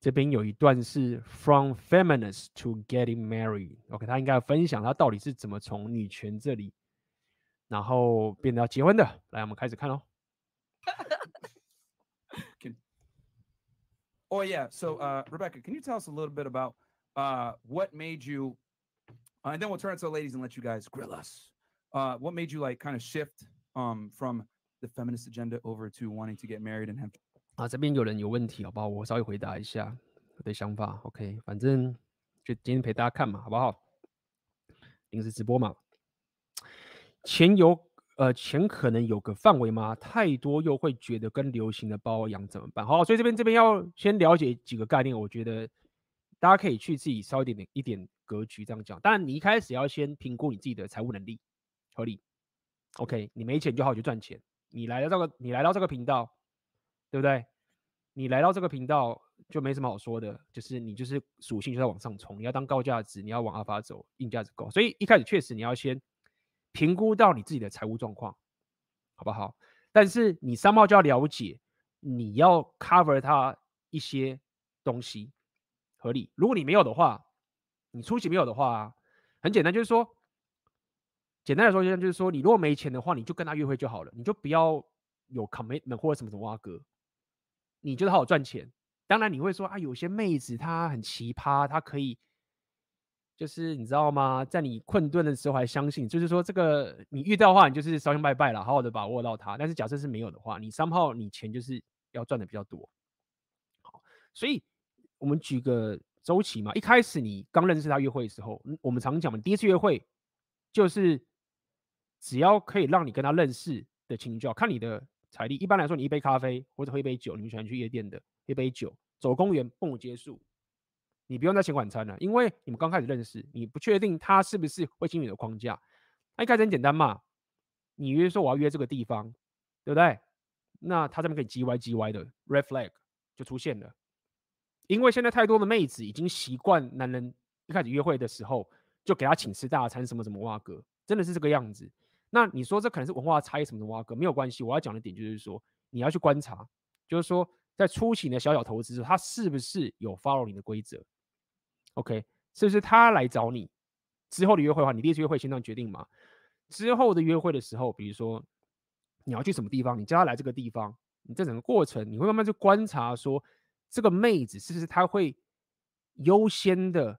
这边有一段是 From feminist to getting married。OK，他应该要分享他到底是怎么从女权这里，然后变得要结婚的。来，我们开始看喽。 Oh *laughs* yeah. So uh, Rebecca, can you tell us a little bit about uh, what made you? Uh, and then we'll turn it to the ladies and let you guys grill us. Uh, what made you like kind of shift um, from the feminist agenda over to wanting to get married and have? 啊，这边有人有问题，好不好？我稍微回答一下我的想法。OK，反正就今天陪大家看嘛，好不好？临时直播嘛， 钱有。呃，钱可能有个范围吗？太多又会觉得跟流行的包一样，怎么办？好，所以这边这边要先了解几个概念，我觉得大家可以去自己稍微一点一点格局这样讲。当然，你一开始要先评估你自己的财务能力，合理。OK，你没钱就好好去赚钱。你来到这个，你来到这个频道，对不对？你来到这个频道就没什么好说的，就是你就是属性就在往上冲，你要当高价值，你要往阿法走，硬价值高。所以一开始确实你要先。评估到你自己的财务状况，好不好？但是你三号就要了解，你要 cover 它一些东西，合理。如果你没有的话，你初期没有的话，很简单，就是说，简单来说，就是说，你如果没钱的话，你就跟他约会就好了，你就不要有 commitment 或者什么什么挖哥，你就是好好赚钱。当然你会说啊，有些妹子她很奇葩，她可以。就是你知道吗？在你困顿的时候还相信，就是说这个你遇到的话，你就是烧香拜拜了，好好的把握到它。但是假设是没有的话，你三号你钱就是要赚的比较多。好，所以我们举个周期嘛，一开始你刚认识他约会的时候，我们常讲嘛，第一次约会就是只要可以让你跟他认识的情况，就要看你的财力。一般来说，你一杯咖啡或者喝一杯酒，你们喜欢去夜店的，一杯酒，走公园，蹦结束。你不用再请晚餐了，因为你们刚开始认识，你不确定他是不是会进入你的框架。那一开始很简单嘛，你约说我要约这个地方，对不对？那他这边可以叽歪叽歪的 red flag 就出现了，因为现在太多的妹子已经习惯男人一开始约会的时候就给他请吃大餐，什么什么哇哥，真的是这个样子。那你说这可能是文化差异什么的哇哥，没有关系。我要讲的点就是说，你要去观察，就是说在初期的小小投资，他是不是有 follow 你的规则？OK，是不是他来找你之后的约会的话，你第一次约会先这样决定嘛？之后的约会的时候，比如说你要去什么地方，你叫他来这个地方，你这整个过程你会慢慢去观察说，这个妹子是不是她会优先的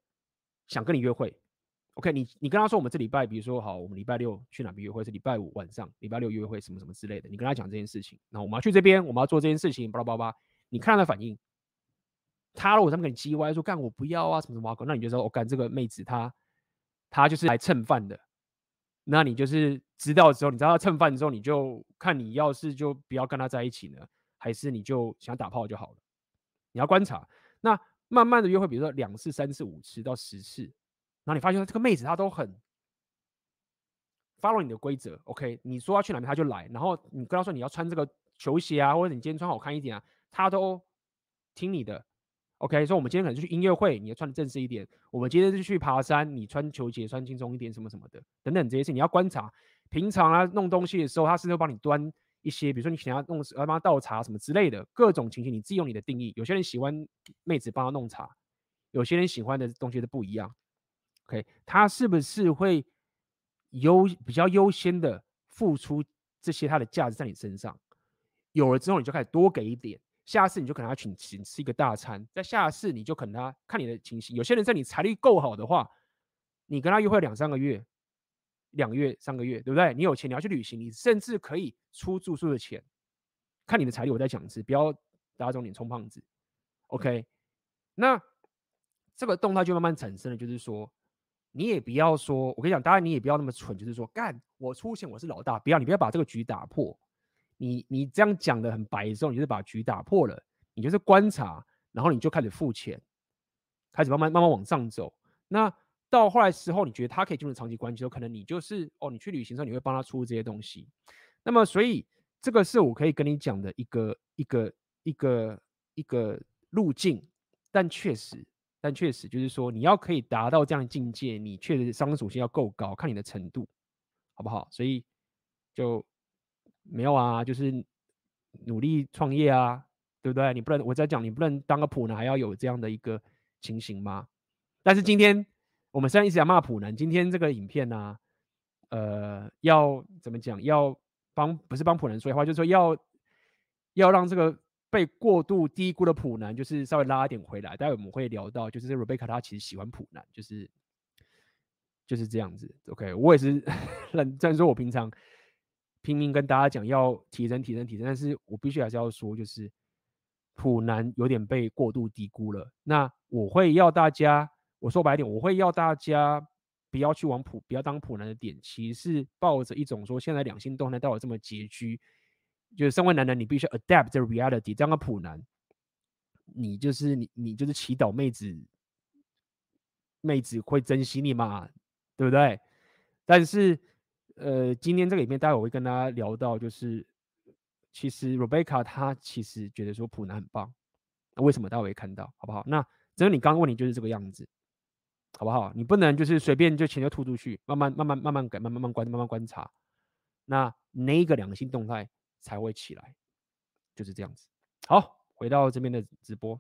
想跟你约会？OK，你你跟他说我们这礼拜，比如说好，我们礼拜六去哪边约会？是礼拜五晚上，礼拜六约会什么什么之类的，你跟他讲这件事情，那我们要去这边，我们要做这件事情，巴拉巴拉，你看他的反应。他如果他们跟你叽歪说干我不要啊什么什么，那你就说我干、这个妹子她她就是来蹭饭的，那你就是知道之后，你知道她蹭饭之后，你就看你要是就不要跟她在一起呢，还是你就想打炮就好了。你要观察，那慢慢的约会，比如说两次、三次、五次到十次，然后你发现这个妹子她都很 follow 你的规则，OK？你说要去哪边她就来，然后你跟她说你要穿这个球鞋啊，或者你今天穿好看一点啊，她都听你的。OK，所以我们今天可能就去音乐会，你要穿的正式一点。我们今天就去爬山，你穿球鞋穿轻松一点，什么什么的，等等这些事你要观察。平常啊弄东西的时候，他是会帮你端一些，比如说你想要弄，要帮他倒茶什么之类的，各种情形你自己用你的定义。有些人喜欢妹子帮他弄茶，有些人喜欢的东西都不一样。OK，他是不是会优比较优先的付出这些他的价值在你身上？有了之后，你就开始多给一点。下次你就可能要请请吃一个大餐，在下次你就可能他看你的情形，有些人在你财力够好的话，你跟他约会两三个月，两个月、三个月，对不对？你有钱你要去旅行，你甚至可以出住宿的钱，看你的财力。我再讲一次，不要打肿脸充胖子。OK，那这个动态就慢慢产生了，就是说，你也不要说，我跟你讲，当然你也不要那么蠢，就是说，干我出钱我是老大，不要你不要把这个局打破。你你这样讲的很白的时候，你就是把局打破了，你就是观察，然后你就开始付钱，开始慢慢慢慢往上走。那到后来时候，你觉得他可以进入长期关系的时候，可能你就是哦，你去旅行时候，你会帮他出这些东西。那么，所以这个是我可以跟你讲的一个一个一个一个路径。但确实，但确实就是说，你要可以达到这样的境界，你确实商业属性要够高，看你的程度，好不好？所以就没有啊，就是努力创业啊，对不对？你不能我在讲，你不能当个普男还要有这样的一个情形吗？但是今天。我们虽然一直在骂普男，今天这个影片呢、呃，要怎么讲？要帮不是帮普男说话，就是说要要让这个被过度低估的普男，就是稍微拉一点回来。待会我们会聊到，就是 Rebecca 她其实喜欢普男，就是就是这样子。OK，我也是 *laughs* 认虽然说我平常拼命跟大家讲要提升、提升、提升，但是我必须还是要说，就是普男有点被过度低估了。那我会要大家。我说白点，我会要大家不要去往普，不要当普男的点，其实是抱着一种说，现在两性动态到了这么拮据，就是身为男人，你必须 adapt the reality。这样个普男，你就是你，你就是祈祷妹子，妹子会珍惜你嘛，对不对？但是，呃，今天这个里面，待会我会跟大家聊到，就是其实 Rebecca 她其实觉得说普男很棒，那为什么？待会会看到，好不好？那只有你刚刚问你就是这个样子。好不好？你不能就是随便就钱就吐出去，慢慢慢慢慢慢改，慢慢慢观慢慢观察，那那一个良性动态才会起来，就是这样子。好，回到这边的直播。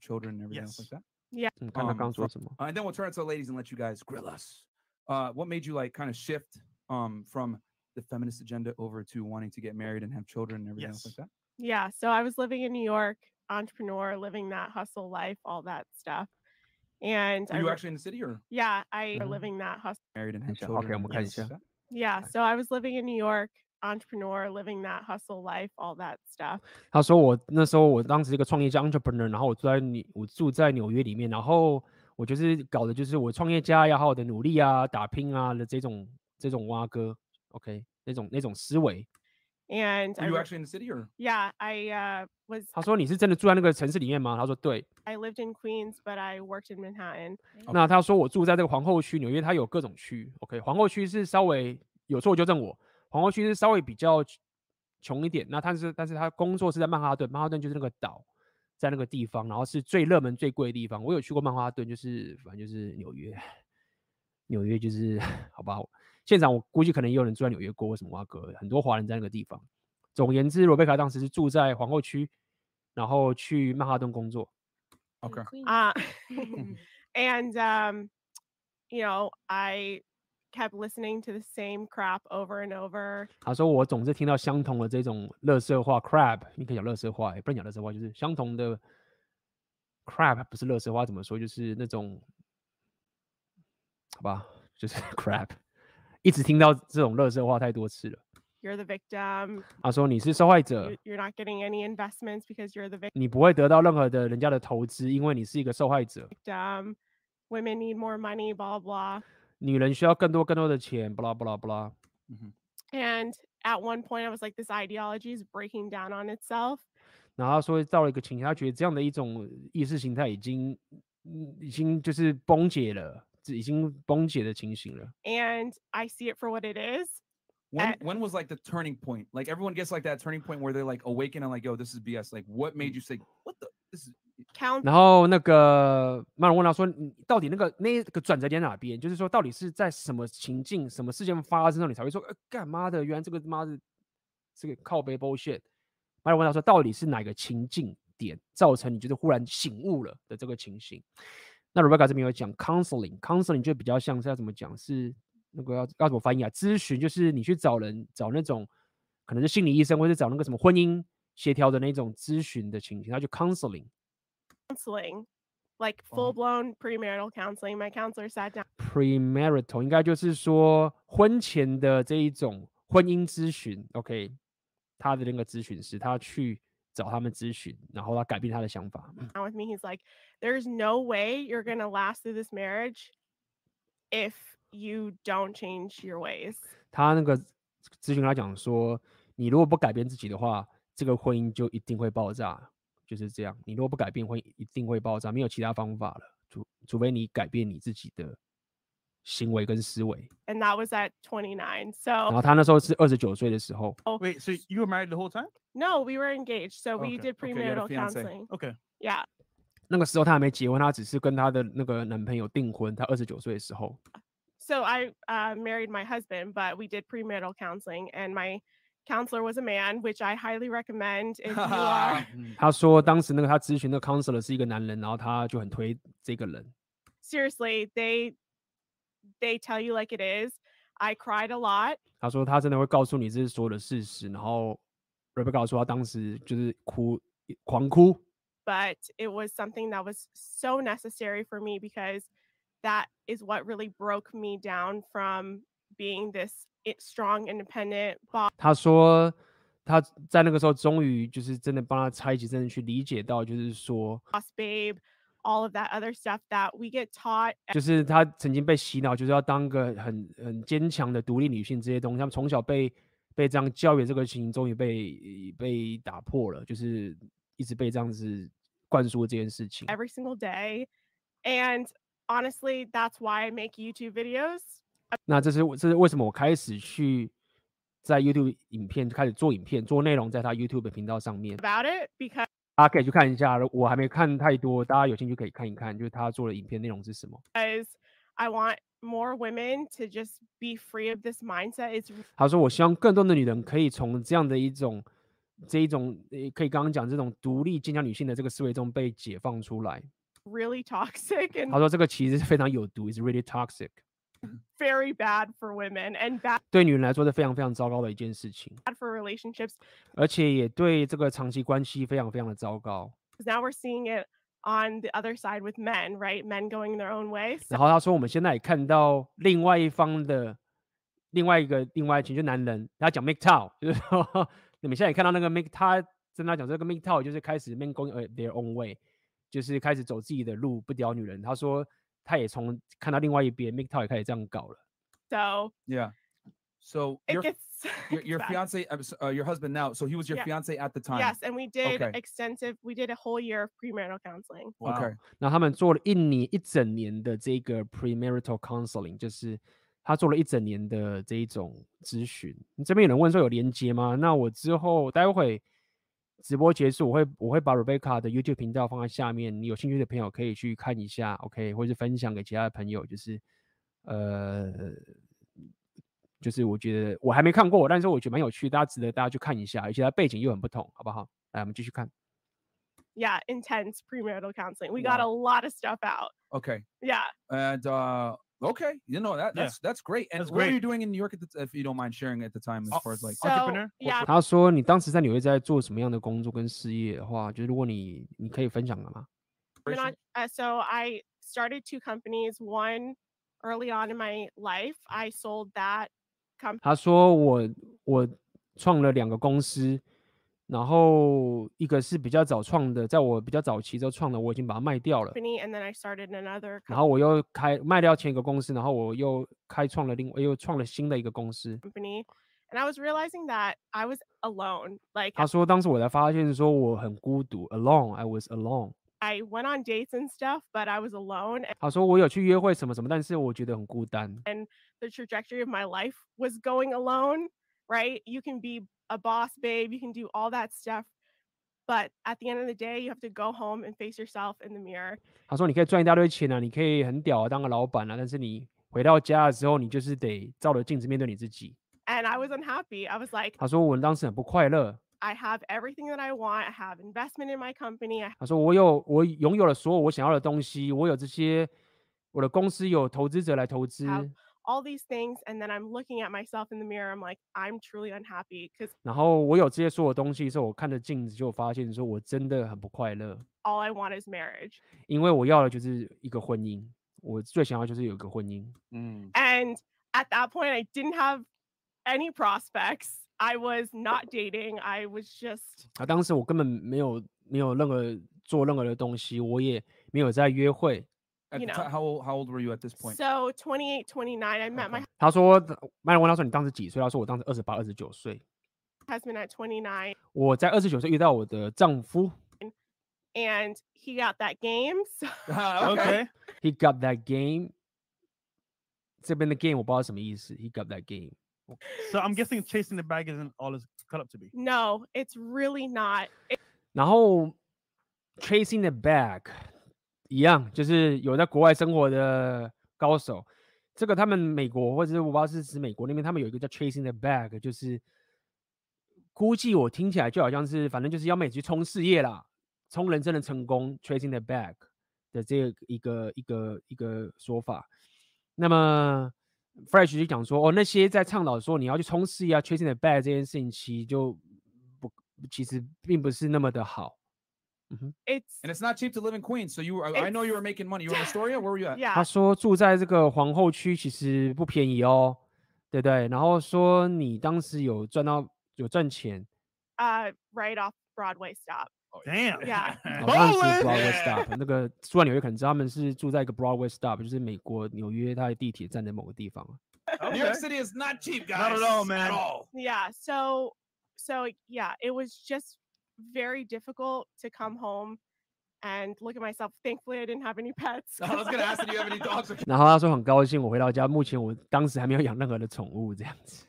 Children and everything like that. Yeah. 你看他刚刚说什么 Um, and then we'll turn it to the ladies and let you guys grill us. Uh, what made you like kind of shift um from the feminist agenda over to wanting to get married and have children and everything else like that? Yeah. So I was living in New York, entrepreneur, living that hustle life, all that stuff. And Were I you re- actually in the city or yeah, I Mhm. living that hustle. married and have Okay, children? okay, and I'm okay, everything else like that? Yeah. So I was living in New York, entrepreneur, living that hustle life, all that stuff. 他说我那时候我当时是一个创业家 entrepreneur，然后我住在纽我住在纽约里面，然后我就是搞的就是我创业家要好好的努力啊、打拼啊的这种这种蛙哥，OK 那种那种思维。 And Were I you re- actually in the city or yeah, I uh, was 他说你是真的住在那个城市里面吗？他说对。 I lived in Queens, but I worked in Manhattan. 那他说我住在这个皇后区，纽约它有各种区，OK，皇后区是稍微有错纠正我， 皇后区是稍微比较穷一点。那他是，但是他工作是在曼哈顿，曼哈顿就是那个岛，在那个地方，然后是最热门、最贵的地方。我有去过曼哈顿，就是反正就是纽约，纽约就是 *laughs* 好吧。现场我估计可能也有人住在纽约过，为什么挖哥？很多华人在那个地方。总而言之，罗贝卡当时是住在皇后区，然后去曼哈顿工作。okay? Uh, *laughs* *laughs* and um, you know, I kept listening to the same crap over and over. 他说我总是听到相同的这种垃圾话，crap，你可以讲垃圾话，也不能讲垃圾话，就是相同的 crap 不是垃圾话，怎么说？就是那种，好吧，就是 *laughs* crap，一直听到这种垃圾话太多次了。 You're the victim. 他说你是受害者 you- You're not getting any investments because you're the 你不会得到任何的人家的投资，因为你是一个受害者。 victim. Women need more money, blah blah. 女人需要更多更多的钱，不啦不啦不啦。 And at one point, I was like, this ideology is breaking down on itself. 然后他说到了一个情形，他觉得这样的一种意识形态已经，嗯已经就是崩解了，已经崩解的情形了。 And I see it for what it is. When Uh, when was like the turning point? Like everyone gets like that turning point where they're like awaken and like, yo, this is BS. Like, what made you say, what the? This is Count 然后那个马龙问他说：“你到底那个那个转折点哪边？就是说，到底是在什么情境、什么事件发生后，你才会说，呃，干妈的，原来这个妈的这个靠背 bullshit。”曼龙问他说：“到底是哪个情境点造成你就是忽然醒悟了的这个情形？”那 Rebecca 这边有讲 counseling，counseling 就比较像是要怎么讲？是那个要要怎么翻译啊？咨询就是你去找人找那种可能是心理医生，或者找那个什么婚姻协调的那种咨询的情形，他就 counseling。counseling, like full blown premarital counseling. My counselor sat down premarital 应该就是说婚前的这一种婚姻咨询，OK， 他的那个咨询师，他去找他们咨询，然后他改变他的想法。嗯 Now with me, he's like, "There's no way you're gonna last through this marriage if you don't change your ways." 他那个咨询他讲说，你如果不改变自己的话，这个婚姻就一定会爆炸， 就是这样。你如果不改变，会一定会爆炸，没有其他方法了，除除非你改变你自己的行为跟思维。And that was at twenty nine. So 然后他那时候是二十九岁的时候，Oh Wait, so you were married the whole time? no, we were engaged. So we Okay, did premarital counseling. Okay. Yeah. 那个时候他还没结婚，他只是跟他的那个男朋友订婚。他二十九岁的时候，So I uh, married my husband, but we did premarital counseling, and my counselor was a man, which I highly recommend if you are *laughs* 他说当时那个他咨询的 counselor 是一个男人，然后他就很推这个人。 seriously. They they tell you like it is. I cried a lot. 他说他真的会告诉你这是所有的事实，然后 Rebecca 说他当时就是哭，狂哭。 but it was something that was so necessary for me because that is what really broke me down from being this i- strong, independent boss 他说他在那个时候终于就是真的帮他拆解，真的去理解到，就是说， babe, all of that other stuff that we get taught 就是他曾经被洗脑，就是要当个很很坚强的独立女性，这些东西，他们从小被被这样教育，这个情终于被被打破了，就是一直被这样子灌输这件事情。 every single day. And honestly, that's why I make YouTube videos 那这是这是为什么我开始去在 YouTube 影片开始做影片做内容，在他 YouTube 频道上面，about it because 大家可以去看一下。我还没看太多，大家有兴趣可以看一看，就是他做的影片内容是什么。I want more women to just be free of this mindset. It's 他说：“我希望更多的女人可以从这样的一种这一种，呃可以刚刚讲这种独立坚强女性的这个思维中被解放出来。really toxic *laughs* 他说这个其实是非常有毒，is really toxic，very bad for women and bad 对女人来说是非常非常糟糕的一件事情，Bad for relationships. 而且也对这个长期关系非常非常的糟糕。Now we're seeing it on the other side with men, right? Men going their own way. So 然后他说，我们现在也看到另外一方的另外一个另外一群就男人，他讲 make tow，就是说你们现在也看到那个 make 他跟他讲这个 make tow 就是开始 men going uh, their own way，就是开始走自己的路，不屌女人。他说他也从看到另外一边 MGTOW 也开始这样搞了。 So Yeah. So *laughs* it your gets your, your bad. fiance, uh, s- uh, your husband now. So he was your Yeah. fiance at the time. yes, and we did Okay. extensive. We did a whole year of premarital counseling. Wow. Okay. 然后他们做了一年一整年的这个 premarital counseling，就是他做了一整年的这一种咨询。这边有人问说有连接吗？那我之后待会 直播结束，我会我会把 Rebecca 的 YouTube 频道放在下面，你有兴趣的朋友可以去看一下，OK，或是分享给其他的朋友，就是呃，就是我觉得我还没看过，但是我觉得蛮有趣，大家值得大家去看一下，而且它背景又很不同，好不好？来，我们继续看。Yeah, intense premarital counseling. We got a lot of stuff out. Okay. Yeah. And uh okay, you know that Yeah. that's that's great. And That's what were great. you doing in New York at the, t- if you don't mind sharing at the time as Oh, far as like So Entrepreneur? yeah, 他说：“你当时在纽约在做什么样的工作跟事业的话，就是如果你你可以分享的吗 been on- uh, so I started two companies. One early on in my life, I sold that？” 他说我：“我创了两个公司， 然后一个是比较早创的，在我比较早期就创的，我已经把它卖掉了。company, and then I started another 然后我又开卖掉前一个公司，然后我又开创了另外又创了新的一个公司。company, and I was realizing that I was alone. Like 他说当时我才发现说我很孤独，alone，I was alone。I went on dates and stuff, but I was alone. 他说我有去约会什么什么，但是我觉得很孤单。And the trajectory of my life was going alone. Right? You can be a boss, babe. You can do all that stuff. But at the end of the day, you have to go home and face yourself in the mirror. 他说：“你可以赚一大堆钱啊，你可以很屌啊，当个老板啊，但是你回到家的时候，你就是得照着镜子面对你自己。 And I was unhappy. I was like, ”他说：“我当时很不快乐。 I have everything that I want. I have investment in my company. I ”他说：“我有，我拥有了所有我想要的东西，我有这些，我的公司有投资者来投资， have all these things. And then I'm looking at myself in the mirror. I'm like, I'm truly unhappy because 然后我有这些所有东西的时候，我看着镜子就发现说我真的很不快乐， all I want is marriage. 因为我要的就是一个婚姻，我最想要就是有一个婚姻。 Mm. And at that point, I didn't have any prospects. I was not dating. I was just 啊，当时我根本没有没有任何做任何的东西，我也没有在约会。 At You the know. ti- how old how old were you at this point? so 28, 29. I met my 他说，麦人问他说你当时几岁？他说我当时二十八、二十九岁。 husband at 29, 我在二十九岁遇到我的丈夫 and he got that game. *laughs* So *laughs* Okay. He got that game。这边的 game 我不知道什么意思。He got that game。 *laughs* So I'm guessing chasing the bag isn't all it's cut up to be. no, it's really not. It- 然后 chasing the bag 一样，就是有在国外生活的高手。这个他们美国或者是我不知道是指美国那边，他们有一个叫 chasing the bag，就是估计我听起来就好像是，反正就是要么你去冲事业啦，冲人生的成功，chasing the bag 的这个一个一个一个说法。那么 Fresh 就讲说，哦，那些在倡导说你要去冲事业啊，chasing the bag 这件事情，其实就不，其实并不是那么的好。嗯哼。 it's And it's not cheap to live in Queens. So you were, I, I know you were making money. You were in Astoria? Where were you at? yeah. 他说住在这个皇后区其实不便宜哦，对不对？然后说你当时有赚到有赚钱， Uh, right off Broadway stop. Damn. Yeah. *laughs* 好像是 *laughs* Broadway stop。那个住在纽约可能知道他们是住在一个 Broadway stop，就是美国纽约它的地铁站的某个地方。 New York City is not cheap, guys. Not at all, man. At all. Yeah. So, so yeah, it was just very difficult to come home and look at myself. Thankfully, I didn't have any pets. I was gonna ask if you have any dogs or *laughs* 然后他说很高兴我回到家，目前我当时还没有养任何的宠物这样子。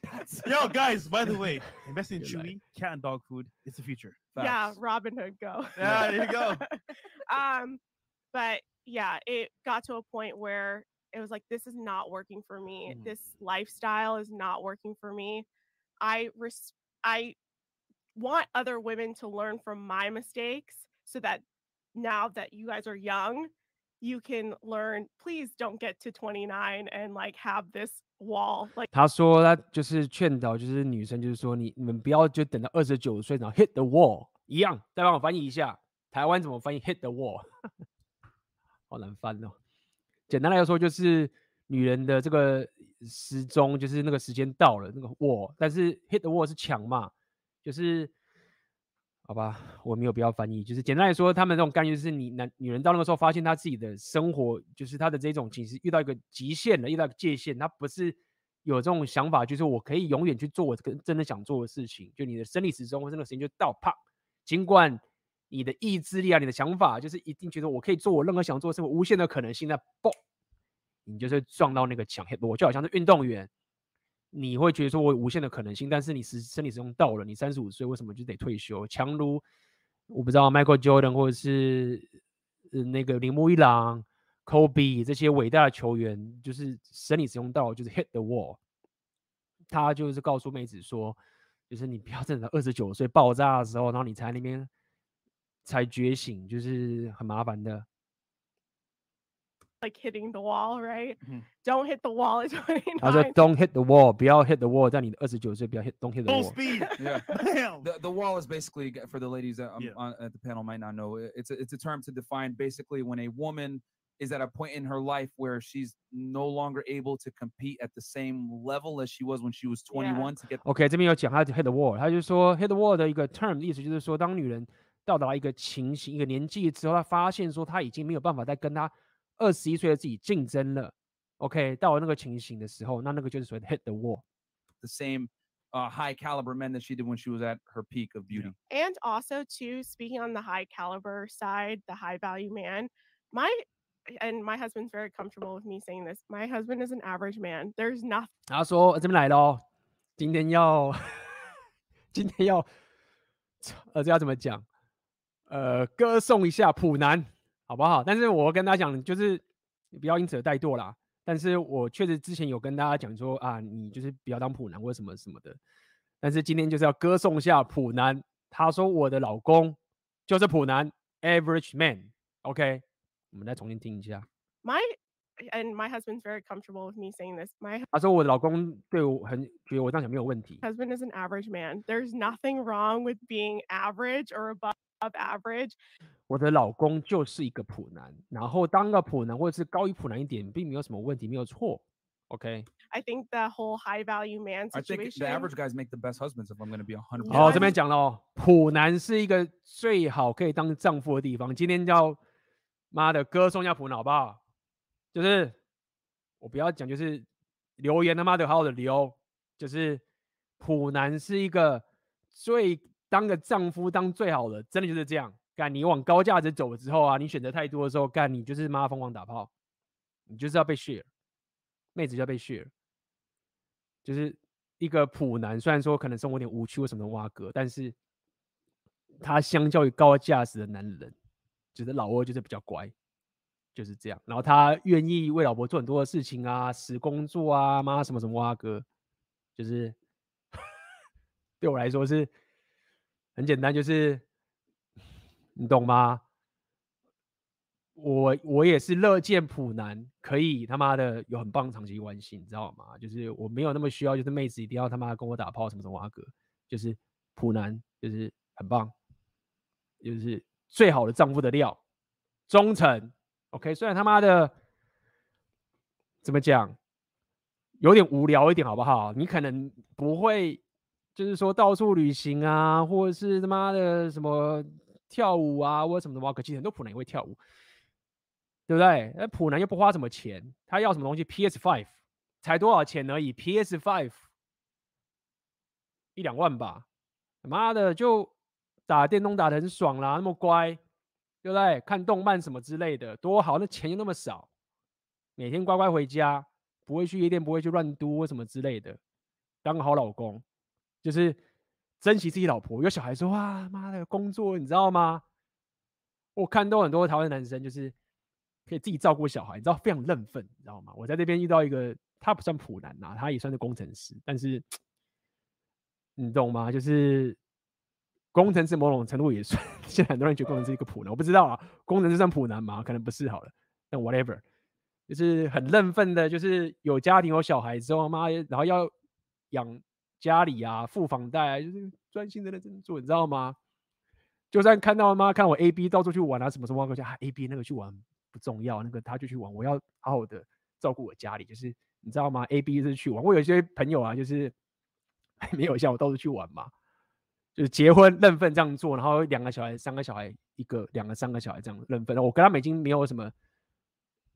Yo, *laughs* guys, by the way, *laughs* investing in You're Chewy cat and dog food is the future. yeah, Facts. Robin Hood go. Yeah, there you go. um, but yeah, it got to a point where it was like, this is not working for me. Mm. This lifestyle is not working for me. I res- I want other women to learn from my mistakes so that now that you guys are young, you can learn. Please don't get to 29 and like have this wall. Like 他说他就是劝导，就是女生，就是说你你们不要就等到二十九岁，然后 hit the wall *laughs* 一样。再帮我翻译一下，台湾怎么翻译 hit the wall？好难翻哦。简单来说，就是女人的这个时钟，就是那个时间到了，那个 wall，但是 hit the wall 是墙嘛， 就是好吧，我没有必要翻译。就是简单来说，他们这种概念就是你男女人到那个时候，发现她自己的生活，就是她的这种其实遇到一个极限了，遇到一个界限，她不是有这种想法，就是我可以永远去做我跟真的想做的事情，就你的生理时钟或者那个时间就到，啪，尽管你的意志力啊，你的想法，就是一定觉得我可以做我任何想做的事，无限的可能性，那嘣，你就是撞到那个墙，我就好像是运动员。你会觉得说我有无限的可能性，但是你实身体使用到了，你三十五岁为什么就得退休？强如我不知道 Michael Jordan 或者是呃那个铃木一朗、Kobe 这些伟大的球员，就是身体使用到就是 hit the wall。他就是告诉妹子说，就是你不要等到二十九岁爆炸的时候，然后你才那边才觉醒，就是很麻烦的。like hitting the wall, right? Mhm. Don't hit the wall *laughs* at 29. 他说 Don't hit the wall，不要 hit the wall，在你的二十九岁不要 hit don't hit the Full wall。 speed. *laughs* Yeah. Damn. *laughs* The, the wall is basically g- for the ladies that um, Yeah. on, at the panel might not know. i- It's a, it's a term to define basically when a woman is at a point in her life where she's no longer able to compete at the same level as she was when she was 21 to get OK，这边有讲他 hit the wall，他就说 hit the wall 的一个 term 意思就是说，当女人到达一个情形、一个年纪之后，她发现说她已经没有办法再跟她 二十一岁的自己竞争了。OK，到了那个情形的时候，那那个就是所谓的 hit the wall。 the same uh, high caliber men that she did when she was at her peak of beauty. And also, too, speaking on the high caliber side, the high value man, my and my husband's very comfortable with me saying this. My husband is an average man. There's nothing *laughs* 他说这边来咯，今天要今天要呃这要怎么讲？呃，歌颂一下普男， *laughs* 好不好？但是我跟大家讲，就是你不要因此而怠惰啦。但是我确实之前有跟大家讲说啊，你就是不要当普男或什么什么的。但是今天就是要歌颂一下普男。他说我的老公就是普男，average man。OK，我们再重新听一下。my and my husband's very comfortable with me saying this. My 他说我的老公对我很觉得我这样讲没有问题。husband is an average man. There's nothing wrong with being average or above average. 我的老公就是一个普男，然后当个普男或者是高于普男一点，并没有什么问题，没有错。 OK， I think the whole high value man I think situation. the average guys make the best husbands. If I'm going to be 100. 好，这边讲了哦，普男是一个最好可以当丈夫的地方。今天叫妈的歌颂一下普男好不好？就是我不要讲，就是留言他妈的好好的留，就是普男是一个最 当个丈夫当最好的，真的就是这样。干你往高价值走了之后啊，你选择太多的时候，干你就是妈疯狂打炮，你就是要被 share，妹子就要被 share，就是一个普男，虽然说可能生活有点无趣或什么挖哥，但是他相较于高价值的男人，觉得老二就是比较乖，就是这样。然后他愿意为老婆做很多的事情啊，死工作啊，妈什么什么挖哥，就是 *laughs* 对我来说是很简单，就是你懂吗？我我也是乐见普男可以他妈的有很棒长期关系，你知道吗？就是我没有那么需要，就是妹子一定要他妈跟我打炮什么什么阿哥，就是普男就是很棒，就是最好的丈夫的料，忠诚。OK，虽然他妈的怎么讲，有点无聊一点，好不好？你可能不会，就是说到处旅行啊，或者是他妈的什么跳舞啊，或者什么的。哇，可其实很多普男也会跳舞。对不对？那普男又不花什么钱，他要什么东西？PS Five 才多少钱而已？PS Five 一两万吧，他妈的就打电动打得很爽啦，那么乖，对不对？看动漫什么之类的多好，那钱又那么少，每天乖乖回家，不会去夜店，不会去乱嘟什么之类的，当个好老公，就是珍惜自己老婆。有小孩说哇，妈的工作你知道吗？我看到很多台湾男生就是。可以自己照顾小孩，你知道非常认份，你知道吗？我在这边遇到一个，他不算普男呐、啊，他也算是工程师，但是你懂吗？就是工程师某种程度也算，*laughs* 现在很多人觉得工程师一个普男，我不知道啊，工程师算普男吗？可能不是好了，但 whatever，就是很认份的，就是有家庭有小孩之后，妈，然后要养家里啊，付房贷啊，就是专心的认真做，你知道吗？就算看到妈看我 A B 到处去玩啊，什么什么，我就啊 A B 那个去玩。不重要，那个他就去玩，我要好好的照顾我家里，就是你知道吗？A B 是去玩，我有些朋友啊，就是 *laughs* 没有像我到处去玩嘛，就是结婚认份这样做，然后两个小孩、三个小孩，一个、两个、三个小孩这样认份。我跟他们已经没有什么，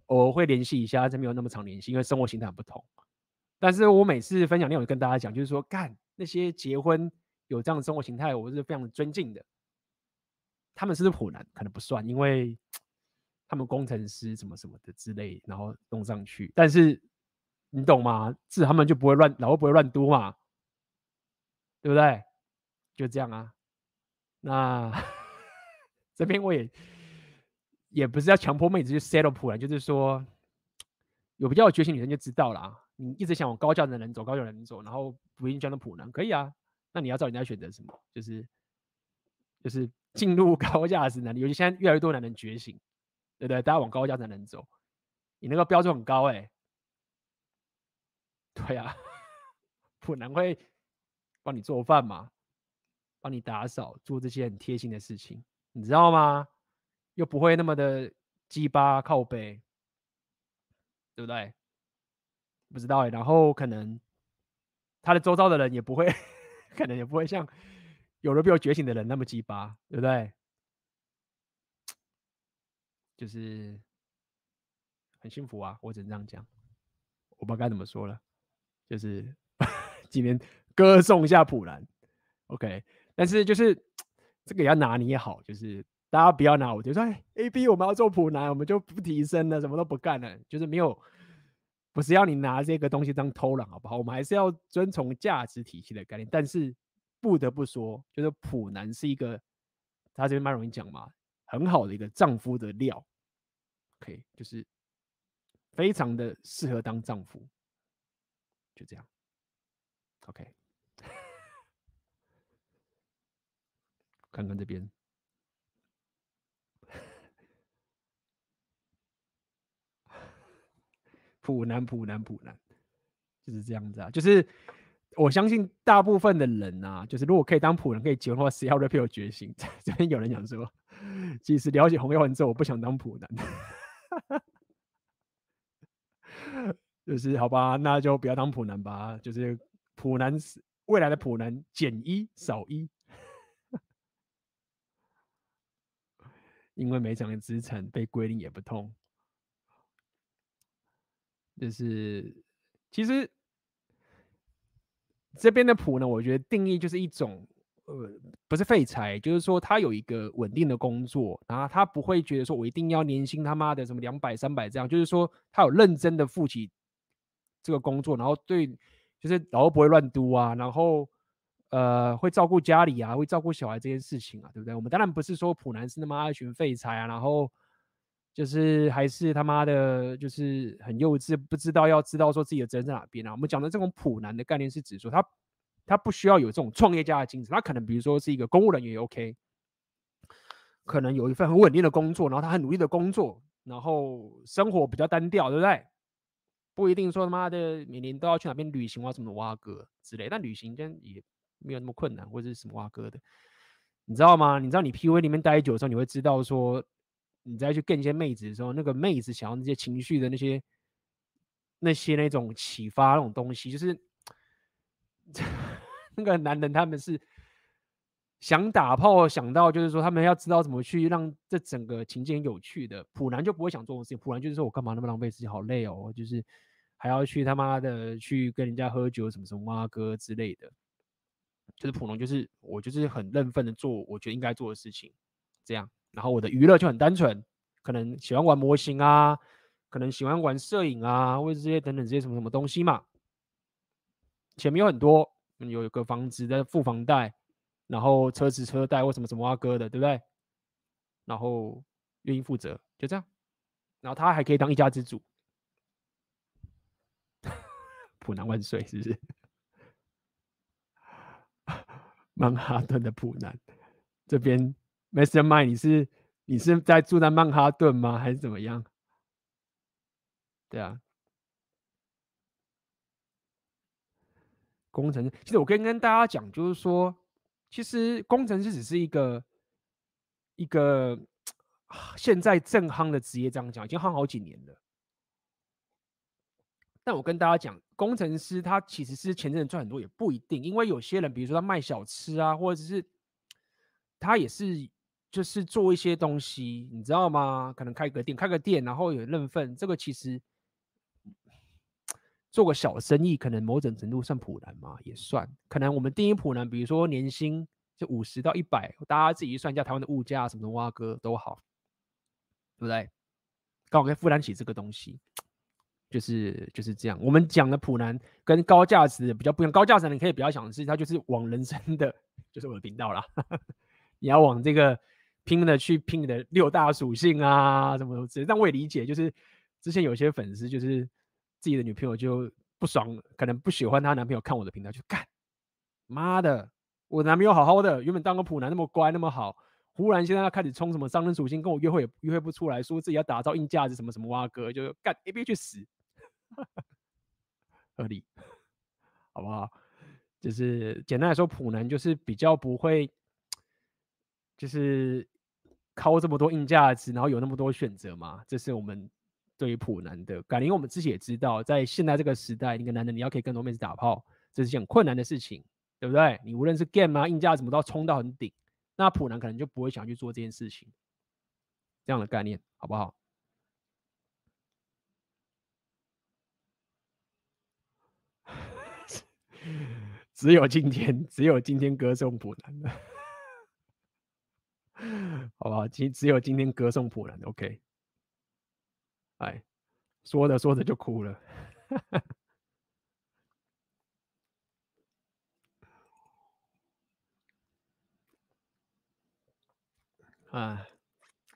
我会联系一下，但没有那么常联系，因为生活形态很不同。但是我每次分享内容跟大家讲，就是说，干那些结婚有这样的生活形态，我是非常尊敬的。他们是不是普男？可能不算，因为。*tsk* 他们工程师什么什么的之类，然后弄上去，但是你懂吗？是他们就不会乱，老婆不会乱嘟嘛，对不对？就这样啊。那 *laughs* 这边我也也不是要强迫妹子去 settle 普男，就是说有比较有决心女生就知道了。你一直想往高价的人走，高价的人走，然后不一定交到普男，可以啊。那你要知道人家选择什么，就是就是进入 *laughs* 高价值男，尤其现在越来越多男人觉醒。对不对？大家往高价值男人走，你那个标准很高哎、欸。*laughs* 对啊，*laughs* 普男会帮你做饭嘛，帮你打扫，做这些很贴心的事情，你知道吗？又不会那么的鸡巴靠背，对不对？不知道哎、欸。然后可能他的周遭的人也不会，*laughs* 可能也不会像有了比较觉醒的人那么鸡巴，对不对？就是很幸福啊，我只能这样讲，我不知道该怎么说了。就是 *laughs* 今天歌颂一下普兰，OK。但是就是这个也要拿捏好，就是大家不要拿我就说，哎，A B 我们要做普男，我们就不提升了，什么都不干了，就是没有，不是要你拿这个东西当偷懒，好不好？我们还是要遵从价值体系的概念。但是不得不说，就是普男是一个，他这边蛮容易讲嘛。很好的一个丈夫的料，OK，就是非常的适合当丈夫，就这样，OK。*laughs* 看看这边，普男普男普男，就是这样子啊，就是我相信大部分的人啊，就是如果可以当普男可以结婚的话，谁要 rap 有决心？*laughs* 这边有人讲说。其实了解红药丸之后，我不想当普男，*laughs* 就是好吧，那就不要当普男吧。就是普男未来的普男减一少一，*laughs* 因为每场的资产被归零也不痛。就是其实这边的普呢，我觉得定义就是一种。呃，不是废柴，就是说他有一个稳定的工作，然后他不会觉得说我一定要年薪他妈的什么两百三百这样，就是说他有认真的负起这个工作，然后对，就是然后不会乱嘟啊，然后呃会照顾家里啊，会照顾小孩这件事情啊，对不对？我们当然不是说普男是那么一群废柴啊，然后就是还是他妈的，就是很幼稚，不知道要知道说自己的责任在哪边啊。我们讲的这种普男的概念是指说他。他不需要有这种创业家的精神，他可能比如说是一个公务人员也 OK，可能有一份很稳定的工作，然后他很努力的工作，然后生活比较单调，对不对？不一定说他妈的每年都要去哪边旅行啊什么挖哥之类，但旅行真也没有那么困难，或者是什么挖哥的，你知道吗？你知道你 PUA 里面待久的时候，你会知道说，你再去跟一些妹子的时候，那个妹子想要那些情绪的那些那些那种启发那种东西，就是。*laughs* 那个男人他们是想打炮，想到就是说他们要知道怎么去让这整个情节有趣的。普男就不会想做这种事情，普男就是说我干嘛那么浪费时间，好累哦，就是还要去他妈的去跟人家喝酒什么什么啊哥之类的。就是普男就是我就是很认份的做我觉得应该做的事情，这样。然后我的娱乐就很单纯，可能喜欢玩模型啊，可能喜欢玩摄影啊，或者这些等等这些什么什么东西嘛。前面有很多，有一个房子的付房贷，然后车子车贷或什么什么啊哥的，对不对？然后愿意负责，就这样。然后他还可以当一家之主，*laughs* 普男万岁，是不是？*laughs* 曼哈顿的普男，这边 Mastermind，你是你是在住在曼哈顿吗？还是怎么样？对啊。工程师，其实我跟跟大家讲，就是说，其实工程师只是一个一个现在正夯的职业，这样讲已经夯好几年了。但我跟大家讲，工程师他其实是前阵子赚很多，也不一定，因为有些人，比如说他卖小吃啊，或者是他也是就是做一些东西，你知道吗？可能开个店，开个店，然后有认份，这个其实。做个小生意，可能某种程度算普男嘛，也算。可能我们定义普男，比如说年薪就五十到一百，大家自己算一下台湾的物价，什么的挖哥都好，对不对？刚好可以负担起这个东西，就是就是这样。我们讲的普男跟高价值比较不一样，高价值你可以比较想的是，他就是往人生的，*laughs* 就是我的频道啦。*laughs* 你要往这个拼的去拼你的六大属性啊，什么什么之类。但我也理解，就是之前有些粉丝就是。自己的女朋友就不爽，可能不喜欢她男朋友看我的频道，就干，妈的，我男朋友好好的，原本当个普男那么乖那么好，忽然现在要开始冲什么商人属性，跟我约会也约会不出来，说自己要打造硬价值什么什么哇哥，就干 A B 去死，*laughs* 合理，好不好？就是简单来说，普男就是比较不会，就是靠这么多硬价值，然后有那么多选择嘛，这是我们。对于普男的感觉，因为我们自己也知道，在现在这个时代，一个男人你要可以跟多妹子打炮，这是件困难的事情，对不对？你无论是 game 啊、硬价什么都要冲到很顶，那普男可能就不会想去做这件事情，这样的概念，好不好？*laughs* 只有今天，只有今天歌颂普男的，好不好？只有今天歌颂普男，OK。哎，说着说着就哭了。啊，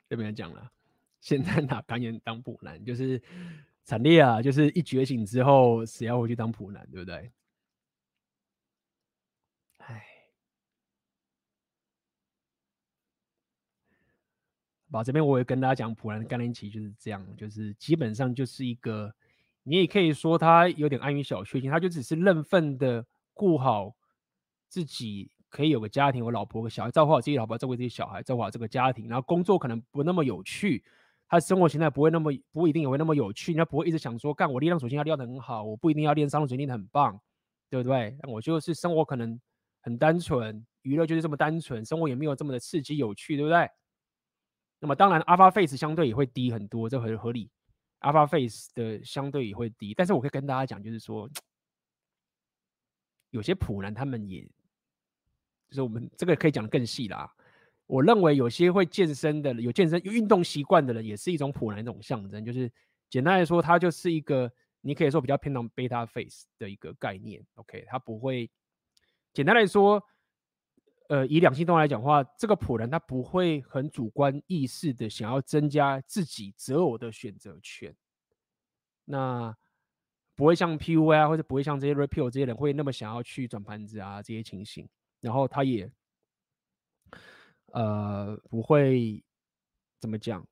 这边讲了，现在哪敢演当普男？就是惨烈啊！就是一觉醒之后，谁要回去当普男，对不对？好，这边我也跟大家讲，普兰的概念其实就是这样，就是基本上就是一个，你也可以说他有点安于小确幸，他就只是认份的顾好自己，可以有个家庭，有老婆、和小孩，照顾好自己老婆，照顾自己小孩，照顾好这个家庭，然后工作可能不那么有趣，他生活形态不会那么不一定也会那么有趣，他不会一直想说，干我力量属性要练得很好，我不一定要练三种属性练得很棒，对不对？我就是生活可能很单纯，娱乐就是这么单纯，生活也没有这么的刺激有趣，对不对？那么当然，Alpha Face 相对也会低很多，这很合理。Alpha Face 的相对也会低，但是我可以跟大家讲，就是说，有些普男他们也，就是我们这个可以讲的更细啦。我认为有些会健身的、有健身、有运动习惯的人，也是一种普男一种象征。就是简单来说，它就是一个你可以说比较偏向 Beta Face 的一个概念。OK，它不会简单来说。呃，以两性动物来讲的话，这个普人他不会很主观意识的想要增加自己择偶的选择权，那不会像 PUA 啊，或者不会像这些 Repeal 这些人会那么想要去转盘子啊这些情形，然后他也呃不会怎么讲，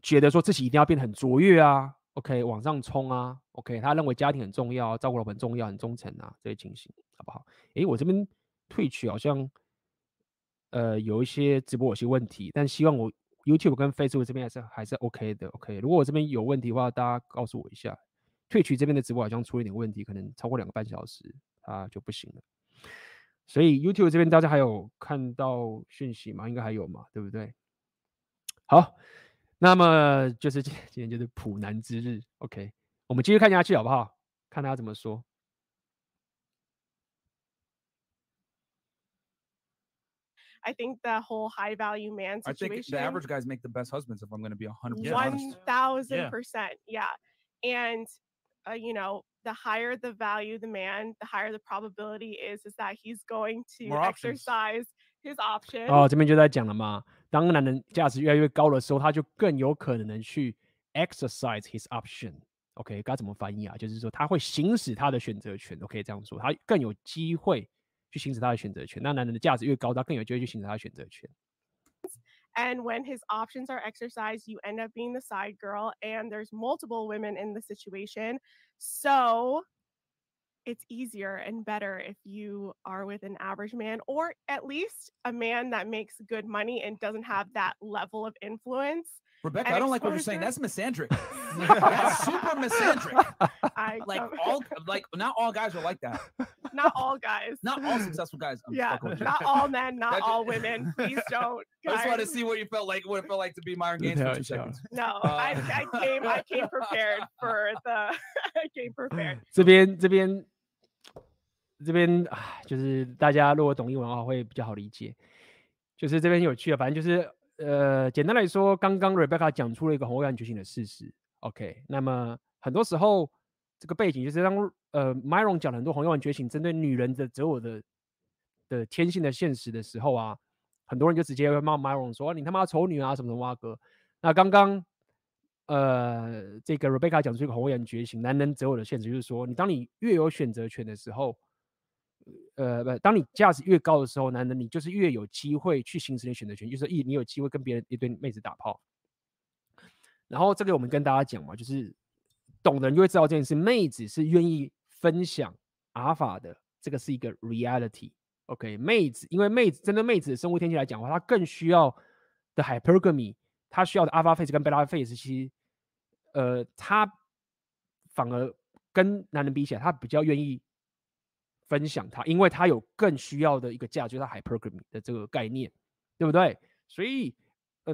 觉得说自己一定要变得很卓越啊，OK 往上冲啊，OK 他认为家庭很重要，照顾老婆很重要，很忠诚啊这些情形，好不好？诶，我这边。退去好像，呃，有一些直播有些问题，但希望我 YouTube 跟 Facebook 这边还是还是 OK 的。OK，如果我这边有问题的话，大家告诉我一下。退去这边的直播好像出了点问题，可能超过两个半小时，它就不行了。所以 YouTube 这边大家还有看到讯息吗？应该还有嘛，对不对？好，那么就是今今天就是普男之日。OK，我们继续看下去好不好？看他怎么说。I think the whole high value man situation. I think the average guys make the best husbands. If I'm going to be a hundred percent One thousand percent, yeah. And uh, you know, the higher the value the man, the higher the probability is is that he's going to More options. exercise his option. 哦，这边就在讲了嘛，当男人价值越来越高的时候，他就更有可能去 exercise his option。OK，该怎么翻译啊？就是说他会行使他的选择权。OK，这样说，他更有机会。 去行使他的选择权。那男人的价值越高，他更有机会去行使他的选择权。And when his options are exercised, you end up being the side girl, and there's multiple women in the situation. So it's easier and better if you are with an average man, or at least a man that makes good money and doesn't have that level of influence. Rebecca, I don't like what you're saying. That's misandric. *laughs* That's super misandric. *laughs* I Like come- all, like not all guys are like that. not all guys. Not all successful guys. I'm yeah, fucking with you. not all men, not That- all women. Please *laughs* don't. I just wanted to guys. see what you felt like, what it felt like to be Myron Gaines Yeah, for two sure. seconds. No, Uh, I, I came I came *laughs* prepared for the I came prepared. *sighs* 这边这边这边啊，就是大家如果懂英文的话会比较好理解。就是这边有趣啊，反正就是呃，简单来说，刚刚 Rebecca *sighs* 讲出了一个红未来觉醒的事实。 OK，那么很多时候这个背景就是当呃 Myron 讲了很多红未来觉醒针对女人的择偶的的天性的现实的时候啊，很多人就直接会骂 Myron 说你他妈丑女啊什么什么啊哥。那刚刚呃这个 Rebecca 讲出一个红未来觉醒男人择偶的现实，就是说你当你越有选择权的时候。呃，不，当你价值越高的时候，男人你就是越有机会去行使你选择权，就是一你有机会跟别人一堆妹子打炮。然后这个我们跟大家讲嘛，就是懂的人就会知道这件事，妹子是愿意分享阿尔法的，这个是一个 reality。OK，妹子因为妹子针对妹子的生物天气来讲的话，她更需要的 hypergamy，她需要的 alpha face 跟 beta face，其实呃，她反而跟男人比起来，她比较愿意。分享她，因为她有更需要的一个价值，就是 hypergamy 的这个概念，对不对？所以，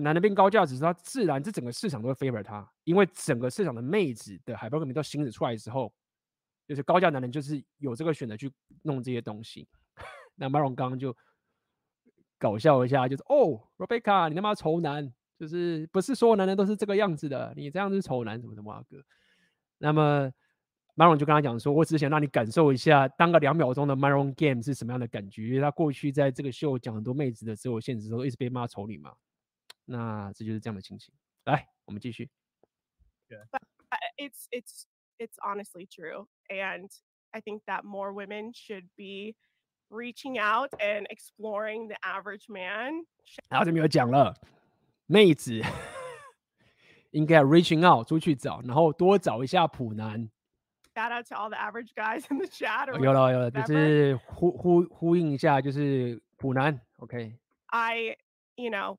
男人变高价值，它自然这整个市场都会 favor 它，因为整个市场的妹子的 hypergamy 都行使出来的时候，就是高价男人就是有这个选择去弄这些东西。*laughs* 那 Myron 刚刚就搞笑一下，就是哦，Rebecca，你他妈丑男，就是不是所有男人都是这个样子的，你这样子是丑男，什么什么啊哥？那么。Myron 就跟他讲说：“我只想让你感受一下，当个两秒钟的 Maron Game 是什么样的感觉。因为他过去在这个秀讲很多妹子的时候现实中，一直被骂丑女嘛。那这就是这样的情形。来，我们继续。 But it's it's it's honestly true, and I think that more women should be reaching out and exploring the average man. 然后这边有讲了，妹子应该要 reaching out 出去找，然后多找一下普男。” Shout out to all the average guys in the chat. Or 有了有了，就 whatever. 是呼呼呼应一下，就是普男，OK。 I, you know,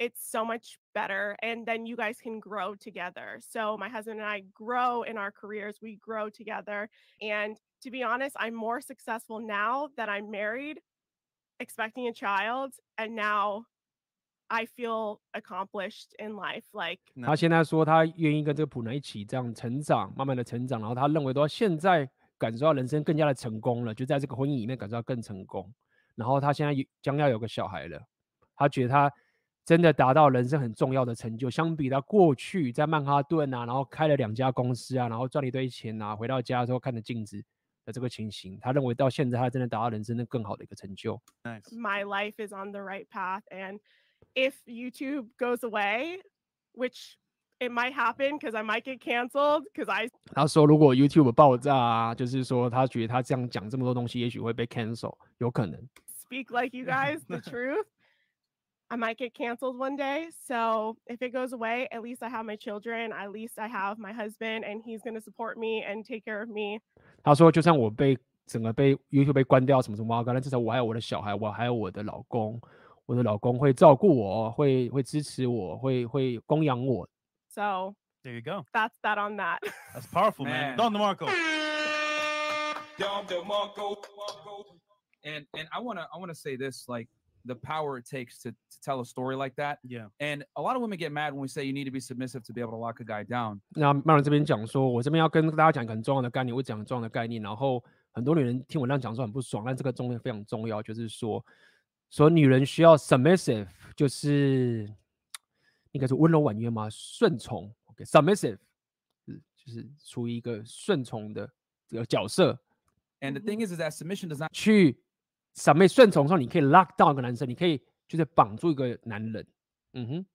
it's so much better and then you guys can grow together so my husband and i grow in our careers we grow together and to be honest i'm more successful now that i'm married expecting a child and now i feel accomplished in life like 他现在说他愿意跟这个普男一起这样成长，慢慢的成长，然后他认为到现在感受到人生更加的成功了，就在这个婚姻里面感受到更成功。然后他现在有将要有个小孩了，他觉得他 真的达到人生很重要的成就，相比他过去在曼哈顿啊，然后开了两家公司啊，然后赚了一堆钱啊，回到家之后看着镜子的这个情形，他认为到现在他真的达到人生的更好的一个成就。Nice. my life is on the right path and if youtube goes away which it might happen because i might get canceled because i 他说如果 YouTube 爆炸啊，就是说他觉得他这样讲这么多东西，也许会被 cancel，有可能。speak like you guys the truth i might get canceled one day so if it goes away at least i have my children at least i have my husband and he's going to support me and take care of me 他说就算我被整个被 YouTube 被关掉什么什么，但至少我还有我的小孩，我还有我的老公，我的老公会照顾我，会会支持我，会会供养我。 so There you go. that's that on that That's powerful, man. Man. Don DeMarco. And and I wanna I wanna say this like the power it takes to, to tell a story like that. Yeah. And a lot of women get mad when we say you need to be submissive to be able to lock a guy down. 那曼伦这边讲说，我这边要跟大家讲一个很重要的概念，我讲很重要的概念，然后很多女人听我这样讲说很不爽，但这个重点非常重要，就是说，说女人需要 submissive，就是应该是温柔婉约吗？顺从，OK，submissive，、是就是处于一个顺从的这个角色， And the thing is is that submission does not 去 submit 顺从的时候，你可以 lock down 一个男生，你可以就是绑住一个男人，嗯哼。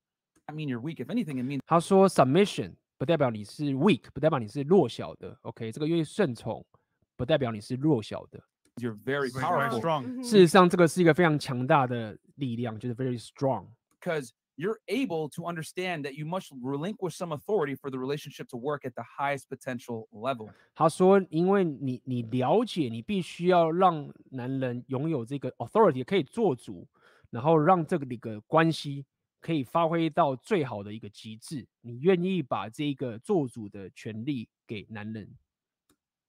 I mean you're weak. If anything, it means 他说 submission 不代表你是 weak，不代表你是弱小的，OK，这个因为顺从不代表你是弱小的。you're very Very, very powerful strong. Mhm. 事实上，这个是一个非常强大的力量，就是 very strong。because you're able to understand that you must relinquish some authority for the relationship to work at the highest potential level. 他说，因为你你了解，你必须要让男人拥有这个 authority，可以做主，然后让这个一个关系可以发挥到最好的一个极致。你愿意把这个做主的权利给男人？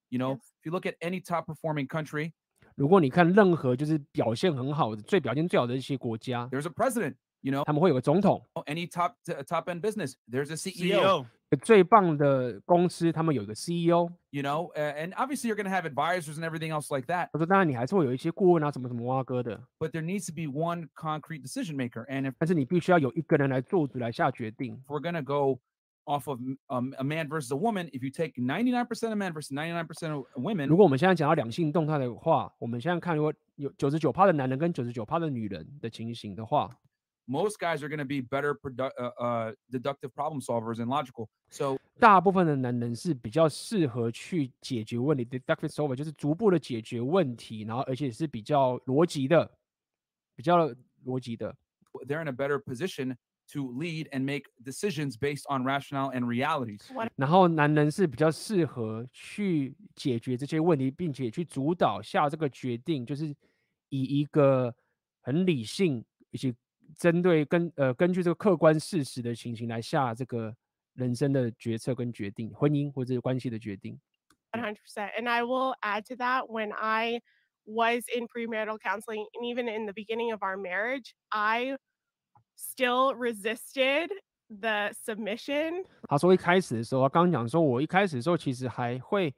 You know, Yes. if you look at any top performing country, 如果你看任何就是表现很好的、最表现最好的一些国家， there's a president. You know, 他们会有个总统。 any top t- top end business, there's a CEO. CEO. 最棒的公司，他们有一个 CEO。 You know, uh, and obviously you're going to have advisors and everything else like that. 他说，当然你还是会有一些顾问啊，什么什么蛙哥的， But there needs to be one concrete decision maker. And if 但是你必须要有一个人来做主来下决定。 we're going to go off of um, a man versus a woman, if you take 99% of men versus 99% of women, 如果我们现在讲到两性动态的话，我们现在看如果有九十九趴的男人跟九十九趴的女人的情形的话， most guys are going to be better produ- uh, uh, deductive problem solvers and logical. So 大部分的男人是比较适合去解决问题，deductive solver 就是逐步的解决问题，然后而且是比较逻辑的，比较逻辑的。 they're in a better position to lead and make decisions based on rationale and realities. 然后男人是比较适合去解决这些问题，并且去主导下这个决定，就是以一个很理性以及 针对根呃根据这个客观事实的情形来下这个人生的决策跟决定，婚姻或者关系的决定。One hundred percent, and I will add to that when I was in premarital counseling and even in the beginning of our marriage, I still resisted the submission 他说一开始的时候，他刚刚讲说，我一开始的时候其实还会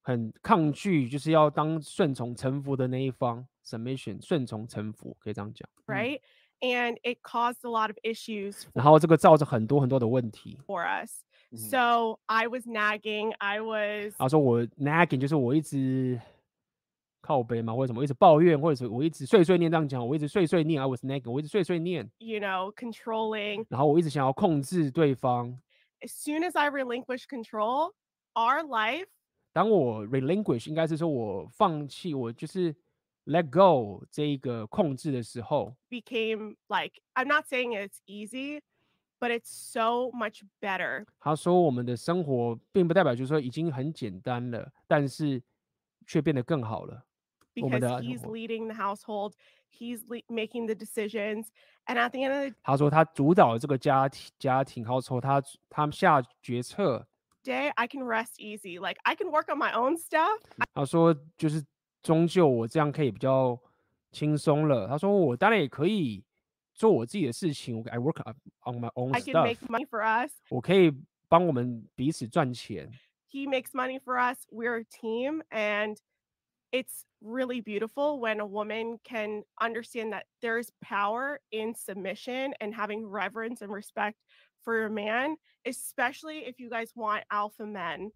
很抗拒，就是要当顺从臣服的那一方，submission 顺从臣服，可以这样讲。right? And it caused a lot of issues 然后这个造成很多很多的问题。 for us. Mhm. So I was nagging. I was 他说我 nagging 就是我一直靠背嘛，或者什么，我一直抱怨，或者是我一直碎碎念这样讲，我一直碎碎念，I was nagging，我一直碎碎念， you know, controlling. 然后我一直想要控制对方。 As soon as I relinquished control, our life 当我 relinquish 应该是说我放弃，我就是 let go 这一个控制的时候， became like, I'm not saying it's easy, but it's so much better 他说我们的生活并不代表就是说已经很简单了，但是却变得更好了。 我们 because 的 he's leading the household, he's le- making the decisions, and at the end of the 他说他主导了这个家庭家庭 household，他他下决策。 day, I can rest easy. Like I can work on my own stuff. 他说就是 终究我这样可以比较轻松了。他说我当然也可以做我自己的事情，我 I work on my own I can stuff， make money for us. 我可以帮我们彼此赚钱。 He makes money for us. We're a team, and it's really beautiful when a woman can understand that there's power in submission and having reverence and respect for your man, especially if you guys want alpha men.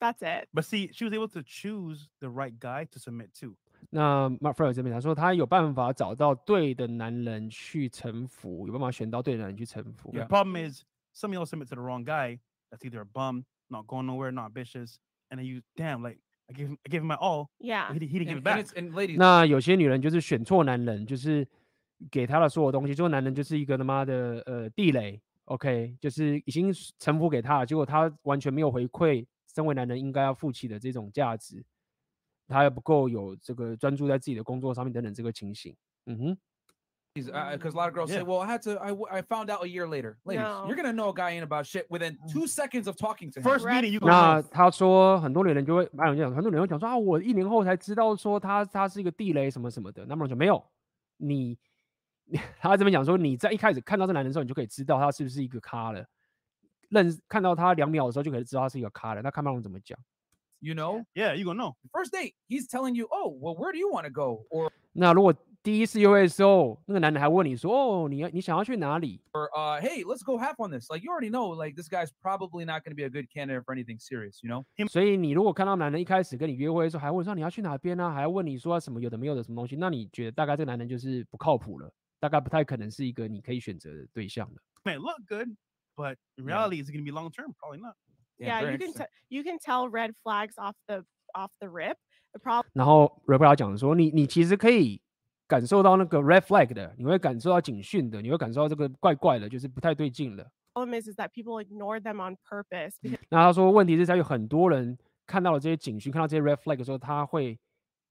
That's it. But see, she was able to choose the right guy to submit to. 那 Mark f r e 这边他说他有办法找到对的男人去臣服，有办法选到对的男人去臣服。 The problem is some of y'all submit to the wrong guy. That's either a bum, not going nowhere, not ambitious, and then you damn like I gave him I gave him my all. Yeah. He, he didn't give And, it back. and, it's, and ladies, 那有些女人就是选错男人，就是给他的所有东西，结果男人就是一个他妈的呃地雷，OK，就是已经臣服给他了，结果他完全没有回馈 身为男人应该要负起的这种价值，他还不够有这个专注在自己的工作上面等等这个情形。嗯哼，because a lot of girls say. "Well, I had to. I, I found out a year later." Ladies, No. you're gonna know a guy ain't about shit within two seconds of talking to him. First meeting, you 那.他说很多女人就会，蛮有讲，很多女人会讲说啊，我一年后才知道说他他是一个地雷什么什么的。那么我讲没有，你他这边讲说你在一开始看到这男人的时候，你就可以知道他是不是一个咖了。认看到他两秒的时候就可以知道他是一个咖了。那看马龙怎么讲？You know, Yeah, you gonna know. first date, he's telling you, "Oh, well, where do you want to go?" Or 那如果第一次约会的时候，那个男的还问你说哦，你要你想要去哪里？or uh, hey, let's go half on this. Like you already know, like this guy's probably not going to be a good candidate for anything serious. You know, 所以你如果看到男人一开始跟你约会的时候，还问说你要去哪边呢、还要问你说什么有的没有的什么东西，那你觉得大概这个男人就是不靠谱了，大概不太可能是一个你可以选择的对象的。May look good, but in Yeah. reality, is it gonna be long term? Probably not. Yeah, very you can interesting. t- you can tell red flags off the off the rip. The problem 然后 Rebecca 讲说，你你其实可以感受到那个 red flag 的，你会感受到警讯的，你会感受到这个怪怪的，就是不太对劲的。 is is that people ignore them on purpose because 那他说，问题是在于很多人看到了这些警讯，看到这些 red flag 的时候，他会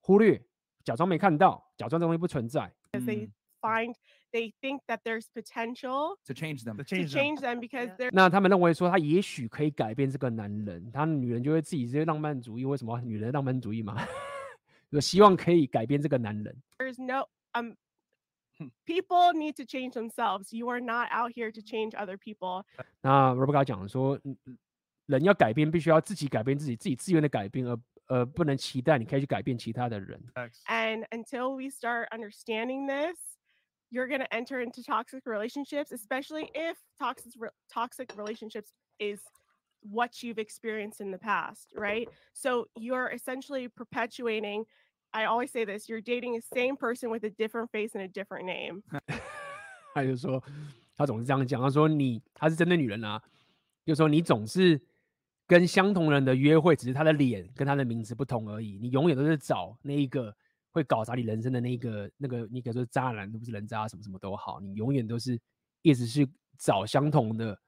忽略，假装没看到，假装这东西不存在。 they find they think that there's potential to change them. To to change them. change them because Yeah. they're 那他们认为说，他也许可以改变这个男人，他女人就会自己这些浪漫主义。为什么女人浪漫主义嘛？有希望可以改变这个男人。 there's no um people need to change themselves. You are not out here to change other people. 那 Rebecca 讲说，嗯人要改变，必须要自己改变自己，自己自愿的改变，而而不能期待你可以去改变其他的人。 Facts. And until we start understanding this, you're going to enter into toxic relationships, especially if toxic re- toxic relationships is what you've experienced in the past, right? So you're essentially perpetuating I always say this, you're dating the same person with a different face and a different name. *laughs* 他就说，他总是这样讲，他说你，他是针对女人啊，就说你总是跟相同人的约会，只是他的脸跟他的名字不同而已，你永远都是找那一个 会搞砸你人生的那个那个，你可以说渣男都不是人渣，什么什么都好，你永远都是一直是找相同的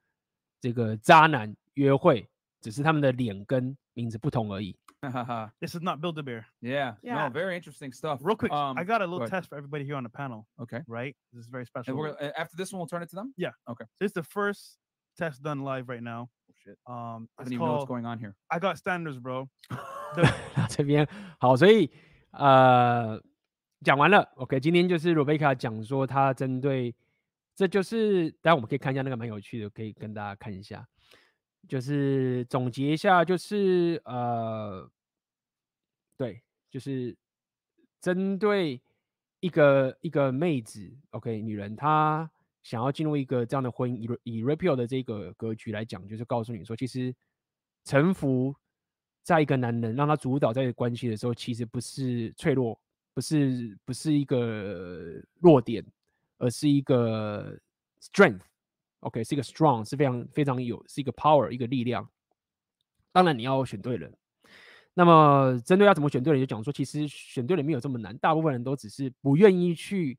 这个渣男约会，只是他们的脸跟名字不同而已。This is not Build a Bear. yeah, Yeah. no, very interesting stuff. Real quick, um, I got a little test for everybody here on the panel. Okay, Right, this is very special. and we're gonna, after this one, we'll turn it to them. Yeah. Okay. This is the first test done live right now. Oh, shit. Um, I don't even know what's going on here. I Got Standards, bro. 那这边好，所以呃讲完了，OK，今天就是 Rebecca 讲说她针对，这就是，待会我们可以看一下那个蛮有趣的，可以跟大家看一下，就是总结一下，就是呃，对，就是针对一个一个妹子，OK，女人她想要进入一个这样的婚姻，以以 Rapio 的这个格局来讲，就是告诉你说，其实臣服在一个男人让他主导在一个关系的时候，其实不是脆弱，不是不是一个弱点，而是一个 strength。OK，是一个 strong，是非常非常有，是一个 power，一个力量。当然你要选对人。那么针对要怎么选对人，就讲说，其实选对人没有这么难，大部分人都只是不愿意去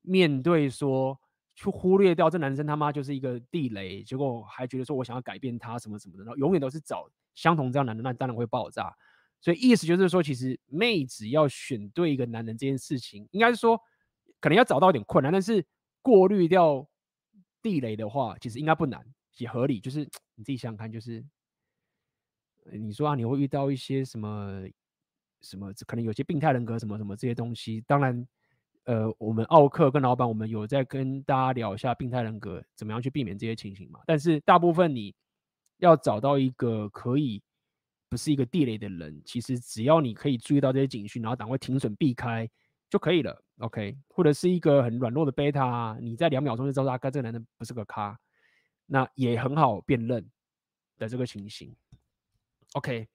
面对说，去忽略掉这男生他妈就是一个地雷，结果还觉得说我想要改变他什么什么的，然后永远都是找相同这样男人，那当然会爆炸。所以意思就是说，其实妹子要选对一个男人这件事情，应该是说可能要找到一点困难，但是过滤掉地雷的话，其实应该不难，也合理。就是 *tsk* 你自己想想看，就是你说啊，你会遇到一些什么什么，可能有些病态人格什么什么这些东西。当然，呃，我们奥克跟老板，我们有在跟大家聊一下病态人格怎么样去避免这些情形嘛。但是大部分你要找到一个可以。不是一个地雷的人，其实只要你可以注意到这些警讯，然后赶快停损避开就可以了。OK，或者是一个很软弱的贝塔，你在两秒钟就知道大概这个男人不是个咖，那也很好辨认的这个情形。OK，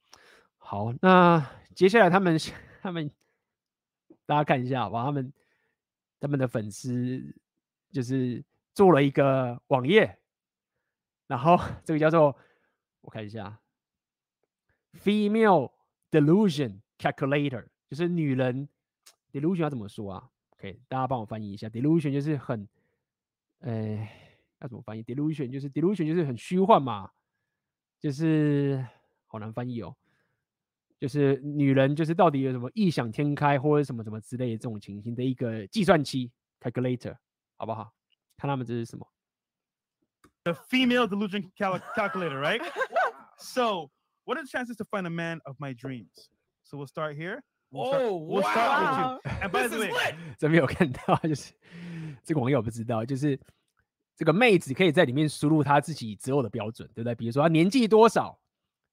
好，那接下来他们 *laughs* 他们大家看一下，把，他们他们的粉丝就是做了一个网页，然后这个叫做我看一下。Female delusion calculator 就是女人 delusion 要怎么说啊？OK，大家帮我翻译一下。delusion 就是很，呃，要怎么翻译？delusion 就是 delusion 就是很虚幻嘛，就是好难翻译哦。就是女人就是到底有什么异想天开或者什么什么之类的这种情形的一个计算器 calculator，好不好？看他们这是什么？The female delusion cal calculator, right? So. What are the chances to find a man of my dreams? So we'll start here. We'll start, Oh, we'll start with wow. you. And by This the is way. 这边有看到，就是这个网友不知道，就是这个妹子可以在里面输入她自己择偶的标准，对不对？比如说她年纪多少，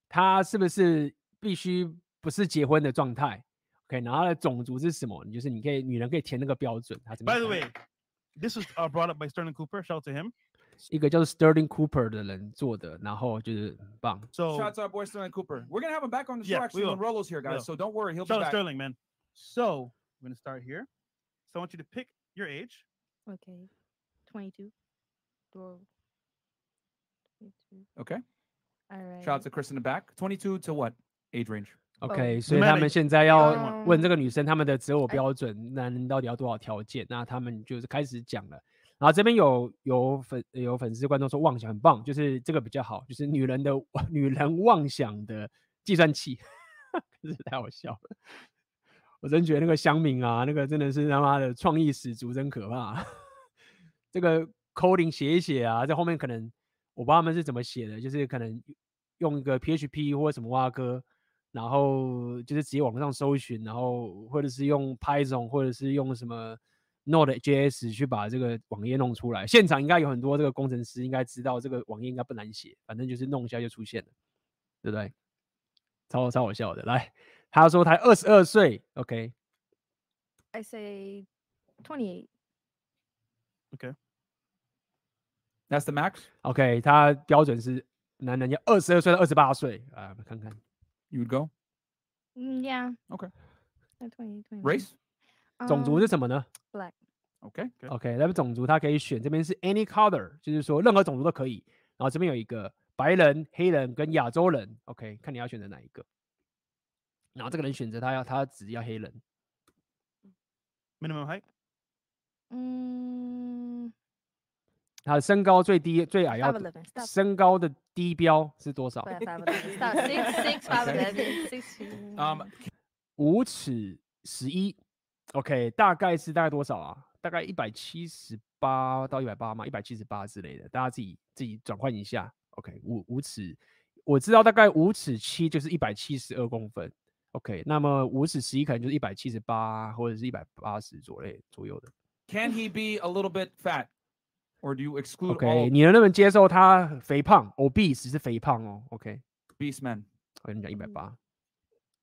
她是不是必须不是结婚的状态？OK，然后她的种族是什么？你就是你可以女人可以填那个标准。她怎么 by the way, this was uh, brought up by Sterling Cooper. Shout out to him. 一个叫做 Sterling Cooper 的人做的，然后就是很棒。So Shout out to our boy Sterling Cooper. We're gonna have him back on the show Yeah, actually we when will. Rolo's here, guys. So don't worry, he'll shout be out back. Sterling, man. So we're gonna start here. So I want you to pick your age. Okay. 22. Bro. 22. Okay. All right. Shout out to Chris in the back. 22 to what age range? OK，、哦所以他们现在要嗯问这个女生他们的择偶哎标准，男人到底要多少条件？那他们就是开始讲了。然后这边有有粉有粉丝观众说妄想很棒，就是这个比较好，就是女人的 *laughs* 女人妄想的计算器，*laughs* 真是太好笑了。我真觉得那个乡民啊，那个真的是他妈的创意十足，真可怕。*laughs* 这个 coding 写一写啊，在后面可能我不知道他们是怎么写的，就是可能用一个 PHP 或者什么蛙哥。然后就是直接网上搜寻，然后或者是用 Python，或者是用什么 Node.js 去把这个网页弄出来。现场应该有很多这个工程师应该知道这个网页应该不难写，反正就是弄一下就出现了，对不对？超超好笑的。来，他说他二十二岁，OK，I say 28. That's the max. OK，他标准是男人要二十二岁到二十八岁啊，看看 You would go. Mm, yeah. Okay. At 20, 21. Race. 种族 Um, 是什么呢 black. Okay. OK，那么种族他可以选，这边是 any color，就是说任何种族都可以。然后这边有一个白人、黑人跟亚洲人，OK，看你要选择哪一个。然后这个人选择他要他只要黑人，Minimum height. Mm, 他的身高最低最矮要 5'11", stop. 身高的低标是多少？But 5'11", stop. Six, six, *laughs* 5'11", six, two. *laughs* *laughs* Um, 五尺十一，OK，大概是大概多少啊？大概一百七十八到一百八嘛，一百七十八之类的，大家自己自己转换一下。OK，五五尺，我知道大概五尺七就是一百七十二公分。OK，那么五尺十一可能就是一百七十八或者是一百八十左右左右的。can he be a little bit fat, or do you exclude OK， all 你能不能接受他肥胖？obese 是肥胖哦。OK， beast men? 我跟你讲一百八。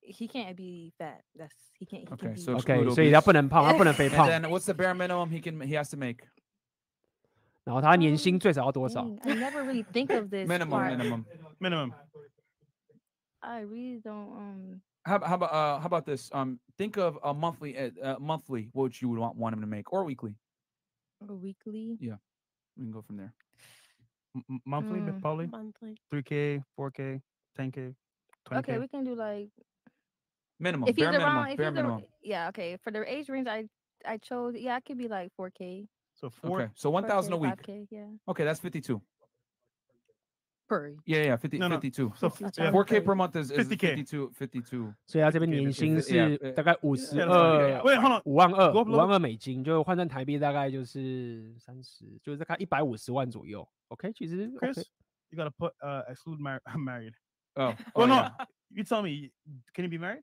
He can't be fat. That's he can't. He Okay, can be so OK， exclude 所以他 obese. 不能胖，他不能肥胖。 And then what's the bare minimum he can he has to make? 然后他年薪最少要多少？ Dang, I never really think of this. Minimum, part. minimum. Minimum. I really don't. Um. How, how about uh how about this? Um, think of a monthly uh, uh, monthly what you would want, want him to make, or weekly. A weekly. We can go from there. M- monthly, Mm. probably Monthly. 3K, 4K, 10K, 20K. Okay, we can do like Minimum, if he's bare minimum, around. If bare he's minimum. yeah. Okay. For the age range, I I chose. Yeah, it could be like 4K. so four. Okay, so one thousand a week. 5K, yeah. Okay, that's fifty-two per. Yeah, yeah, 50, No, no. 52. So That's yeah, 4K per month is, is 50K. 52, 52. 所以他这边 Okay, 年 this 薪 is- yeah, 是 uh, 大概五十 yeah, 二 Wait, hold on. 五万二 Go up a 五万 little 二美金，就换算台币大概就是三十，就是大概一百五十万左右。OK，其实 OK Chris, you gotta put uh exclude mar- *laughs* married. Oh, Oh, oh, no, yeah. *laughs* you tell me, can he be married?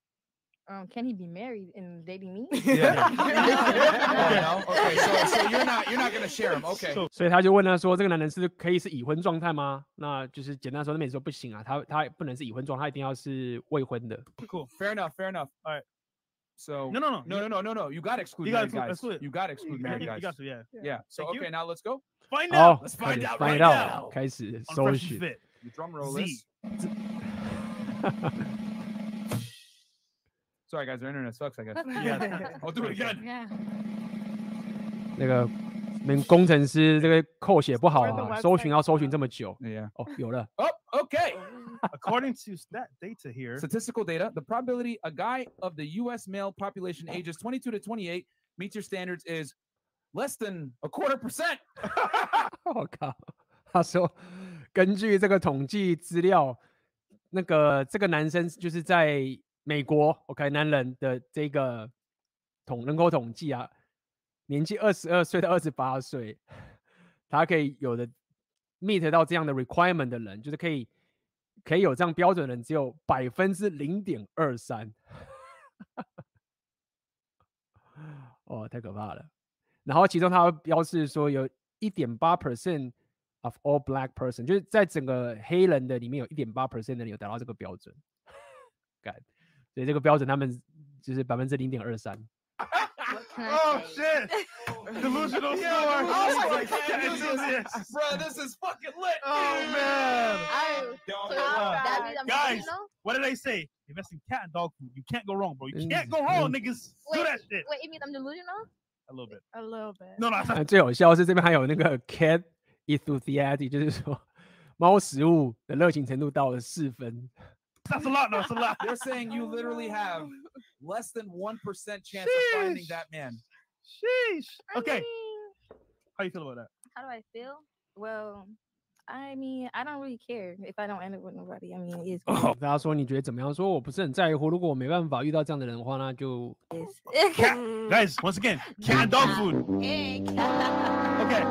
Um, can he be married and dating me? *laughs* Yeah. Yeah. Oh, no? Okay, so, so *laughs* you're not you're not gonna share him. Okay. So 所以他就问他说：“这个男人是可以是已婚状态吗？”那就是简单说，那妹子说不行啊，他他不能是已婚状态，他一定要是未婚的。 cool. Fair enough, fair enough. All right. So No, no, no. no, no, no, no, no. You got to exclude You gotta married exclude- guys. exclude it. You got to exclude You, married you guys. got to, yeah. Yeah. So Thank you. okay, now let's go. Find 好 out. Let's 开 find 始 out find right out， now. 开始 On 搜 Fresh 寻。 Fit. You drum roll Z. *laughs* this. Sorry, guys. Our internet sucks. I guess. *laughs* Yeah. I'll do it again. Yeah. 那个你们工程师这个扣写不好 Where the 啊， website 搜寻要搜寻这么久。 Yeah. 哦，有了。 Oh, okay. According to stat data here, Statistical data: the probability a guy of the U.S. male population ages 22 to 28 meets your standards is less than a quarter percent. *laughs* *laughs* 我靠，他说根据这个统计资料，那个这个男生就是在 美国，OK，男人的这个统人口统计啊，年纪二十二岁到二十八岁，他可以有的 meet 到这样的 requirement 的人，就是可以可以有这样标准的人，只有百分之零点二三。哦，太可怕了。然后其中它会标示说有一点八 percent of all black person，就是在整个黑人的里面有一点八 percent 的人有达到这个标准。*laughs* 干，所以这个标准他们就是百分之零点二三。I oh shit, delusional Yeah, store. oh my God, this is- this. Bro, this is fucking lit. Oh man, I, Don't Uh, guys. what did they say? Invest in cat and dog food. You can't go wrong, bro. You Mm, can't go wrong, mm. niggas. Do Wait, that shit. wait, you means I'm delusional? A little bit. A little bit. No, no, 最有效的是这边还有那个 cat enthusiastic，就是说猫食物的热情程度到了四分。that's a lot. No, that's a lot. They're saying you literally have *laughs* less than one percent chance of finding Sheesh. that man. Sheesh. I Okay, mean, how you feel about that? how do I feel? Well, I mean, I don't really care if I don't end up with nobody. I mean, it's Oh, *laughs* 大家说你觉得怎么样？说我不是很在乎，如果我没办法遇到这样的人的话，那就 it's cat, guys. Once again, *laughs* cat and dog food. Egg. Okay.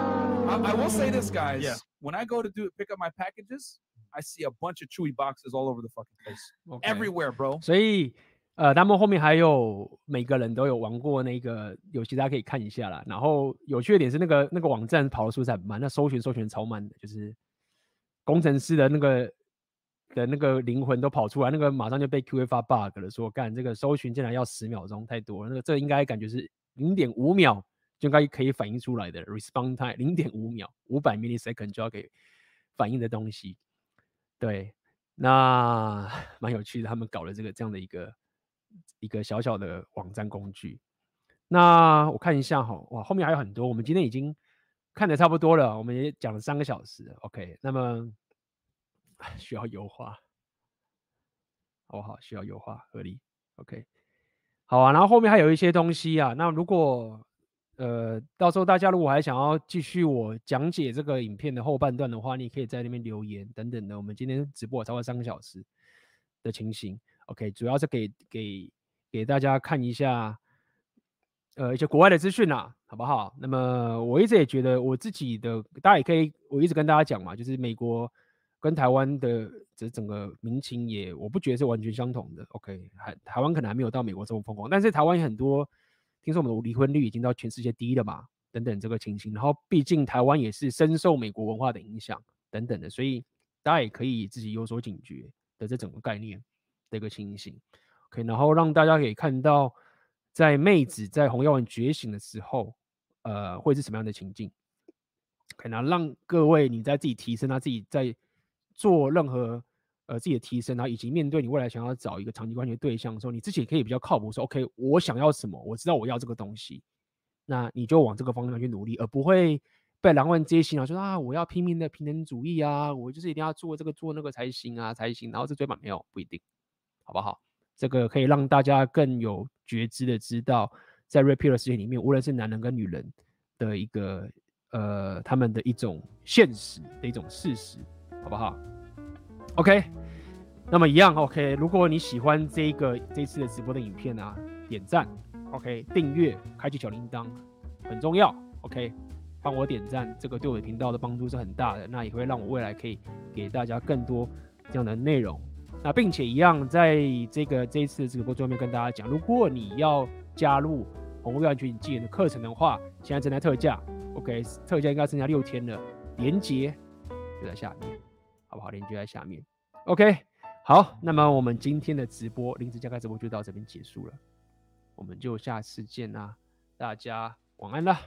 I, I will say this, guys. Yeah. When I go to do pick up my packages, I see a bunch of Chewy boxes all over the fucking place, OK everywhere, bro. 所以呃，他们后面还有每个人都有玩过那个游戏，大家可以看一下啦。然后有趣的点是，那个那个网站跑的速度很慢，那搜寻搜寻超慢的，就是工程师的那个的那个灵魂都跑出来，那个马上就被 QA 发 bug 了，说干这个搜寻竟然要十秒钟，太多了。那个这个应该感觉是零点五秒就应该可以反应出来的 response time，零点五秒，五百 millisecond 就要给反应的东西。 对，那 *laughs* 蛮有趣的，他们搞了这个这样的一个一个小小的网站工具。那我看一下哈，哇，后面还有很多，我们今天已经看的差不多了，我们也讲了三个小时，OK，那么 *laughs* 需要优化，好不好？需要优化，合理，OK，好啊。然后后面还有一些东西啊，那如果呃到时候大家如果还想要继续我讲解这个影片的后半段的话，你可以在那边留言等等的。我们今天直播超过三个小时的情形，OK，主要是给给给大家看一下。呃，一些国外的资讯啦，好不好？那么我一直也觉得我自己的，大家也可以，我一直跟大家讲嘛，就是美国跟台湾的这整个民情也，我不觉得是完全相同的。OK，还台湾可能还没有到美国这么疯狂，但是台湾有很多，听说我们的离婚率已经到全世界第一了嘛，等等这个情形。然后毕竟台湾也是深受美国文化的影响等等的，所以大家也可以自己有所警觉的这整个概念的一个情形。OK，然后让大家可以看到。在妹子在红药丸觉醒的时候，呃，会是什么样的情境？可能让各位你在自己提升，他自己在做任何呃自己的提升，然后以及面对你未来想要找一个长期关系的对象的时候，你自己也可以比较靠谱，说 OK，我想要什么，我知道我要这个东西，那你就往这个方向去努力，而不会被狼万接心啊，说啊我要拼命的平等主义啊，我就是一定要做这个做那个才行啊才行，然后这追满没有不一定，好不好？这个可以让大家更有觉知的知道，在 Red Pill 的世界里面，无论是男人跟女人的一个呃，他们的一种现实的一种事实，好不好 OK，那么一样 OK，如果你喜欢这个这次的直播的影片啊，点赞 OK，订阅，开启小铃铛很重要 OK，帮我点赞，这个对我的频道的帮助是很大的，那也会让我未来可以给大家更多这样的内容。那并且一样，在这个这一次的直播最后面跟大家讲，如果你要加入红卫安全技能的课程的话，现在正在特价，OK，特价应该剩下六天了，连接就在下面，好不好？链接在下面，OK，好，那么我们今天的直播林子加开直播就到这边结束了，我们就下次见啦，大家晚安啦。